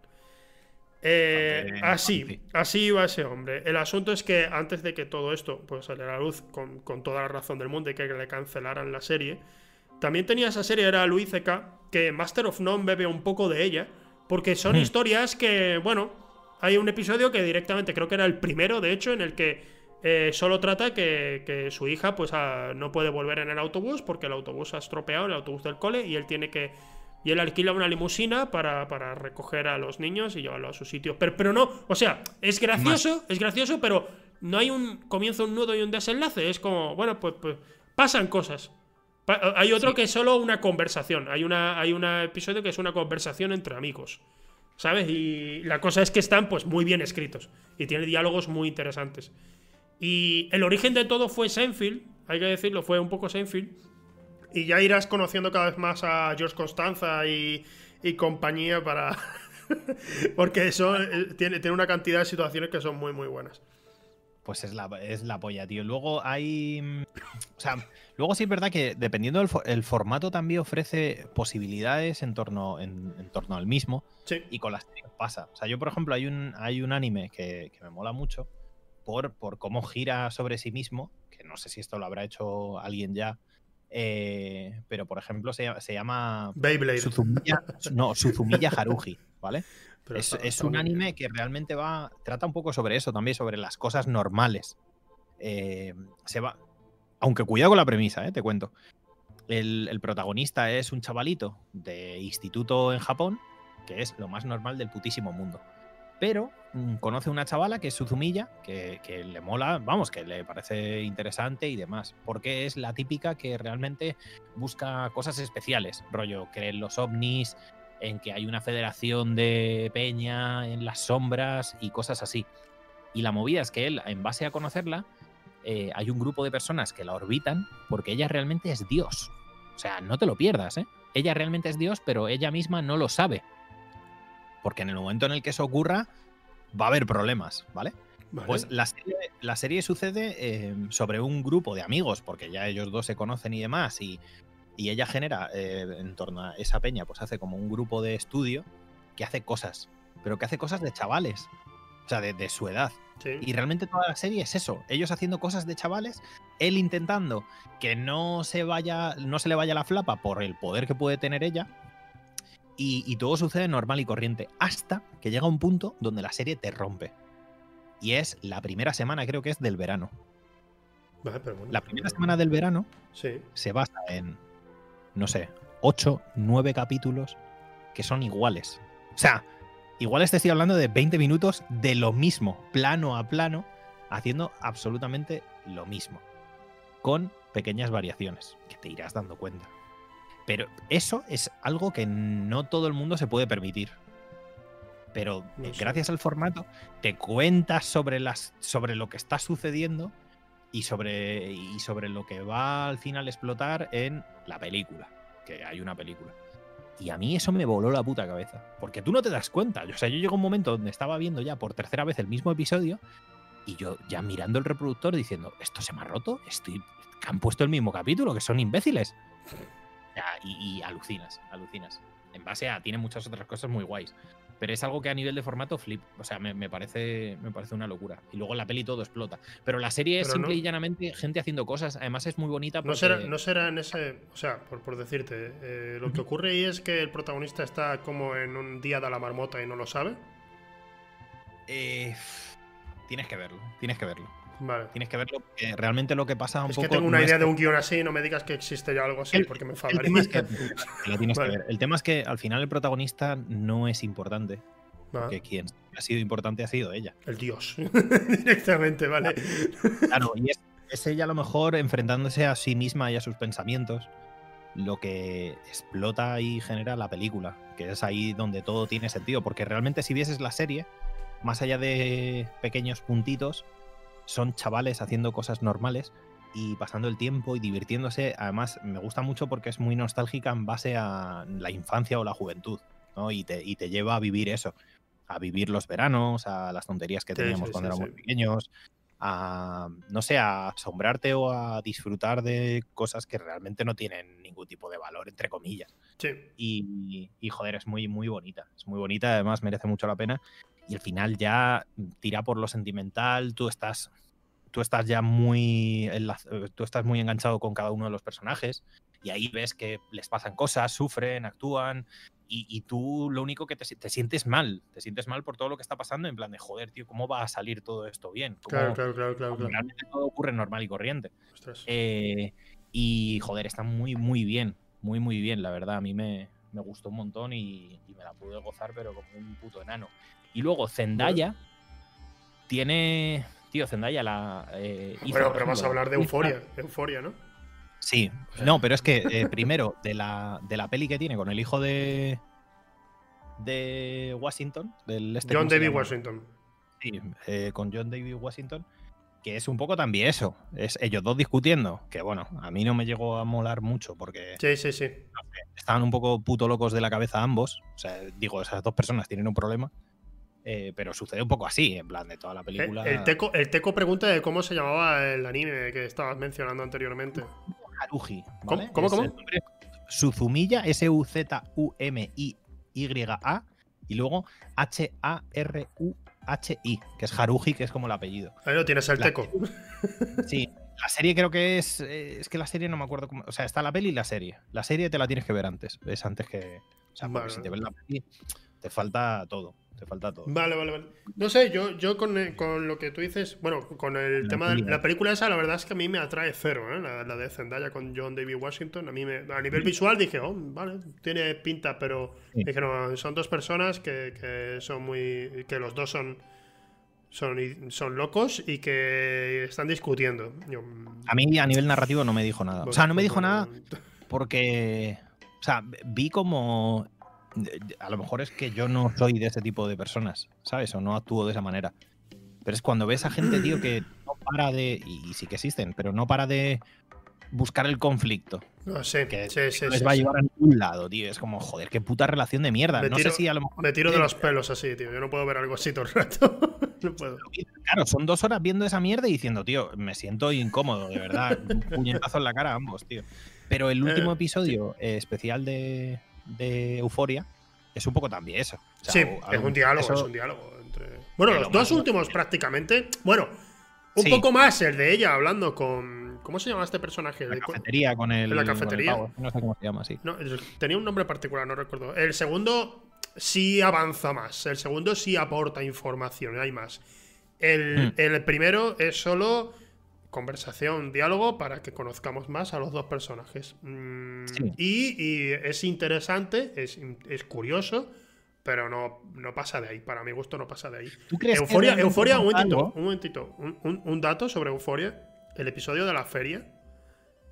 Speaker 1: Eh, así, así iba ese hombre. El asunto es que antes de que todo esto pues, saliera a la luz con, toda la razón del mundo y que le cancelaran la serie, también tenía esa serie, era Luis C.K., que Master of None bebe un poco de ella, porque son hmm. historias que, bueno, hay un episodio que directamente, creo que era el primero, de hecho, en el que eh, solo trata que, su hija pues no puede volver en el autobús porque el autobús ha estropeado, el autobús del cole, y él tiene que... Y él alquila una limusina para, recoger a los niños y llevarlo a su sitio. Pero, pero no, o sea, es gracioso, es gracioso, pero no hay un comienzo, un nudo y un desenlace. Es como, bueno, pues, pues pasan cosas. hay otro que es solo una conversación. Hay, una, hay un episodio que es una conversación entre amigos. ¿Sabes? Y la cosa es que están pues muy bien escritos. Y tiene diálogos muy interesantes. Y el origen de todo fue Seinfeld, hay que decirlo, fue un poco Seinfeld. Y ya irás conociendo cada vez más a George Constanza y, compañía para. Porque eso eh, tiene, tiene una cantidad de situaciones que son muy, muy buenas.
Speaker 2: Pues es la, es la polla, tío. Luego hay. Mm, o sea, luego sí es verdad que dependiendo del el formato también ofrece posibilidades en torno, en, torno al mismo.
Speaker 1: Sí.
Speaker 2: Y con las que pasa. O sea, yo, por ejemplo, hay un, hay un anime que, que me mola mucho por, cómo gira sobre sí mismo, que no sé si esto lo habrá hecho alguien ya, eh, pero por ejemplo se, llama
Speaker 1: Beyblade.
Speaker 2: Suzumiya, no, Suzumiya Haruji, ¿vale? es, un anime que realmente va, trata un poco sobre eso también, sobre las cosas normales. Eh, se va, aunque cuidado con la premisa, eh, te cuento. El, el, protagonista es un chavalito de instituto en Japón, que es lo más normal del putísimo mundo. Pero mm, conoce una chavala que es Suzumilla, que, que le mola, vamos, que le parece interesante y demás, porque es la típica que realmente busca cosas especiales, rollo, creen los ovnis, en que hay una federación de peña en las sombras y cosas así. Y la movida es que él, en base a conocerla, eh, hay un grupo de personas que la orbitan porque ella realmente es Dios. O sea, no te lo pierdas, ¿eh? Ella realmente es Dios, pero ella misma no lo sabe. Porque en el momento en el que eso ocurra, va a haber problemas, ¿vale?
Speaker 1: Vale.
Speaker 2: Pues la serie, la serie sucede eh, sobre un grupo de amigos, porque ya ellos dos se conocen y demás, y, y ella genera eh, en torno a esa peña, pues hace como un grupo de estudio que hace cosas, pero que hace cosas de chavales, o sea, de, de su edad.
Speaker 1: Sí.
Speaker 2: Y realmente toda la serie es eso, ellos haciendo cosas de chavales, él intentando que no se vaya, no se le vaya la flapa por el poder que puede tener ella. Y, y todo sucede normal y corriente, hasta que llega un punto donde la serie te rompe. Y es la primera semana, creo que es del verano.
Speaker 1: Vale, pero bueno,
Speaker 2: La primera semana del verano
Speaker 1: Sí.
Speaker 2: se basa en, no sé, 8, 9 capítulos que son iguales. O sea, iguales te estoy hablando de 20 minutos de lo mismo, plano a plano, haciendo absolutamente lo mismo. Con pequeñas variaciones, que te irás dando cuenta. Pero eso es algo que no todo el mundo se puede permitir. Pero
Speaker 1: No
Speaker 2: eh,
Speaker 1: sé.
Speaker 2: gracias al formato, te cuentas sobre, las, sobre lo que está sucediendo y sobre, y sobre lo que va al final explotar en la película. Que hay una película. Y a mí eso me voló la puta cabeza. Porque tú no te das cuenta. O sea, yo llego a un momento donde estaba viendo ya por tercera vez el mismo episodio y yo ya mirando el reproductor diciendo, ¿esto se me ha roto? Estoy... que han puesto el mismo capítulo, que son imbéciles. Y, y alucinas, alucinas. En base a, tiene muchas otras cosas muy guays. Pero es algo que a nivel de formato flip. O sea, me, me parece, me parece una locura. Y luego en la peli todo explota. Pero la serie es simple
Speaker 1: no-
Speaker 2: y llanamente gente haciendo cosas. Además es muy bonita porque...
Speaker 1: No será, no será en ese. O sea, por, por decirte, eh, lo que ocurre ahí es que el protagonista está como en un día de la marmota y no lo sabe.
Speaker 2: Eh, tienes que verlo, tienes que verlo.
Speaker 1: Vale.
Speaker 2: Tienes que verlo. porque realmente lo que pasa un
Speaker 1: Es
Speaker 2: poco...
Speaker 1: que tengo una
Speaker 2: no es
Speaker 1: idea de un guion así, no me digas que existe ya algo así,
Speaker 2: El-
Speaker 1: porque me
Speaker 2: El tema, es que, lo
Speaker 1: Vale.
Speaker 2: ver. el tema es que al final el protagonista no es importante.
Speaker 1: Ah,
Speaker 2: Que quien ha sido importante ha sido ella.
Speaker 1: el dios. Directamente, vale.
Speaker 2: Claro, y es, es ella a lo mejor enfrentándose a sí misma y a sus pensamientos lo que explota y genera la película, que es ahí donde todo tiene sentido, porque realmente si vieses la serie, más allá de pequeños puntitos, son chavales haciendo cosas normales y pasando el tiempo y divirtiéndose. Además, me gusta mucho porque es muy nostálgica en base a la infancia o la juventud, ¿no? Y te, y te lleva a vivir eso, a vivir los veranos, a las tonterías que teníamos
Speaker 1: sí,
Speaker 2: cuando
Speaker 1: sí,
Speaker 2: éramos pequeños, a, no sé, a asombrarte o a disfrutar de cosas que realmente no tienen ningún tipo de valor, entre comillas.
Speaker 1: Sí.
Speaker 2: Y, y, joder, es muy, muy bonita. Es muy bonita, además merece mucho la pena. Y el final ya tira por lo sentimental, tú estás, tú estás ya muy, eh, tú estás muy enganchado con cada uno de los personajes y ahí ves que les pasan cosas, sufren, actúan y, y tú lo único que te, te sientes mal, te sientes mal por todo lo que está pasando en plan de, joder, tío, ¿cómo va a salir todo esto bien? ¿Cómo-
Speaker 1: Claro, claro, claro, claro.
Speaker 2: cómo
Speaker 1: claro.
Speaker 2: realmente todo ocurre normal y corriente. Eh, y joder, está muy, muy bien. Muy, muy bien, la verdad. A mí me, me gustó un montón y, y me la pude gozar, pero como un puto enano. Y luego Zendaya tiene. Tío, Zendaya la. eh, hizo,
Speaker 1: bueno, pero vas a hablar de euforia. Euforia, ¿no?
Speaker 2: Sí, no, pero es que eh, primero, de la, de la peli que tiene con el hijo de. de Washington, del este,
Speaker 1: John
Speaker 2: ¿cómo se
Speaker 1: David? Washington.
Speaker 2: Sí, eh, con John David Washington, que es un poco también eso. Es ellos dos discutiendo, que bueno, a mí no me llegó a molar mucho porque
Speaker 1: Sí, sí, sí.
Speaker 2: estaban un poco puto locos de la cabeza ambos. O sea, digo, esas dos personas tienen un problema. eh, pero sucede un poco así, en plan de toda la
Speaker 1: Eh,
Speaker 2: película.
Speaker 1: El teco, el teco pregunta de cómo se llamaba el anime que estabas mencionando anteriormente.
Speaker 2: Haruji.
Speaker 1: ¿Cómo?
Speaker 2: ¿vale?
Speaker 1: ¿Cómo, cómo?
Speaker 2: S-U-Z-U-M-I-Y-A, y luego H-A-R-U-H-I, que es Haruji, que es como el apellido.
Speaker 1: Ahí lo tienes el
Speaker 2: La-
Speaker 1: teco.
Speaker 2: Sí, la serie creo que es. eh, Es que la serie no me acuerdo cómo. O sea, está la peli y la serie. La serie te la tienes que ver antes. Es antes que. O sea, porque
Speaker 1: Vale.
Speaker 2: si te ves la peli, te falta todo. Te falta todo.
Speaker 1: Vale, vale, vale. No sé, yo, yo con, eh, con lo que tú dices, bueno, con el
Speaker 2: La
Speaker 1: tema de la película esa, la verdad es que a mí me atrae cero, ¿eh? La, la de Zendaya con John David Washington. A mí me, a nivel visual dije, oh, vale, tiene pinta, pero
Speaker 2: Sí.
Speaker 1: dije, no, son dos personas que, que son muy. que los dos son. Son, son locos y que están discutiendo. Yo, mm,
Speaker 2: A mí a nivel narrativo no me dijo nada. O sea, no me dijo nada porque. O sea, vi como. A lo mejor es que yo no soy de ese tipo de personas, ¿sabes? O no actúo de esa manera. Pero es cuando ves a gente, tío, que no para de. Y sí que existen, pero no para de buscar el conflicto.
Speaker 1: No sé,
Speaker 2: Que
Speaker 1: sí, sí,
Speaker 2: les
Speaker 1: sí,
Speaker 2: va a llevar a ningún lado, tío. Es como, joder, qué puta relación de mierda.
Speaker 1: Me
Speaker 2: no
Speaker 1: tiro-
Speaker 2: sé si a lo mejor.
Speaker 1: Me tiro de los pelos así, tío. Yo no puedo ver algo así todo el rato. no puedo.
Speaker 2: Claro, son dos horas viendo esa mierda y diciendo, tío, me siento incómodo, de verdad. Un puñetazo en la cara a ambos, tío. Pero el último
Speaker 1: Eh,
Speaker 2: episodio eh, especial de, de Euforia es un poco también eso. O sea,
Speaker 1: Sí, es un diálogo,
Speaker 2: eso-
Speaker 1: es un diálogo entre. Bueno, los
Speaker 2: lo
Speaker 1: dos últimos prácticamente. Bueno, un
Speaker 2: Sí.
Speaker 1: poco más el de ella hablando con. ¿Cómo se llama este personaje?
Speaker 2: La cafetería con el.
Speaker 1: en la
Speaker 2: con el
Speaker 1: cafetería.
Speaker 2: no sé cómo se llama, sí.
Speaker 1: No, tenía un nombre particular, no recuerdo. El segundo sí avanza más. El segundo sí aporta información, hay más. El,
Speaker 2: Hmm.
Speaker 1: el primero es solo conversación, diálogo para que conozcamos más a los dos personajes. Mm,
Speaker 2: Sí.
Speaker 1: y, y es interesante, es, es curioso, pero no, no pasa de ahí. Para mi gusto no pasa de ahí.
Speaker 2: ¿Tú crees que
Speaker 1: Euforia,
Speaker 2: realmente
Speaker 1: Euforia, un momentito, un momentito. Un, un- un dato sobre Euforia. El episodio de la feria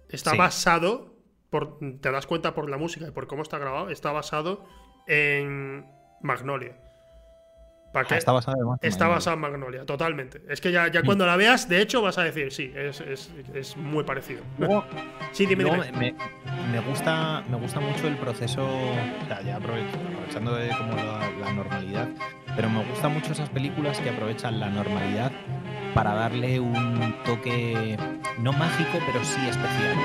Speaker 1: está
Speaker 2: Sí.
Speaker 1: basado, por, te das cuenta por la música y por cómo está grabado, está basado en Magnolia. ¿Para qué?
Speaker 2: Ah, está basado en Batman,
Speaker 1: Está
Speaker 2: ¿no?
Speaker 1: basado en Magnolia, totalmente. Es que ya,
Speaker 2: Mm.
Speaker 1: ya cuando la veas, de hecho, vas a decir, sí, es, es- es muy parecido.
Speaker 2: Luego,
Speaker 1: Sí, dime,
Speaker 2: luego
Speaker 1: dime.
Speaker 2: me, me gusta, me gusta mucho el proceso, o sea, ya aprove- aprovechando de como la, la normalidad, pero me gustan mucho esas películas que aprovechan la normalidad para darle un toque no mágico, pero sí especial.